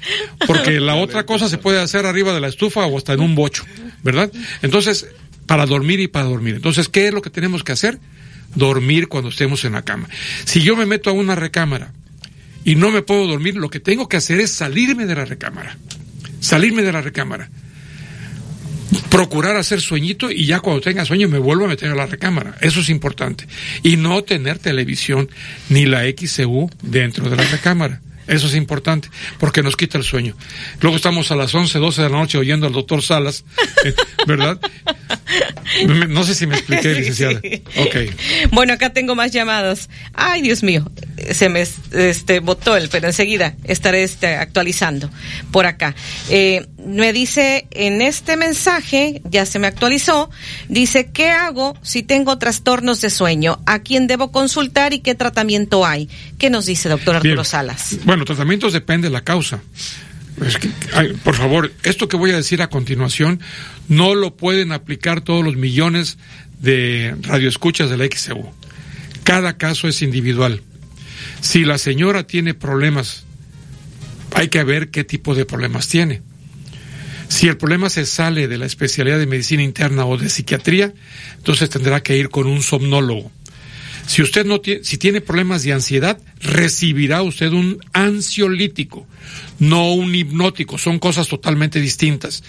Speaker 76: Porque la otra cosa se puede hacer arriba de la estufa o hasta en un bocho, ¿verdad? Entonces, para dormir y para dormir. Entonces, ¿qué es lo que tenemos que hacer? Dormir cuando estemos en la cama. Si yo me meto a una recámara y no me puedo dormir, lo que tengo que hacer es salirme de la recámara. Salirme de la recámara. Procurar hacer sueñito y ya cuando tenga sueño me vuelvo a meter a la recámara. Eso es importante. Y no tener televisión ni la XCU dentro de la recámara. Eso es importante, porque nos quita el sueño. Luego estamos a las 11, 12 de la noche oyendo al doctor Salas, eh, ¿verdad? No sé si me expliqué, licenciada.
Speaker 6: sí.
Speaker 76: Ok.
Speaker 6: Bueno, acá tengo más llamadas. Ay, Dios mío, se me este, botó el, pero enseguida estaré este, actualizando por acá. Eh, me dice en este mensaje, ya se me actualizó, dice, ¿qué hago si tengo trastornos de sueño? ¿A quién debo consultar y qué tratamiento hay? ¿Qué nos dice doctor Arturo
Speaker 76: Bien.
Speaker 6: Salas?
Speaker 76: Bueno, tratamientos depende de la causa. Es que, ay, por favor, esto que voy a decir a continuación no lo pueden aplicar todos los millones de radioescuchas de la XEU. Cada caso es individual. Si la señora tiene problemas, hay que ver qué tipo de problemas tiene. Si el problema se sale de la especialidad de medicina interna o de psiquiatría, entonces tendrá que ir con un somnólogo. Si usted no tiene, si tiene problemas de ansiedad, recibirá usted un ansiolítico, no un hipnótico. Son cosas totalmente distintas.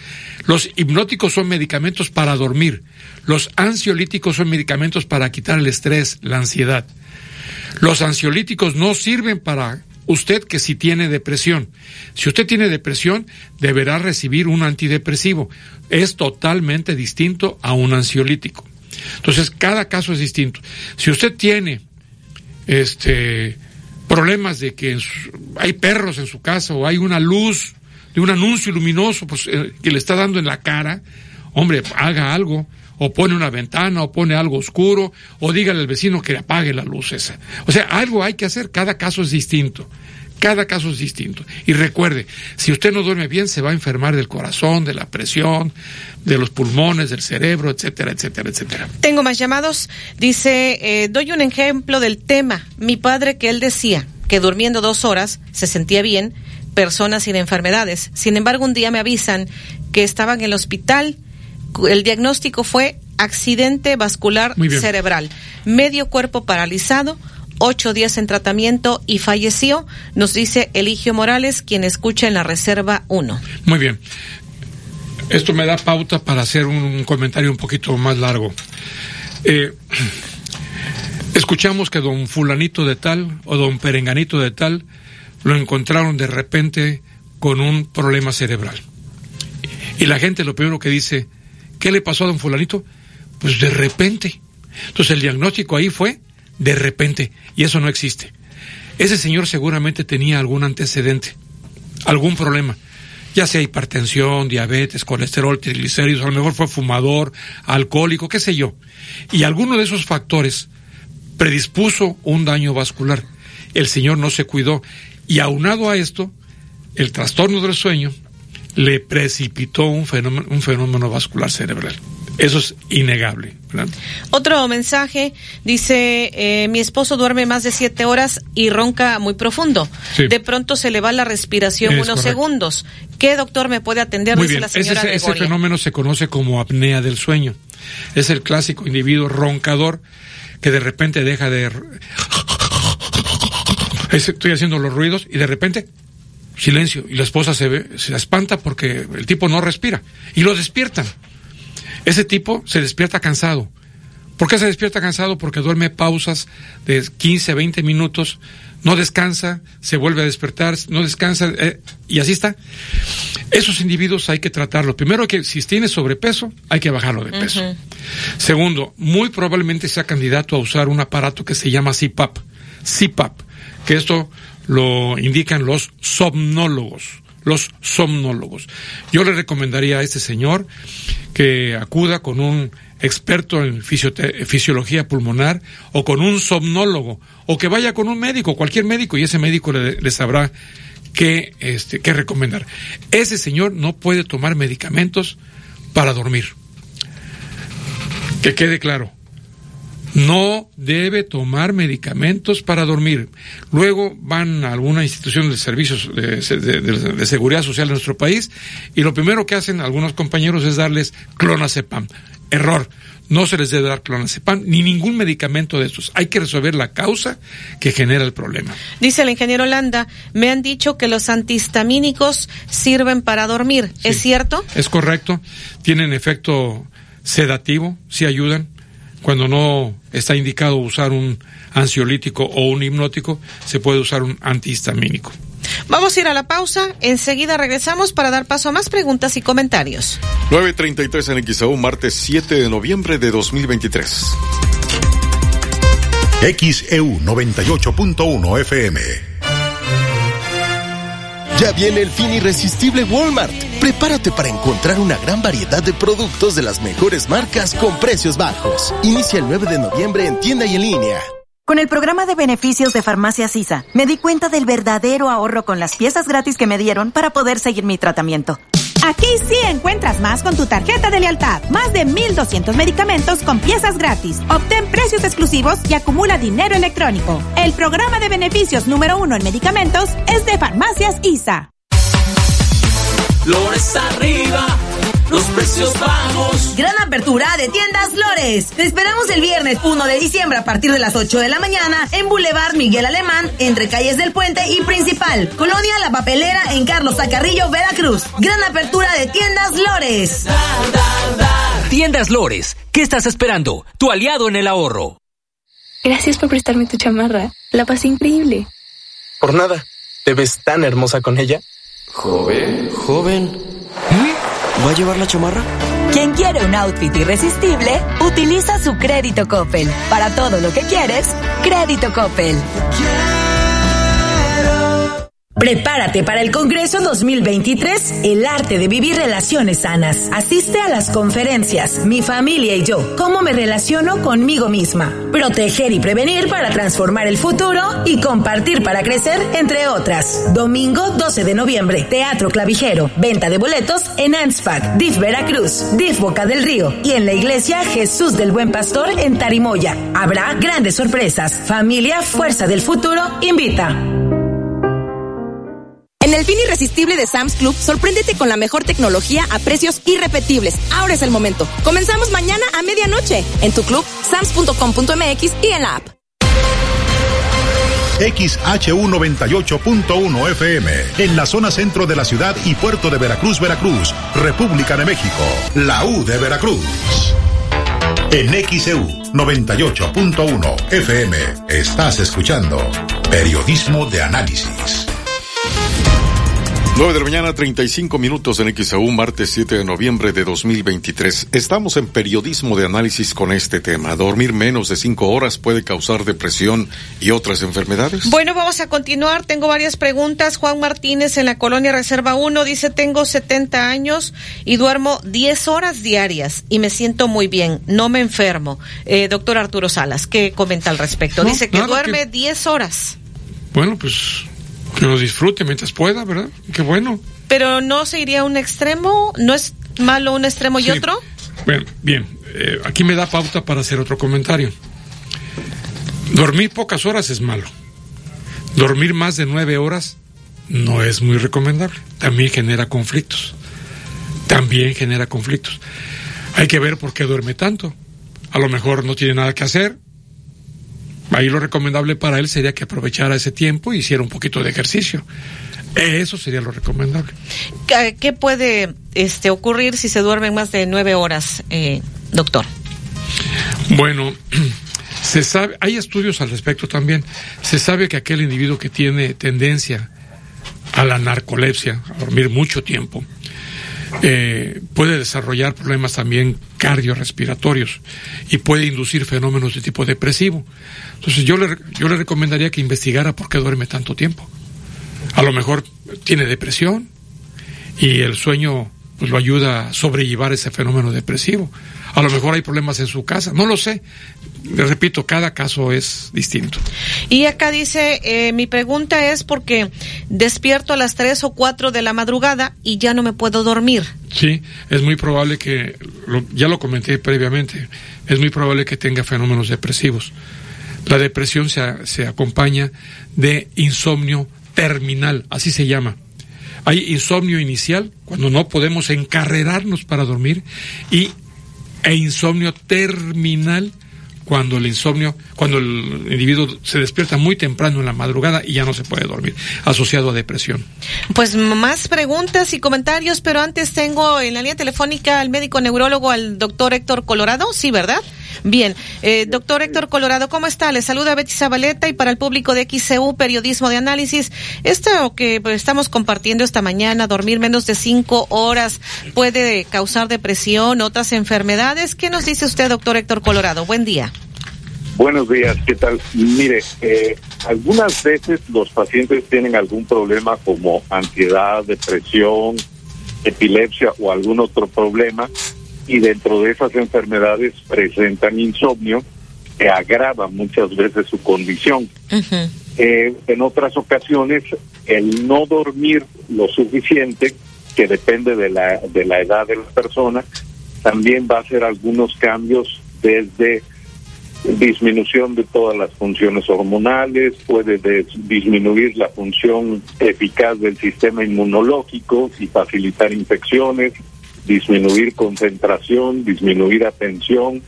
Speaker 76: Los hipnóticos son medicamentos para dormir. Los ansiolíticos son medicamentos para quitar el estrés, la ansiedad. Los ansiolíticos no sirven para usted que si tiene depresión. Si usted tiene depresión, deberá recibir un antidepresivo. Es totalmente distinto a un ansiolítico. Entonces, cada caso es distinto. Si usted tiene este problemas de que hay perros en su casa o hay una luz de un anuncio luminoso pues, eh, que le está dando en la cara, hombre, haga algo, o pone una ventana, o pone algo oscuro, o dígale al vecino que apague la luz esa. O sea, algo hay que hacer, cada caso es distinto. Cada caso es distinto. Y recuerde, si usted no duerme bien, se va a enfermar del corazón, de la presión, de los pulmones, del cerebro, etcétera, etcétera, etcétera.
Speaker 6: Tengo más llamados. Dice, eh, doy un ejemplo del tema. Mi padre que él decía que durmiendo dos horas se sentía bien, personas sin enfermedades. Sin embargo, un día me avisan que estaba en el hospital. El diagnóstico fue accidente vascular cerebral, medio cuerpo paralizado, ocho días en tratamiento y falleció, nos dice Eligio Morales, quien escucha en la Reserva 1.
Speaker 76: Muy bien. Esto me da pauta para hacer un comentario un poquito más largo. Eh, escuchamos que don fulanito de tal o don perenganito de tal lo encontraron de repente con un problema cerebral. Y la gente lo primero que dice, ¿qué le pasó a don fulanito? Pues de repente. Entonces el diagnóstico ahí fue de repente y eso no existe. Ese señor seguramente tenía algún antecedente, algún problema, ya sea hipertensión, diabetes, colesterol, triglicéridos, a lo mejor fue fumador, alcohólico, qué sé yo. Y alguno de esos factores predispuso un daño vascular. El señor no se cuidó y aunado a esto, el trastorno del sueño le precipitó un fenómeno, un fenómeno vascular cerebral. Eso es innegable. ¿verdad?
Speaker 6: Otro mensaje dice, eh, mi esposo duerme más de siete horas y ronca muy profundo.
Speaker 76: Sí.
Speaker 6: De pronto se le va la respiración
Speaker 76: Es
Speaker 6: unos
Speaker 76: correcto.
Speaker 6: segundos. ¿Qué doctor me puede atender?
Speaker 76: Muy
Speaker 6: dice
Speaker 76: bien,
Speaker 6: la
Speaker 76: ese,
Speaker 6: señora
Speaker 76: ese- ese fenómeno se conoce como apnea del sueño. Es el clásico individuo roncador que de repente deja de... Es- Estoy haciendo los ruidos y de repente silencio y la esposa se, ve, se espanta porque el tipo no respira y lo despiertan. Ese tipo se despierta cansado. ¿Por qué se despierta cansado? Porque duerme pausas de 15, 20 minutos, no descansa, se vuelve a despertar, no descansa, eh, y así está. Esos individuos hay que tratarlo. Primero que si tiene sobrepeso, hay que bajarlo de peso. Segundo, muy probablemente sea candidato a usar un aparato que se llama CPAP. CPAP, que esto lo indican los somnólogos. Los somnólogos. Yo le recomendaría a este señor que acuda con un experto en fisiología pulmonar o con un somnólogo o que vaya con un médico, cualquier médico, y ese médico le, le sabrá qué, este, qué recomendar. Ese señor no puede tomar medicamentos para dormir. Que quede claro. No debe tomar medicamentos para dormir. Luego van a alguna institución de servicios de, de- de- de seguridad social de nuestro país y lo primero que hacen algunos compañeros es darles clonazepam. Error. No se les debe dar clonazepam ni ningún medicamento de estos. Hay que resolver la causa que genera el problema.
Speaker 6: Dice el ingeniero Landa, me han dicho que los antihistamínicos sirven para dormir. ¿Es cierto?
Speaker 76: Es correcto. Tienen efecto sedativo, sí ayudan. Cuando no está indicado usar un ansiolítico o un hipnótico, se puede usar un antihistamínico.
Speaker 6: Vamos a ir a la pausa. Enseguida regresamos para dar paso a más preguntas y comentarios.
Speaker 7: 9.33 en XAU, martes 7 de noviembre de 2023.
Speaker 5: XEU 98.1 FM.
Speaker 71: Ya viene el fin irresistible Walmart. Prepárate para encontrar una gran variedad de productos de las mejores marcas con precios bajos. Inicia el 9 de noviembre en tienda y en línea.
Speaker 83: Con el programa de beneficios de Farmacia Sisa, me di cuenta del verdadero ahorro con las piezas gratis que me dieron para poder seguir mi tratamiento.
Speaker 36: Aquí sí encuentras más con tu tarjeta de lealtad. Más de 1.200 medicamentos con piezas gratis. Obtén precios exclusivos y acumula dinero electrónico. El programa de beneficios número uno en medicamentos es de Farmacias ISA.
Speaker 84: Flores arriba, los precios bajos.
Speaker 75: Gran apertura de tiendas Flores. Te esperamos el viernes 1 de diciembre a partir de las 8 de la mañana en Boulevard Miguel Alemán, entre calles del Puente y Principal. Colonia La Papelera en Carlos Zacarrillo, Veracruz. Gran apertura de tiendas Flores.
Speaker 85: Tiendas Lores, ¿qué estás esperando? Tu aliado en el ahorro.
Speaker 86: Gracias por prestarme tu chamarra. La pasé increíble.
Speaker 87: Por nada. ¿Te ves tan hermosa con ella?
Speaker 88: Joven, joven. ¿Va a llevar la chamarra?
Speaker 3: Quien quiere un outfit irresistible, utiliza su crédito Coppel. Para todo lo que quieres, crédito Coppel.
Speaker 75: Prepárate para el Congreso 2023, el arte de vivir relaciones sanas. Asiste a las conferencias Mi familia y yo, cómo me relaciono conmigo misma. Proteger y prevenir para transformar el futuro y compartir para crecer, entre otras. Domingo 12 de noviembre, Teatro Clavijero. Venta de boletos en ANSFAC, DIF Veracruz, DIF Boca del Río y en la iglesia Jesús del Buen Pastor en Tarimoya. Habrá grandes sorpresas. Familia Fuerza del Futuro invita.
Speaker 89: En el fin irresistible de Sam's Club, sorpréndete con la mejor tecnología a precios irrepetibles. Ahora es el momento. Comenzamos mañana a medianoche en tu club, sams.com.mx y en la app.
Speaker 5: XHU 98.1 FM, en la zona centro de la ciudad y puerto de Veracruz, Veracruz, República de México, la U de Veracruz. En XEU 98.1 FM estás escuchando Periodismo de Análisis.
Speaker 7: 9 de la mañana, 35 minutos en XAU, martes 7 de noviembre de 2023. Estamos en periodismo de análisis con este tema. ¿Dormir menos de 5 horas puede causar depresión y otras enfermedades?
Speaker 6: Bueno, vamos a continuar. Tengo varias preguntas. Juan Martínez en la colonia Reserva 1 dice, tengo 70 años y duermo 10 horas diarias y me siento muy bien, no me enfermo. Eh, doctor Arturo Salas, ¿qué comenta al respecto?
Speaker 76: No,
Speaker 6: dice que duerme
Speaker 76: que-
Speaker 6: 10 horas.
Speaker 76: Bueno, pues que lo disfrute mientras pueda, ¿verdad? Qué bueno.
Speaker 6: Pero no se iría a un extremo, no es malo un extremo y otro.
Speaker 76: Bueno, bien, eh, aquí me da pauta para hacer otro comentario. Dormir pocas horas es malo. Dormir más de nueve horas no es muy recomendable. También genera conflictos. También genera conflictos. Hay que ver por qué duerme tanto. A lo mejor no tiene nada que hacer. Ahí lo recomendable para él sería que aprovechara ese tiempo y hiciera un poquito de ejercicio. Eso sería lo recomendable.
Speaker 6: ¿Qué puede este, ocurrir si se duermen más de nueve horas, eh, doctor?
Speaker 76: Bueno, se sabe, hay estudios al respecto también. Se sabe que aquel individuo que tiene tendencia a la narcolepsia, a dormir mucho tiempo, eh, puede desarrollar problemas también cardiorrespiratorios y puede inducir fenómenos de tipo depresivo. Entonces yo le, yo le recomendaría que investigara por qué duerme tanto tiempo. A lo mejor tiene depresión y el sueño pues, lo ayuda a sobrellevar ese fenómeno depresivo. A lo mejor hay problemas en su casa, no lo sé. Le repito, cada caso es distinto.
Speaker 6: Y acá dice, eh, mi pregunta es porque despierto a las 3 o 4 de la madrugada y ya no me puedo dormir.
Speaker 76: Sí, es muy probable que, ya lo comenté previamente, es muy probable que tenga fenómenos depresivos. La depresión se, se acompaña de insomnio terminal, así se llama. Hay insomnio inicial, cuando no podemos encarrerarnos para dormir, y e insomnio terminal, cuando el insomnio, cuando el individuo se despierta muy temprano en la madrugada y ya no se puede dormir, asociado a depresión.
Speaker 6: Pues más preguntas y comentarios, pero antes tengo en la línea telefónica al médico neurólogo, al doctor Héctor Colorado, sí, ¿verdad? Bien, eh, doctor Héctor Colorado, ¿cómo está? Le saluda Betty Zabaleta y para el público de XCU, Periodismo de Análisis, esto que pues, estamos compartiendo esta mañana, dormir menos de cinco horas puede causar depresión, otras enfermedades. ¿Qué nos dice usted, doctor Héctor Colorado? Buen día.
Speaker 90: Buenos días, ¿qué tal? Mire, eh, algunas veces los pacientes tienen algún problema como ansiedad, depresión, epilepsia o algún otro problema y dentro de esas enfermedades presentan insomnio que agrava muchas veces su condición. Eh, en otras ocasiones, el no dormir lo suficiente, que depende de la, de la edad de la persona, también va a hacer algunos cambios desde disminución de todas las funciones hormonales, puede disminuir la función eficaz del sistema inmunológico y facilitar infecciones, disminuir concentración, disminuir atención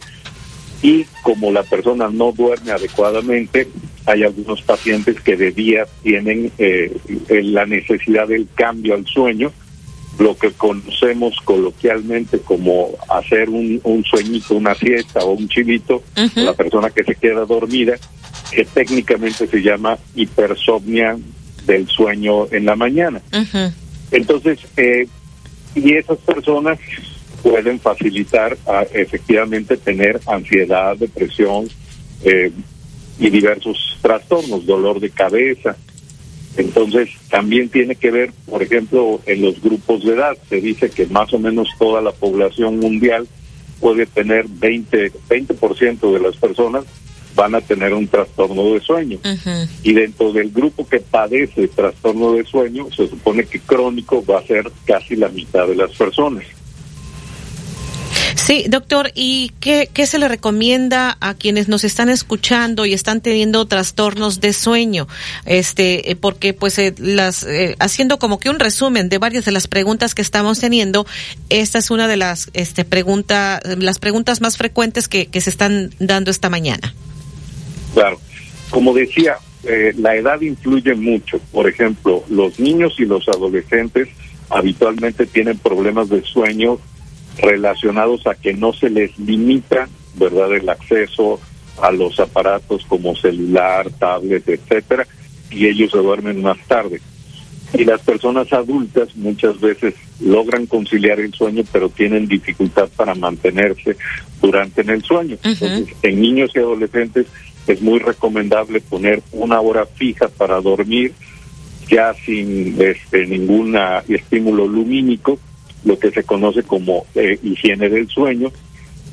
Speaker 90: y como la persona no duerme adecuadamente, hay algunos pacientes que de día tienen eh, la necesidad del cambio al sueño, lo que conocemos coloquialmente como hacer un, un sueñito, una siesta o un chivito, la persona que se queda dormida, que técnicamente se llama hipersomnia del sueño en la mañana. Entonces, eh, y esas personas pueden facilitar a, efectivamente tener ansiedad, depresión eh, y diversos trastornos, dolor de cabeza. Entonces, también tiene que ver, por ejemplo, en los grupos de edad. Se dice que más o menos toda la población mundial puede tener 20, 20% de las personas van a tener un trastorno de sueño. Y dentro del grupo que padece trastorno de sueño, se supone que crónico va a ser casi la mitad de las personas.
Speaker 6: Sí, doctor, ¿y qué, qué se le recomienda a quienes nos están escuchando y están teniendo trastornos de sueño? Este, eh, porque pues eh, las, eh, haciendo como que un resumen de varias de las preguntas que estamos teniendo, esta es una de las, este, pregunta, las preguntas más frecuentes que, que se están dando esta mañana.
Speaker 90: Claro, como decía, eh, la edad influye mucho. Por ejemplo, los niños y los adolescentes habitualmente tienen problemas de sueño relacionados a que no se les limita, ¿verdad?, el acceso a los aparatos como celular, tablet, etcétera, y ellos se duermen más tarde. Y las personas adultas muchas veces logran conciliar el sueño, pero tienen dificultad para mantenerse durante en el sueño. Entonces, en niños y adolescentes es muy recomendable poner una hora fija para dormir, ya sin este, ningún estímulo lumínico, lo que se conoce como eh, higiene del sueño.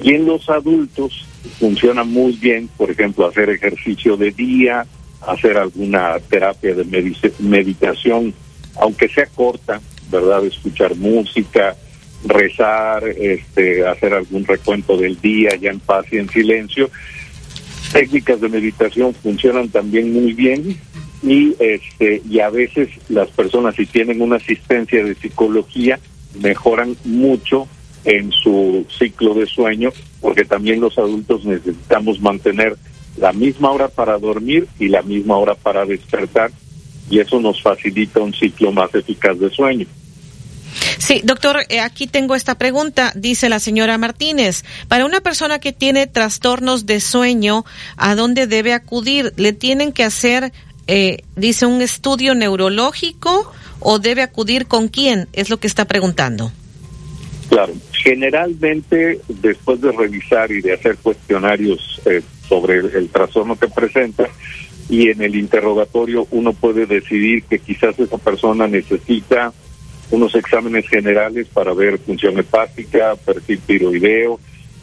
Speaker 90: Y en los adultos funciona muy bien, por ejemplo, hacer ejercicio de día, hacer alguna terapia de meditación, aunque sea corta, ¿verdad? Escuchar música, rezar, este, hacer algún recuento del día ya en paz y en silencio. Técnicas de meditación funcionan también muy bien y este y a veces las personas si tienen una asistencia de psicología mejoran mucho en su ciclo de sueño porque también los adultos necesitamos mantener la misma hora para dormir y la misma hora para despertar y eso nos facilita un ciclo más eficaz de sueño.
Speaker 6: Sí, doctor, eh, aquí tengo esta pregunta, dice la señora Martínez. Para una persona que tiene trastornos de sueño, ¿a dónde debe acudir? ¿Le tienen que hacer, eh, dice, un estudio neurológico o debe acudir con quién? Es lo que está preguntando.
Speaker 90: Claro, generalmente después de revisar y de hacer cuestionarios eh, sobre el, trastorno que presenta y en el interrogatorio uno puede decidir que quizás esa persona necesita unos exámenes generales para ver función hepática, perfil tiroideo.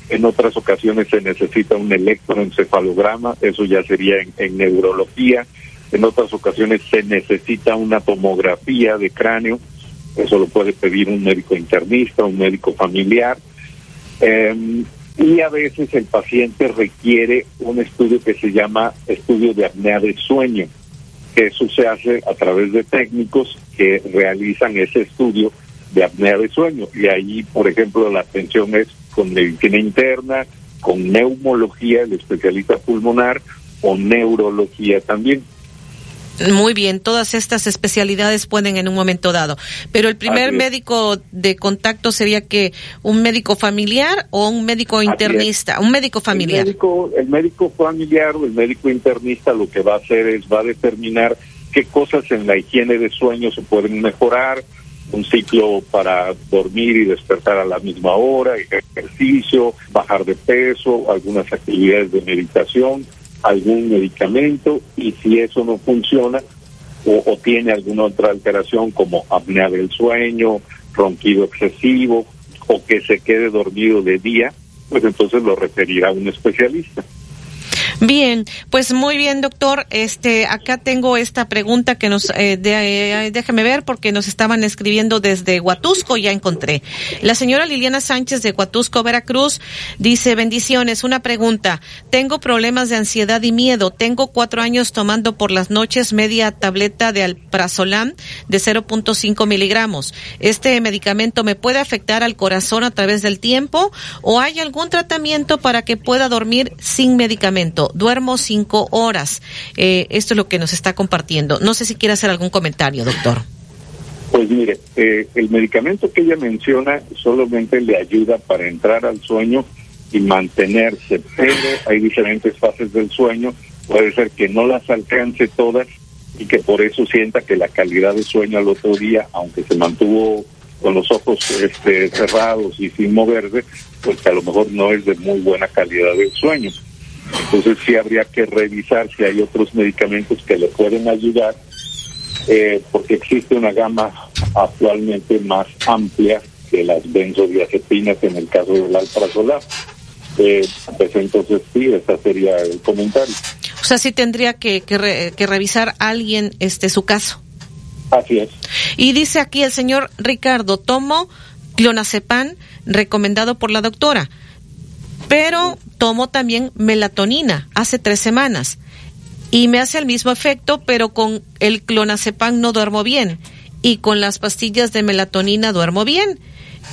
Speaker 90: En otras ocasiones se necesita un electroencefalograma, eso ya sería en, neurología. En otras ocasiones se necesita una tomografía de cráneo, eso lo puede pedir un médico internista, un médico familiar. Em, y a veces el paciente requiere un estudio que se llama estudio de apnea de sueño, eso se hace a través de técnicos que realizan ese estudio de apnea de sueño. Y ahí, por ejemplo, la atención es con medicina interna, con neumología, el especialista pulmonar, o neurología también.
Speaker 6: Muy bien, todas estas especialidades pueden en un momento dado. Pero el primer médico de contacto sería que un médico familiar o un médico internista, un médico familiar.
Speaker 90: El médico, el médico familiar o el médico internista lo que va a hacer es va a determinar qué cosas en la higiene de sueño se pueden mejorar, un ciclo para dormir y despertar a la misma hora, ejercicio, bajar de peso, algunas actividades de meditación algún medicamento y si eso no funciona o, tiene alguna otra alteración como apnea del sueño, ronquido excesivo o que se quede dormido de día, pues entonces lo referirá a un especialista.
Speaker 6: Bien, pues muy bien, doctor. Este, acá tengo esta pregunta que nos, eh, eh, déjame ver porque nos estaban escribiendo desde Huatusco, ya encontré. La señora Liliana Sánchez de Huatusco, Veracruz, dice, bendiciones, una pregunta. Tengo problemas de ansiedad y miedo. Tengo cuatro años tomando por las noches media tableta de alprazolam de 0.5 miligramos. ¿Este medicamento me puede afectar al corazón a través del tiempo o hay algún tratamiento para que pueda dormir sin medicamento? Duermo cinco horas. Eh, esto es lo que nos está compartiendo. No sé si quiere hacer algún comentario, doctor.
Speaker 90: Pues mire, eh, el medicamento que ella menciona solamente le ayuda para entrar al sueño y mantenerse, pero hay diferentes fases del sueño. Puede ser que no las alcance todas y que por eso sienta que la calidad de sueño al otro día, aunque se mantuvo con los ojos este, cerrados y sin moverse, pues que a lo mejor no es de muy buena calidad del sueño. Entonces sí habría que revisar si hay otros medicamentos que le pueden ayudar, eh, porque existe una gama actualmente más amplia que las benzodiazepinas en el caso del alprazolam. Eh, pues entonces sí, ese sería el comentario.
Speaker 6: O sea, sí tendría que, que, revisar alguien este su caso.
Speaker 90: Así es.
Speaker 6: Y dice aquí el señor Ricardo, tomo clonazepam recomendado por la doctora pero tomo también melatonina hace tres semanas y me hace el mismo efecto, pero con el clonazepam no duermo bien y con las pastillas de melatonina duermo bien.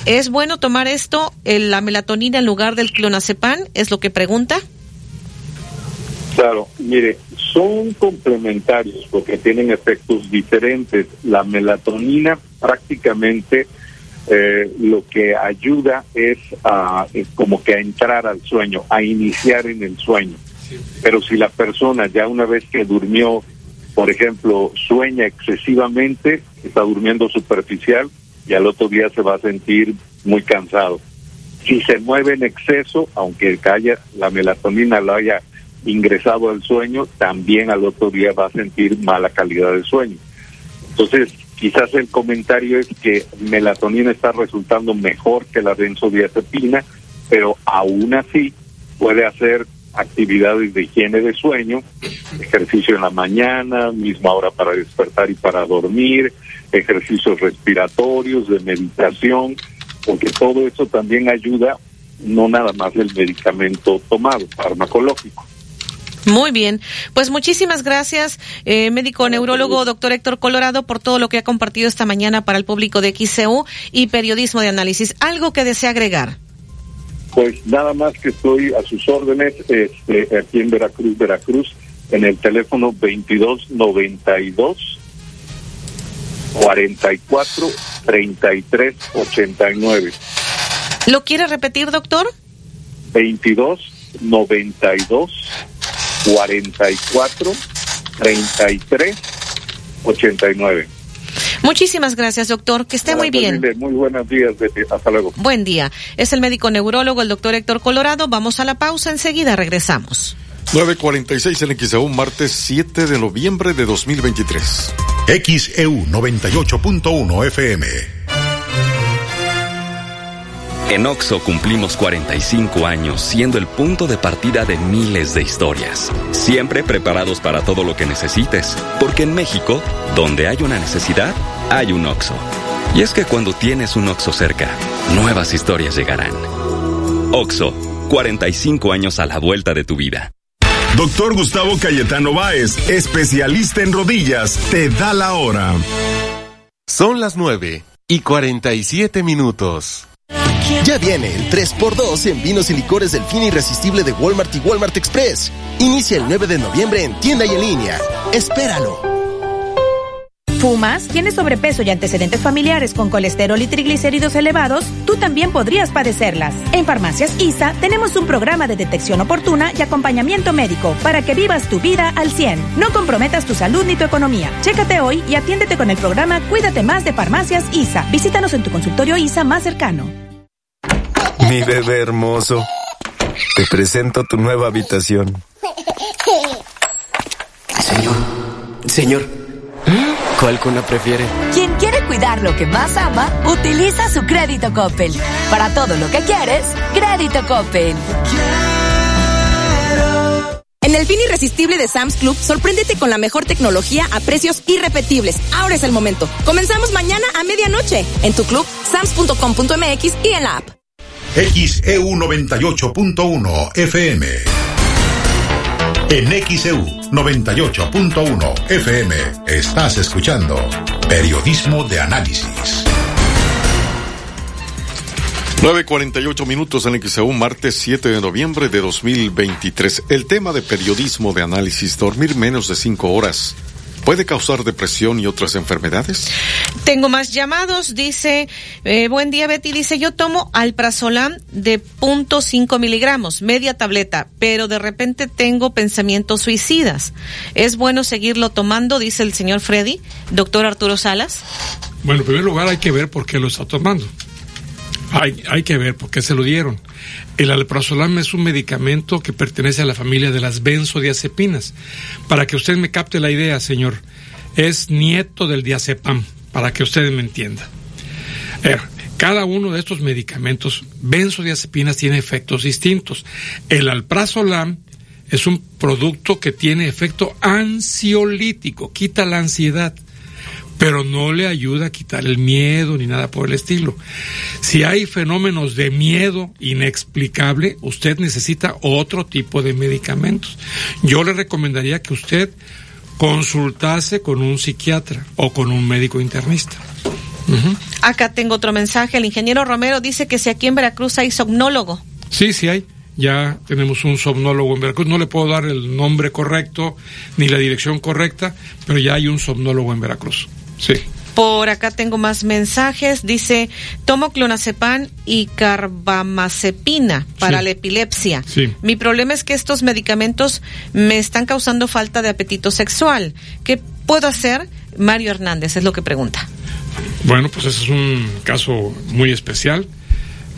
Speaker 6: ¿Es bueno tomar esto, la melatonina en lugar del clonazepam? Es lo que pregunta.
Speaker 90: Claro, mire, son complementarios porque tienen efectos diferentes. La melatonina prácticamente eh, lo que ayuda es a, como que a entrar al sueño, a iniciar en el sueño. Pero si la persona ya una vez que durmió, por ejemplo, sueña excesivamente, está durmiendo superficial y al otro día se va a sentir muy cansado. Si se mueve en exceso, aunque haya, la melatonina lo haya ingresado al sueño, también al otro día va a sentir mala calidad de sueño. Entonces, Quizás el comentario es que melatonina está resultando mejor que la benzodiazepina, pero aún así puede hacer actividades de higiene de sueño, ejercicio en la mañana, misma hora para despertar y para dormir, ejercicios respiratorios, de meditación, porque todo eso también ayuda, no nada más el medicamento tomado, farmacológico.
Speaker 6: Muy bien, pues muchísimas gracias, eh, médico neurólogo doctor Héctor Colorado, por todo lo que ha compartido esta mañana para el público de XCU y periodismo de análisis. ¿Algo que desea agregar?
Speaker 90: Pues nada más que estoy a sus órdenes este, aquí en Veracruz, Veracruz, en el teléfono 2292 44 33 89.
Speaker 6: ¿Lo quiere repetir, doctor?
Speaker 90: 22 92 44 33 89.
Speaker 6: Muchísimas gracias, doctor. Que esté muy bien.
Speaker 90: Muy buenos días, Hasta luego.
Speaker 6: Buen día. Es el médico neurólogo, el doctor Héctor Colorado. Vamos a la pausa. Enseguida regresamos.
Speaker 7: 946 en XEU, martes 7 de noviembre de 2023.
Speaker 5: XEU 98.1 FM.
Speaker 91: En OXO cumplimos 45 años siendo el punto de partida de miles de historias. Siempre preparados para todo lo que necesites, porque en México, donde hay una necesidad, hay un OXO. Y es que cuando tienes un OXO cerca, nuevas historias llegarán. OXO, 45 años a la vuelta de tu vida.
Speaker 92: Doctor Gustavo Cayetano Báez, especialista en rodillas, te da la hora.
Speaker 93: Son las 9 y 47 minutos.
Speaker 71: Ya viene el 3x2 en vinos y licores del fin irresistible de Walmart y Walmart Express. Inicia el 9 de noviembre en tienda y en línea. Espéralo.
Speaker 36: ¿Fumas? ¿Tienes sobrepeso y antecedentes familiares con colesterol y triglicéridos elevados? Tú también podrías padecerlas. En Farmacias ISA tenemos un programa de detección oportuna y acompañamiento médico para que vivas tu vida al 100. No comprometas tu salud ni tu economía. Chécate hoy y atiéndete con el programa Cuídate más de Farmacias ISA. Visítanos en tu consultorio ISA más cercano.
Speaker 94: Mi bebé hermoso. Te presento tu nueva habitación.
Speaker 88: Señor, señor. ¿Cuál cuna prefiere?
Speaker 3: Quien quiere cuidar lo que más ama, utiliza su crédito Coppel. Para todo lo que quieres, crédito Coppel.
Speaker 89: En el fin irresistible de Sam's Club, sorpréndete con la mejor tecnología a precios irrepetibles. Ahora es el momento. Comenzamos mañana a medianoche en tu club, sams.com.mx y en la app.
Speaker 5: XEU 98.1 FM. En XEU 98.1 FM estás escuchando Periodismo de Análisis.
Speaker 7: 9.48 minutos en XEU, martes 7 de noviembre de 2023. El tema de periodismo de análisis, dormir menos de 5 horas. ¿Puede causar depresión y otras enfermedades?
Speaker 6: Tengo más llamados, dice, eh, buen día Betty, dice, yo tomo alprazolam de punto cinco miligramos, media tableta, pero de repente tengo pensamientos suicidas. ¿Es bueno seguirlo tomando? Dice el señor Freddy, doctor Arturo Salas.
Speaker 76: Bueno, en primer lugar hay que ver por qué lo está tomando. Hay, hay que ver por qué se lo dieron. El alprazolam es un medicamento que pertenece a la familia de las benzodiazepinas. Para que usted me capte la idea, señor, es nieto del diazepam, para que usted me entienda. cada uno de estos medicamentos benzodiazepinas tiene efectos distintos. El alprazolam es un producto que tiene efecto ansiolítico, quita la ansiedad pero no le ayuda a quitar el miedo ni nada por el estilo. Si hay fenómenos de miedo inexplicable, usted necesita otro tipo de medicamentos. Yo le recomendaría que usted consultase con un psiquiatra o con un médico internista.
Speaker 6: Acá tengo otro mensaje. El ingeniero Romero dice que si aquí en Veracruz hay somnólogo.
Speaker 76: Sí, sí hay. Ya tenemos un somnólogo en Veracruz. No le puedo dar el nombre correcto ni la dirección correcta, pero ya hay un somnólogo en Veracruz. Sí.
Speaker 6: Por acá tengo más mensajes. Dice, tomo clonazepam y carbamazepina para la epilepsia.
Speaker 76: Sí.
Speaker 6: Mi problema es que estos medicamentos me están causando falta de apetito sexual. ¿Qué puedo hacer? Mario Hernández es lo que pregunta.
Speaker 76: Bueno, pues ese es un caso muy especial.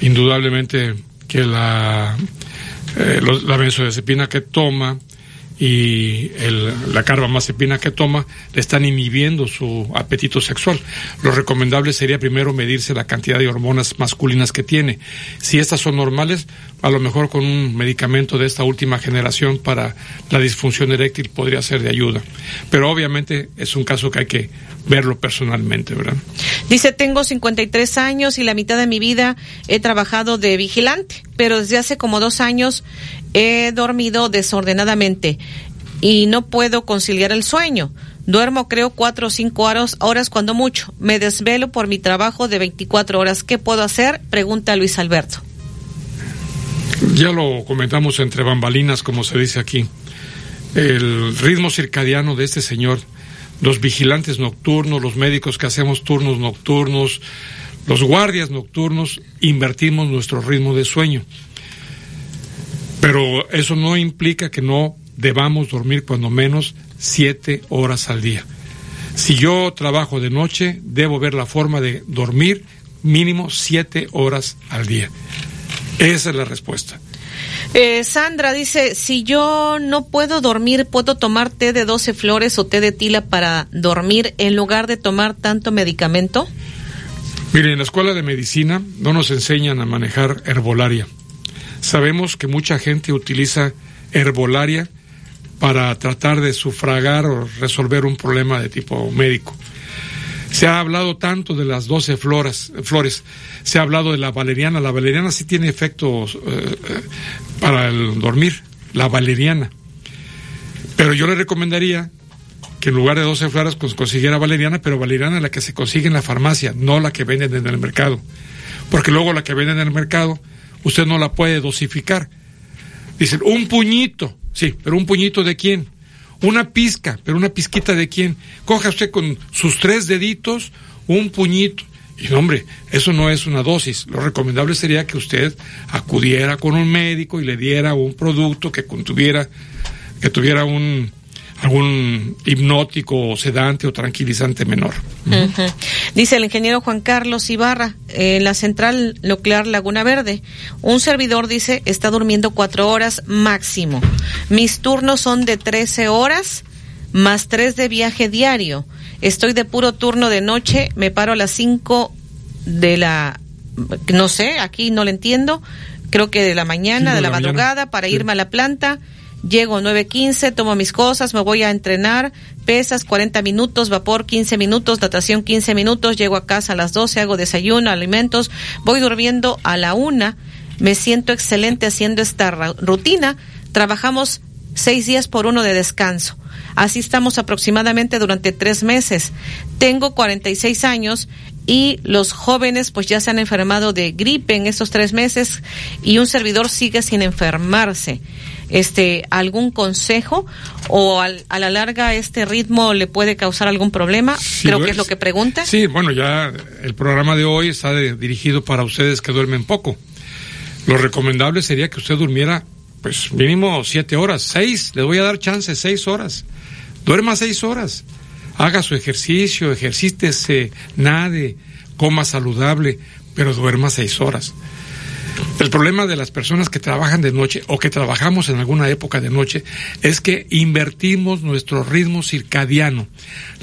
Speaker 76: Indudablemente que la, eh, la benzodiazepina que toma y el, la carbamazepina que toma le están inhibiendo su apetito sexual. Lo recomendable sería primero medirse la cantidad de hormonas masculinas que tiene. Si estas son normales, a lo mejor con un medicamento de esta última generación para la disfunción eréctil podría ser de ayuda. Pero obviamente es un caso que hay que verlo personalmente, ¿verdad?
Speaker 6: Dice, tengo 53 años y la mitad de mi vida he trabajado de vigilante, pero desde hace como dos años he dormido desordenadamente y no puedo conciliar el sueño. Duermo creo cuatro o cinco horas, horas cuando mucho. Me desvelo por mi trabajo de 24 horas. ¿Qué puedo hacer? Pregunta Luis Alberto.
Speaker 76: Ya lo comentamos entre bambalinas, como se dice aquí. El ritmo circadiano de este señor, los vigilantes nocturnos, los médicos que hacemos turnos nocturnos, los guardias nocturnos, invertimos nuestro ritmo de sueño. Pero eso no implica que no debamos dormir cuando menos siete horas al día. Si yo trabajo de noche, debo ver la forma de dormir mínimo siete horas al día. Esa es la respuesta.
Speaker 6: Eh, Sandra dice, si yo no puedo dormir, ¿puedo tomar té de 12 flores o té de tila para dormir en lugar de tomar tanto medicamento?
Speaker 76: Mire, en la escuela de medicina no nos enseñan a manejar herbolaria. Sabemos que mucha gente utiliza herbolaria para tratar de sufragar o resolver un problema de tipo médico. Se ha hablado tanto de las 12 flores, se ha hablado de la valeriana. La valeriana sí tiene efectos eh, para el dormir, la valeriana. Pero yo le recomendaría que en lugar de 12 flores consiguiera valeriana, pero valeriana la que se consigue en la farmacia, no la que venden en el mercado. Porque luego la que venden en el mercado usted no la puede dosificar. Dicen, un puñito, sí, pero un puñito de quién? Una pizca, pero una pizquita de quién? Coja usted con sus tres deditos un puñito. Y hombre, eso no es una dosis. Lo recomendable sería que usted acudiera con un médico y le diera un producto que contuviera, que tuviera un, algún hipnótico, sedante o tranquilizante menor.
Speaker 6: Dice el ingeniero Juan Carlos Ibarra, en la central nuclear Laguna Verde, un servidor dice está durmiendo cuatro horas máximo. Mis turnos son de 13 horas más tres de viaje diario. Estoy de puro turno de noche, me paro a las cinco de la, no sé, aquí no lo entiendo, creo que de la mañana, de, la, madrugada, para irme a la planta Llego 9.15, tomo mis cosas, me voy a entrenar, pesas 40 minutos, vapor 15 minutos, natación 15 minutos, llego a casa a las 12, hago desayuno, alimentos, voy durmiendo a la una, me siento excelente haciendo esta rutina, trabajamos seis días por uno de descanso. Así estamos aproximadamente durante tres meses. Tengo 46 años y los jóvenes pues ya se han enfermado de gripe en estos tres meses y un servidor sigue sin enfermarse este algún consejo o al, a la larga este ritmo le puede causar algún problema? Creo que es lo que pregunta.
Speaker 76: Sí, bueno, ya el programa de hoy está dirigido para ustedes que duermen poco. Lo recomendable sería que usted durmiera pues mínimo siete horas, seis, le voy a dar chance, seis horas. Duerma seis horas. Haga su ejercicio, ejercítese, nade, coma saludable, pero duerma seis horas. El problema de las personas que trabajan de noche o que trabajamos en alguna época de noche es que invertimos nuestro ritmo circadiano.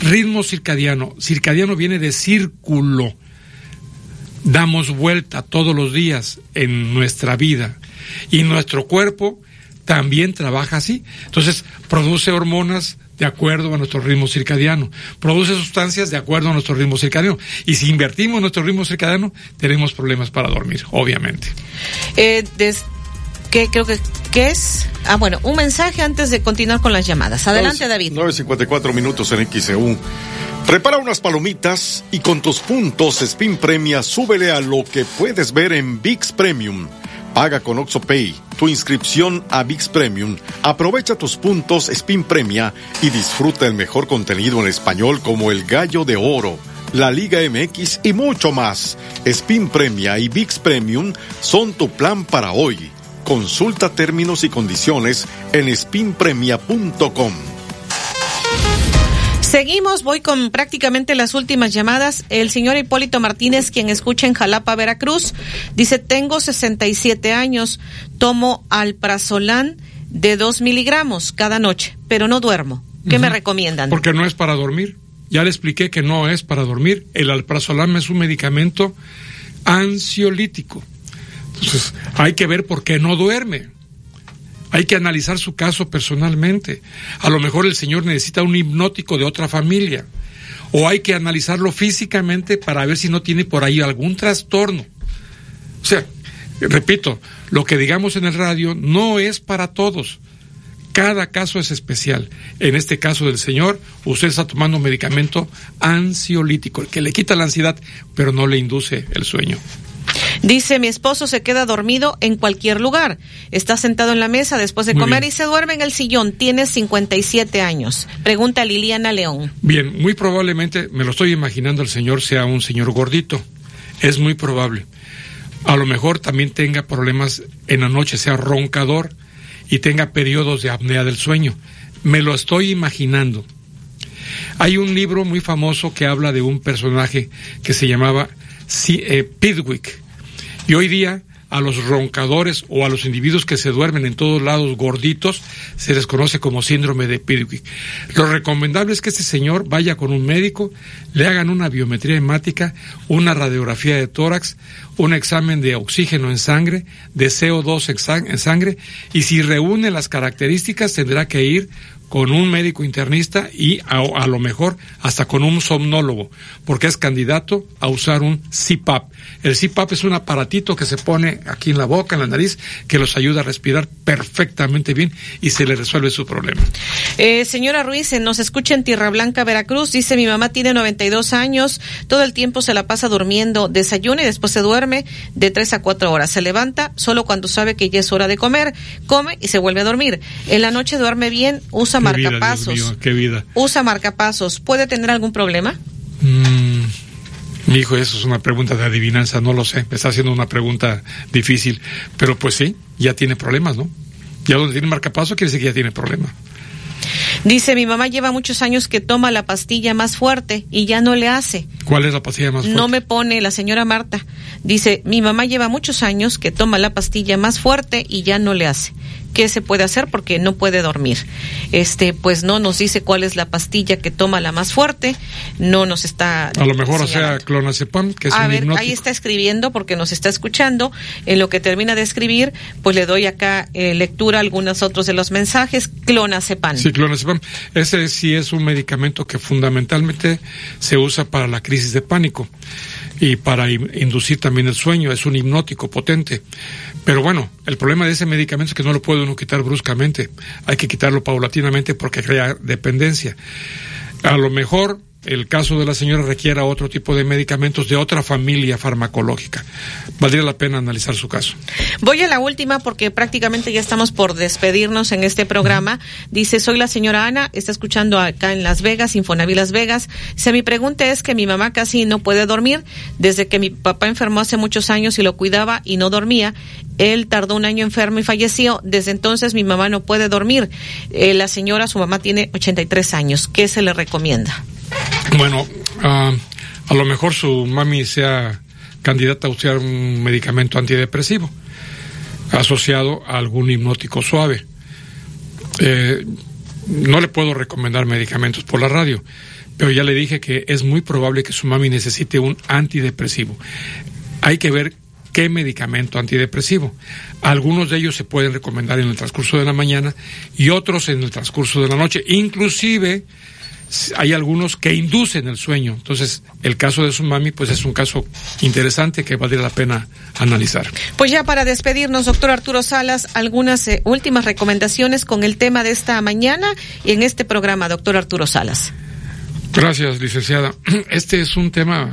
Speaker 76: Ritmo circadiano. Circadiano viene de círculo. Damos vuelta todos los días en nuestra vida y nuestro cuerpo también trabaja así. Entonces produce hormonas de acuerdo a nuestro ritmo circadiano, produce sustancias de acuerdo a nuestro ritmo circadiano. Y si invertimos nuestro ritmo circadiano, tenemos problemas para dormir, obviamente.
Speaker 6: Eh, ¿Qué creo que qué es? Ah, bueno, un mensaje antes de continuar con las llamadas. Adelante, David.
Speaker 7: 9.54 minutos en XEU. Prepara unas palomitas y con tus puntos Spin Premia súbele a lo que puedes ver en VIX Premium. Paga con OxoPay tu inscripción a VIX Premium, aprovecha tus puntos Spin Premia y disfruta el mejor contenido en español como El Gallo de Oro, la Liga MX y mucho más. Spin Premia y VIX Premium son tu plan para hoy. Consulta términos y condiciones en spinpremia.com.
Speaker 6: Seguimos, voy con prácticamente las últimas llamadas. El señor Hipólito Martínez, quien escucha en Jalapa, Veracruz, dice, tengo 67 años, tomo alprazolam de 2 miligramos cada noche, pero no duermo. ¿Qué me recomiendan?
Speaker 76: Porque no es para dormir. Ya le expliqué que no es para dormir. El alprazolam es un medicamento ansiolítico. Entonces, hay que ver por qué no duerme. Hay que analizar su caso personalmente. A lo mejor el señor necesita un hipnótico de otra familia. O hay que analizarlo físicamente para ver si no tiene por ahí algún trastorno. O sea, repito, lo que digamos en el radio no es para todos. Cada caso es especial. En este caso del señor, usted está tomando un medicamento ansiolítico, el que le quita la ansiedad, pero no le induce el sueño.
Speaker 6: Dice, mi esposo se queda dormido en cualquier lugar. Está sentado en la mesa después de
Speaker 76: Muy
Speaker 6: comer
Speaker 76: bien.
Speaker 6: y se duerme en el sillón. Tiene 57 años. Pregunta Liliana León.
Speaker 76: Bien, muy probablemente, me lo estoy imaginando, el señor sea un señor gordito. Es muy probable. A lo mejor también tenga problemas en la noche, sea roncador y tenga periodos de apnea del sueño. Me lo estoy imaginando. Hay un libro muy famoso que habla de un personaje que se llamaba Pidwick. Y hoy día a los roncadores o a los individuos que se duermen en todos lados gorditos se les conoce como síndrome de Pidwick. Lo recomendable es que este señor vaya con un médico, le hagan una biometría hemática, una radiografía de tórax, un examen de oxígeno en sangre, de CO2 en sang- en sangre y si reúne las características tendrá que ir con un médico internista y a, lo mejor hasta con un somnólogo, porque es candidato a usar un CPAP. El CPAP es un aparatito que se pone aquí en la boca, en la nariz, que los ayuda a respirar perfectamente bien y se le resuelve su problema.
Speaker 6: Eh, señora Ruiz, eh, nos escucha en Tierra Blanca, Veracruz. Dice, mi mamá tiene 92 años, todo el tiempo se la pasa durmiendo, desayuna y después se duerme de 3 a 4 horas. Se levanta solo cuando sabe que ya es hora de comer, come y se vuelve a dormir. En la noche duerme bien, usa
Speaker 76: Qué vida,
Speaker 6: marcapasos.
Speaker 76: Dios mío, qué vida.
Speaker 6: Usa marcapasos. ¿Puede tener algún problema?
Speaker 76: Mm, mi hijo, eso es una pregunta de adivinanza, no lo sé. Me está haciendo una pregunta difícil. Pero pues sí, ya tiene problemas, ¿no? Ya donde tiene marcapaso quiere decir que ya tiene problema.
Speaker 6: Dice, mi mamá lleva muchos años que toma la pastilla más fuerte y ya no le hace.
Speaker 76: ¿Cuál es la pastilla más fuerte?
Speaker 6: No me pone la señora Marta. Dice, mi mamá lleva muchos años que toma la pastilla más fuerte y ya no le hace. ¿Qué se puede hacer? Porque no puede dormir. Este, pues no nos dice cuál es la pastilla que toma la más fuerte. No nos está.
Speaker 76: A lo mejor o sea clonazepam, que es
Speaker 6: A
Speaker 76: un
Speaker 6: ver,
Speaker 76: hipnótico.
Speaker 6: ahí está escribiendo porque nos está escuchando. En lo que termina de escribir, pues le doy acá eh, lectura a algunos otros de los mensajes. Clonazepam.
Speaker 76: Sí, clonazepam. Ese sí es un medicamento que fundamentalmente se usa para la crisis de pánico y para in- inducir también el sueño. Es un hipnótico potente. Pero bueno, el problema de ese medicamento es que no lo puede uno quitar bruscamente. Hay que quitarlo paulatinamente porque crea dependencia. A lo mejor el caso de la señora requiera otro tipo de medicamentos de otra familia farmacológica. Valdría la pena analizar su caso.
Speaker 6: Voy a la última porque prácticamente ya estamos por despedirnos en este programa. Dice, soy la señora Ana, está escuchando acá en Las Vegas, Infonaví Las Vegas. Dice, mi pregunta es que mi mamá casi no puede dormir. Desde que mi papá enfermó hace muchos años y lo cuidaba y no dormía, él tardó un año enfermo y falleció. Desde entonces mi mamá no puede dormir. Eh, la señora, su mamá tiene 83 años. ¿Qué se le recomienda?
Speaker 76: Bueno, ah, a lo mejor su mami sea candidata a usar un medicamento antidepresivo asociado a algún hipnótico suave. Eh, no le puedo recomendar medicamentos por la radio, pero ya le dije que es muy probable que su mami necesite un antidepresivo. Hay que ver qué medicamento antidepresivo. Algunos de ellos se pueden recomendar en el transcurso de la mañana y otros en el transcurso de la noche. Inclusive hay algunos que inducen el sueño. Entonces, el caso de su mami, pues es un caso interesante que valdría la pena analizar.
Speaker 6: Pues ya para despedirnos, doctor Arturo Salas, algunas eh, últimas recomendaciones con el tema de esta mañana y en este programa, doctor Arturo Salas.
Speaker 76: Gracias, licenciada. Este es un tema